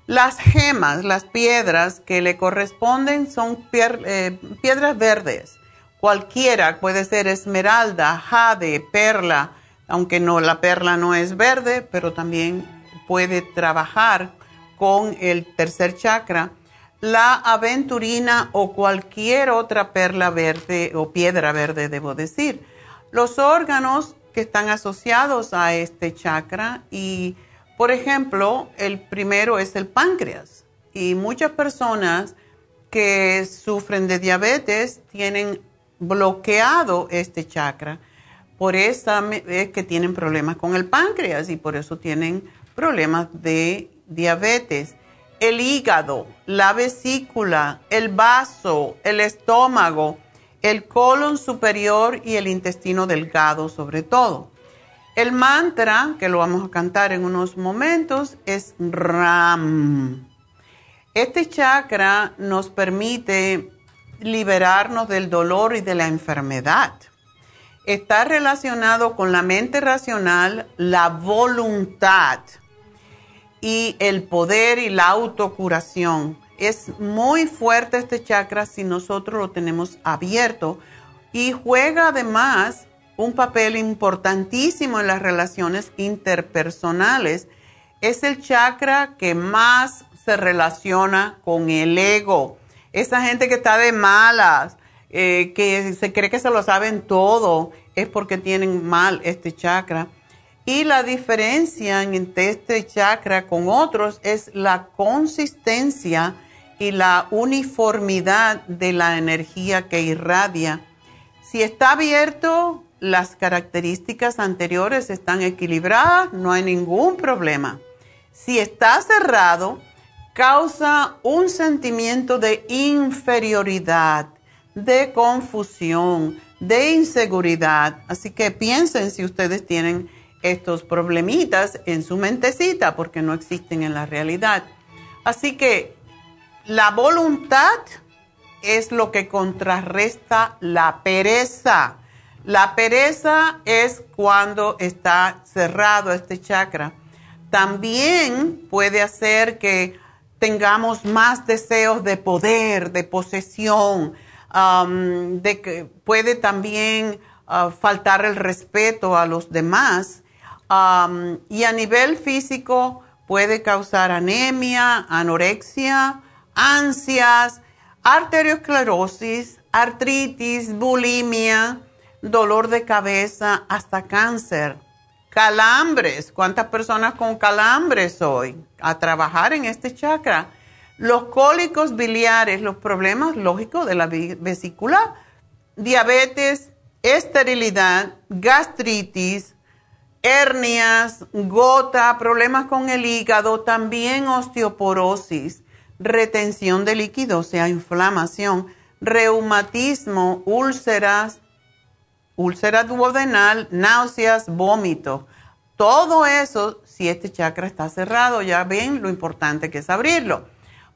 Las gemas, las piedras que le corresponden son eh, piedras verdes. Cualquiera puede ser esmeralda, jade, perla aunque no, la perla no es verde, pero también puede trabajar con el tercer chakra. La aventurina o cualquier otra perla verde o piedra verde, debo decir. Los órganos que están asociados a este chakra y, por ejemplo, el primero es el páncreas. Y muchas personas que sufren de diabetes tienen bloqueado este chakra. Por eso es que tienen problemas con el páncreas y por eso tienen problemas de diabetes. El hígado, la vesícula, el vaso, el estómago, el colon superior y el intestino delgado sobre todo. El mantra, que lo vamos a cantar en unos momentos, es RAM. Este chakra nos permite liberarnos del dolor y de la enfermedad está relacionado con la mente racional, la voluntad y el poder y la autocuración. Es muy fuerte este chakra si nosotros lo tenemos abierto y juega además un papel importantísimo en las relaciones interpersonales. Es el chakra que más se relaciona con el ego. Esa gente que está de malas, eh, que se cree que se lo saben todo, es porque tienen mal este chakra. Y la diferencia entre este chakra con otros es la consistencia y la uniformidad de la energía que irradia. Si está abierto, las características anteriores están equilibradas, no hay ningún problema. Si está cerrado, causa un sentimiento de inferioridad de confusión, de inseguridad. Así que piensen si ustedes tienen estos problemitas en su mentecita porque no existen en la realidad. Así que la voluntad es lo que contrarresta la pereza. La pereza es cuando está cerrado este chakra. También puede hacer que tengamos más deseos de poder, de posesión, de que puede también ah, faltar el respeto a los demás. Y a nivel físico puede causar anemia, anorexia, ansias, arteriosclerosis, artritis, bulimia, dolor de cabeza, hasta cáncer. Calambres, ¿cuántas personas con calambres hoy? A trabajar en este chakra. Los cólicos biliares, los problemas lógicos de la vesícula, diabetes, esterilidad, gastritis, hernias, gota, problemas con el hígado, también osteoporosis, retención de líquido, o sea, inflamación, reumatismo, úlceras, úlcera duodenal, náuseas, vómito. Todo eso, si este chakra está cerrado, ya ven lo importante que es abrirlo.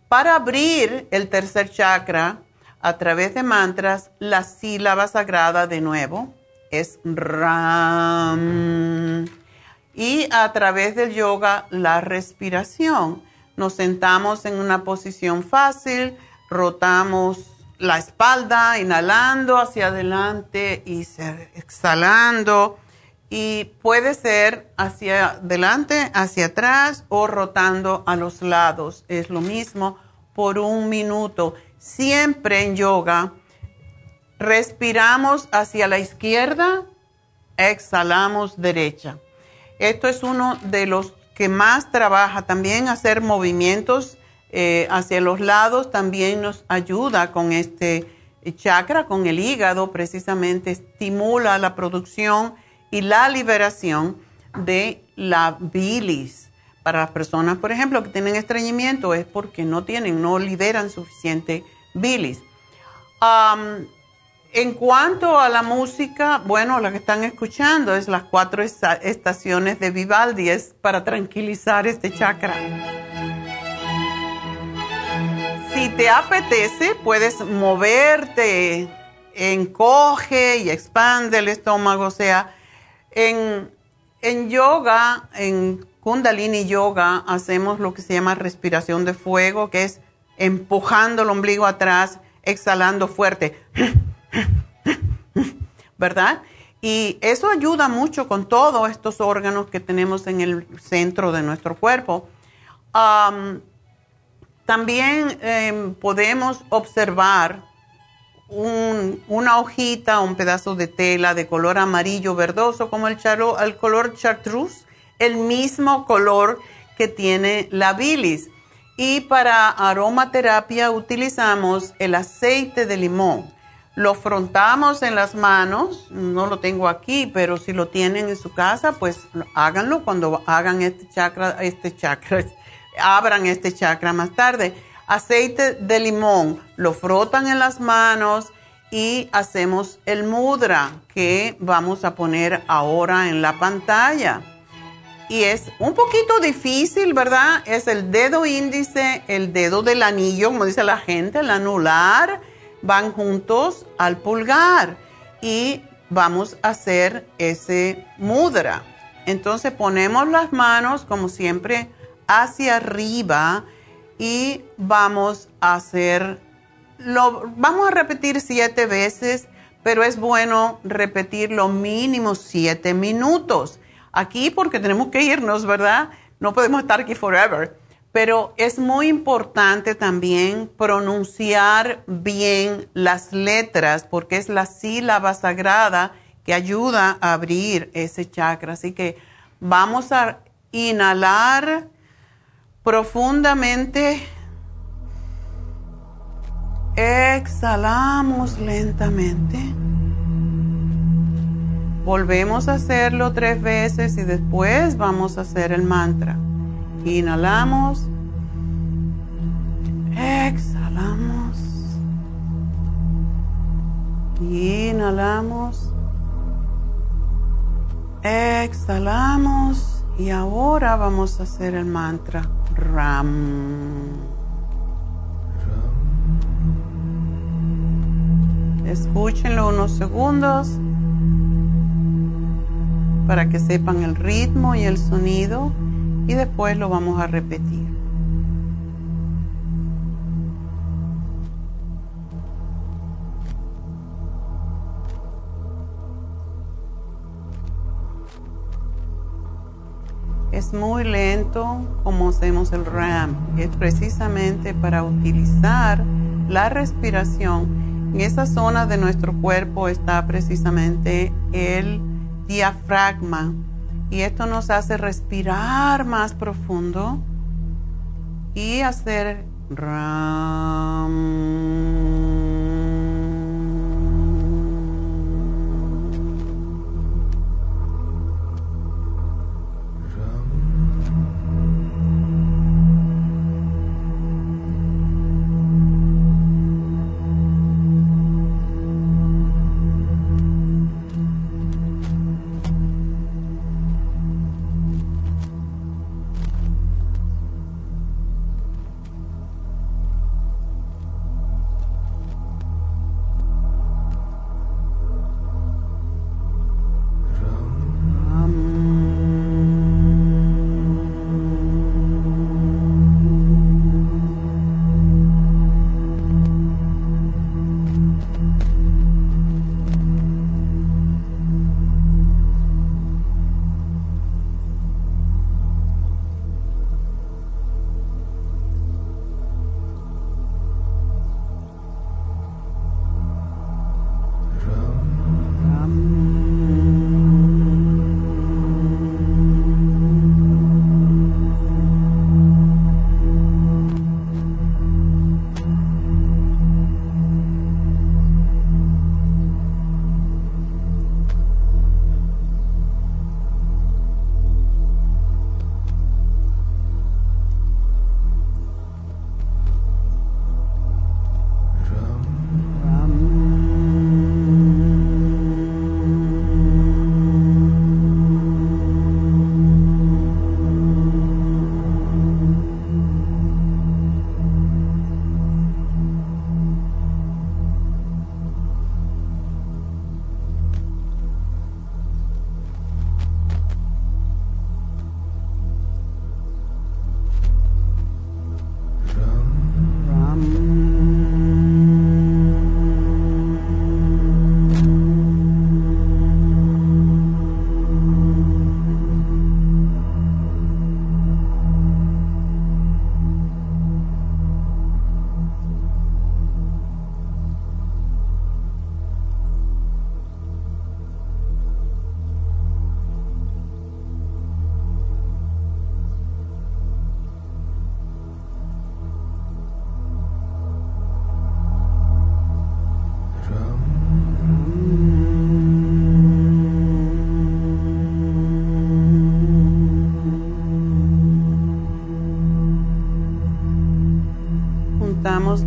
Para abrir el tercer chakra a través de mantras, la sílaba sagrada de nuevo es Ram. Y a través del yoga, la respiración. Nos sentamos en una posición fácil, rotamos la espalda, inhalando hacia adelante y exhalando. Y puede ser hacia adelante, hacia atrás o rotando a los lados. Es lo mismo por un minuto. Siempre en yoga respiramos hacia la izquierda, exhalamos derecha. Esto es uno de los que más trabaja. También hacer movimientos eh, hacia los lados también nos ayuda con este chakra, con el hígado, precisamente estimula la producción y la liberación de la bilis. Para las personas, por ejemplo, que tienen estreñimiento es porque no tienen, no liberan suficiente bilis. En cuanto a la música, bueno, lo que están escuchando es las cuatro esta- estaciones de Vivaldi, es para tranquilizar este chakra. Si te apetece, puedes moverte, encoge y expande el estómago. O sea, en, yoga, en Kundalini Yoga, hacemos lo que se llama respiración de fuego, que es empujando el ombligo atrás, exhalando fuerte. ¿verdad? Y eso ayuda mucho con todos estos órganos que tenemos en el centro de nuestro cuerpo. Am, también em, podemos observar un- una hojita, un pedazo de tela de color amarillo verdoso, como el, charo- color chartreuse, el mismo color que tiene la bilis. Y para aromaterapia utilizamos el aceite de limón. Lo frontamos en las manos, no lo tengo aquí, pero si lo tienen en su casa, pues háganlo cuando hagan este chakra, este abran este chakra más tarde. Aceite de limón, lo frotan en las manos y hacemos el mudra que vamos a poner ahora en la pantalla. Y es un poquito difícil, ¿verdad? Es el dedo índice, el dedo del anillo, como dice la gente, el anular, van juntos al pulgar y vamos a hacer ese mudra. Entonces ponemos las manos, como siempre, hacia arriba y vamos a hacer, lo, vamos a repetir siete veces, pero es bueno repetir lo mínimo siete minutos. Aquí porque tenemos que irnos, ¿verdad? No podemos estar aquí forever. Pero es muy importante también pronunciar bien las letras porque es la sílaba sagrada que ayuda a abrir ese chakra. Así que vamos a inhalar profundamente. Exhalamos lentamente. Volvemos a hacerlo tres veces y después vamos a hacer el mantra. Inhalamos. Exhalamos. Inhalamos. Exhalamos. Y ahora vamos a hacer el mantra Ram. Escúchenlo unos segundos para que sepan el ritmo y el sonido y después lo vamos a repetir. Muy lento como hacemos el RAM. Es precisamente para utilizar la respiración. En esa zona de nuestro cuerpo está precisamente el diafragma y esto nos hace respirar más profundo y hacer RAM.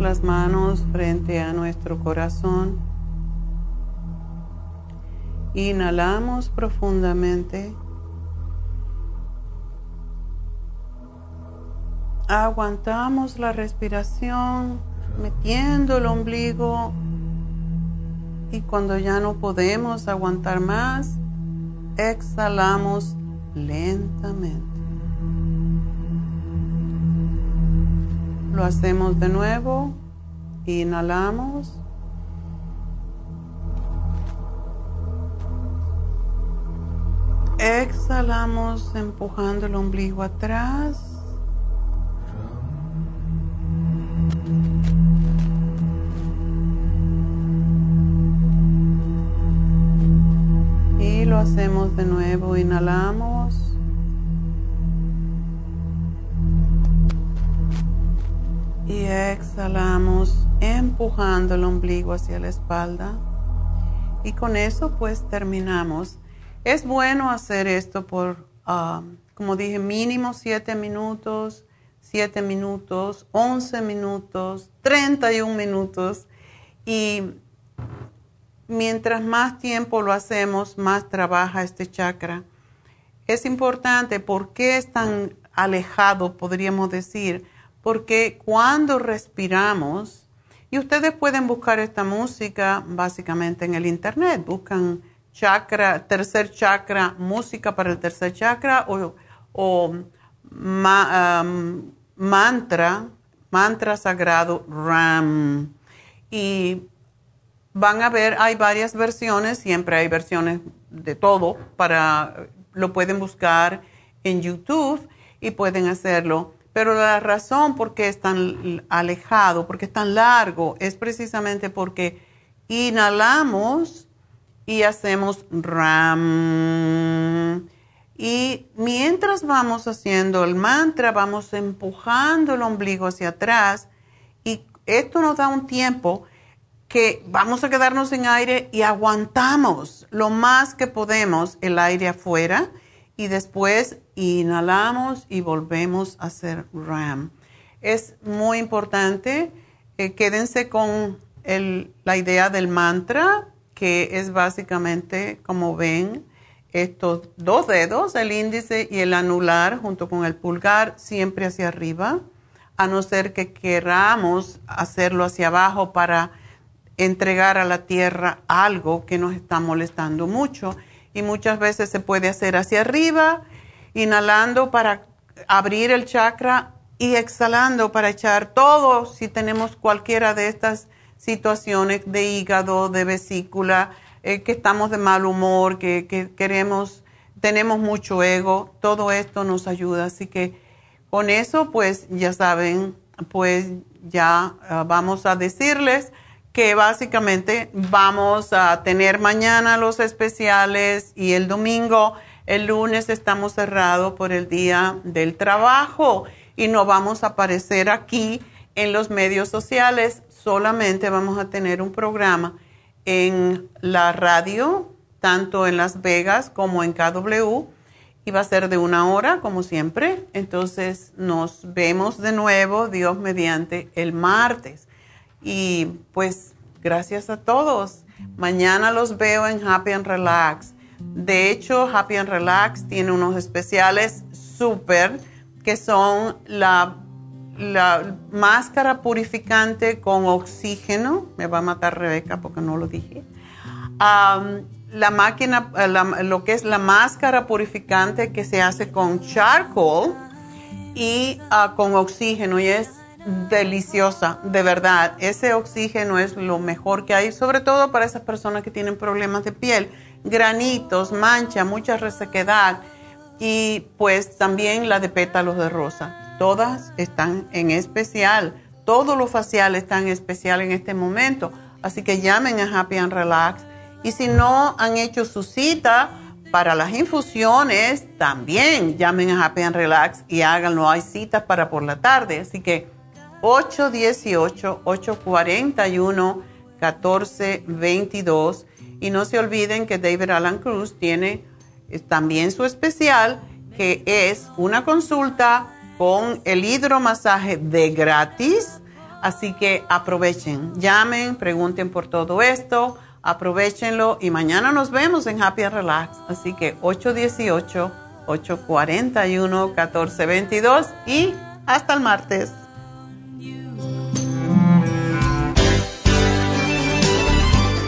Las manos frente a nuestro corazón. Inhalamos profundamente. Aguantamos la respiración metiendo el ombligo y cuando ya no podemos aguantar más, exhalamos lentamente. Lo hacemos de nuevo. Inhalamos. Exhalamos empujando el ombligo atrás. Y lo hacemos de nuevo. Inhalamos. Y exhalamos empujando el ombligo hacia la espalda. Y con eso pues terminamos. Es bueno hacer esto por, ah, como dije, mínimo 7 minutos, 7 minutos, 11 minutos, 31 minutos. Y mientras más tiempo lo hacemos, más trabaja este chakra. Es importante, ¿por qué es tan alejado, podríamos decir? Porque cuando respiramos, y ustedes pueden buscar esta música básicamente en el internet, buscan chakra, tercer chakra, música para el tercer chakra o, mantra, mantra sagrado RAM. Y van a ver, hay varias versiones, siempre hay versiones de todo, para, lo pueden buscar en YouTube y pueden hacerlo. Pero la razón por qué es tan alejado, porque es tan largo, es precisamente porque inhalamos y hacemos ram. Y mientras vamos haciendo el mantra, vamos empujando el ombligo hacia atrás y esto nos da un tiempo que vamos a quedarnos en aire y aguantamos lo más que podemos el aire afuera y después inhalamos y volvemos a hacer RAM. Es muy importante, eh, quédense con la idea del mantra, que es básicamente, como ven, estos dos dedos, el índice y el anular, junto con el pulgar, siempre hacia arriba, a no ser que queramos hacerlo hacia abajo para entregar a la tierra algo que nos está molestando mucho. Y muchas veces se puede hacer hacia arriba, inhalando para abrir el chakra y exhalando para echar todo, si tenemos cualquiera de estas situaciones de hígado, de vesícula, eh, que estamos de mal humor, que, queremos, tenemos mucho ego, todo esto nos ayuda. Así que con eso, pues ya saben, pues ya ah, vamos a decirles básicamente vamos a tener mañana los especiales y el domingo, el lunes estamos cerrados por el día del trabajo y no vamos a aparecer aquí en los medios sociales, solamente vamos a tener un programa en la radio, tanto en Las Vegas como en KW, y va a ser de una hora, como siempre. Entonces nos vemos de nuevo, Dios mediante, el martes. Y pues gracias a todos. Mañana los veo en Happy and Relax. De hecho, Happy and Relax tiene unos especiales súper que son la, la máscara purificante con oxígeno. Me va a matar Rebeca porque no lo dije. la máquina, lo que es la máscara purificante que se hace con charcoal y ah, con oxígeno y es deliciosa, de verdad. Ese oxígeno es lo mejor que hay, sobre todo para esas personas que tienen problemas de piel, granitos, mancha, mucha resequedad y pues también la de pétalos de rosa. Todas están en especial, todo lo facial está en especial en este momento. Así que llamen a Happy and Relax. Y si no han hecho su cita para las infusiones, también llamen a Happy and Relax y háganlo. Hay citas para por la tarde. Así que 818-841-1422. Y no se olviden que David Alan Cruz tiene también su especial, que es una consulta con el hidromasaje de gratis. Así que aprovechen, llamen, pregunten por todo esto, aprovechenlo y mañana nos vemos en Happy Relax. Así que 818-841-1422 y hasta el martes.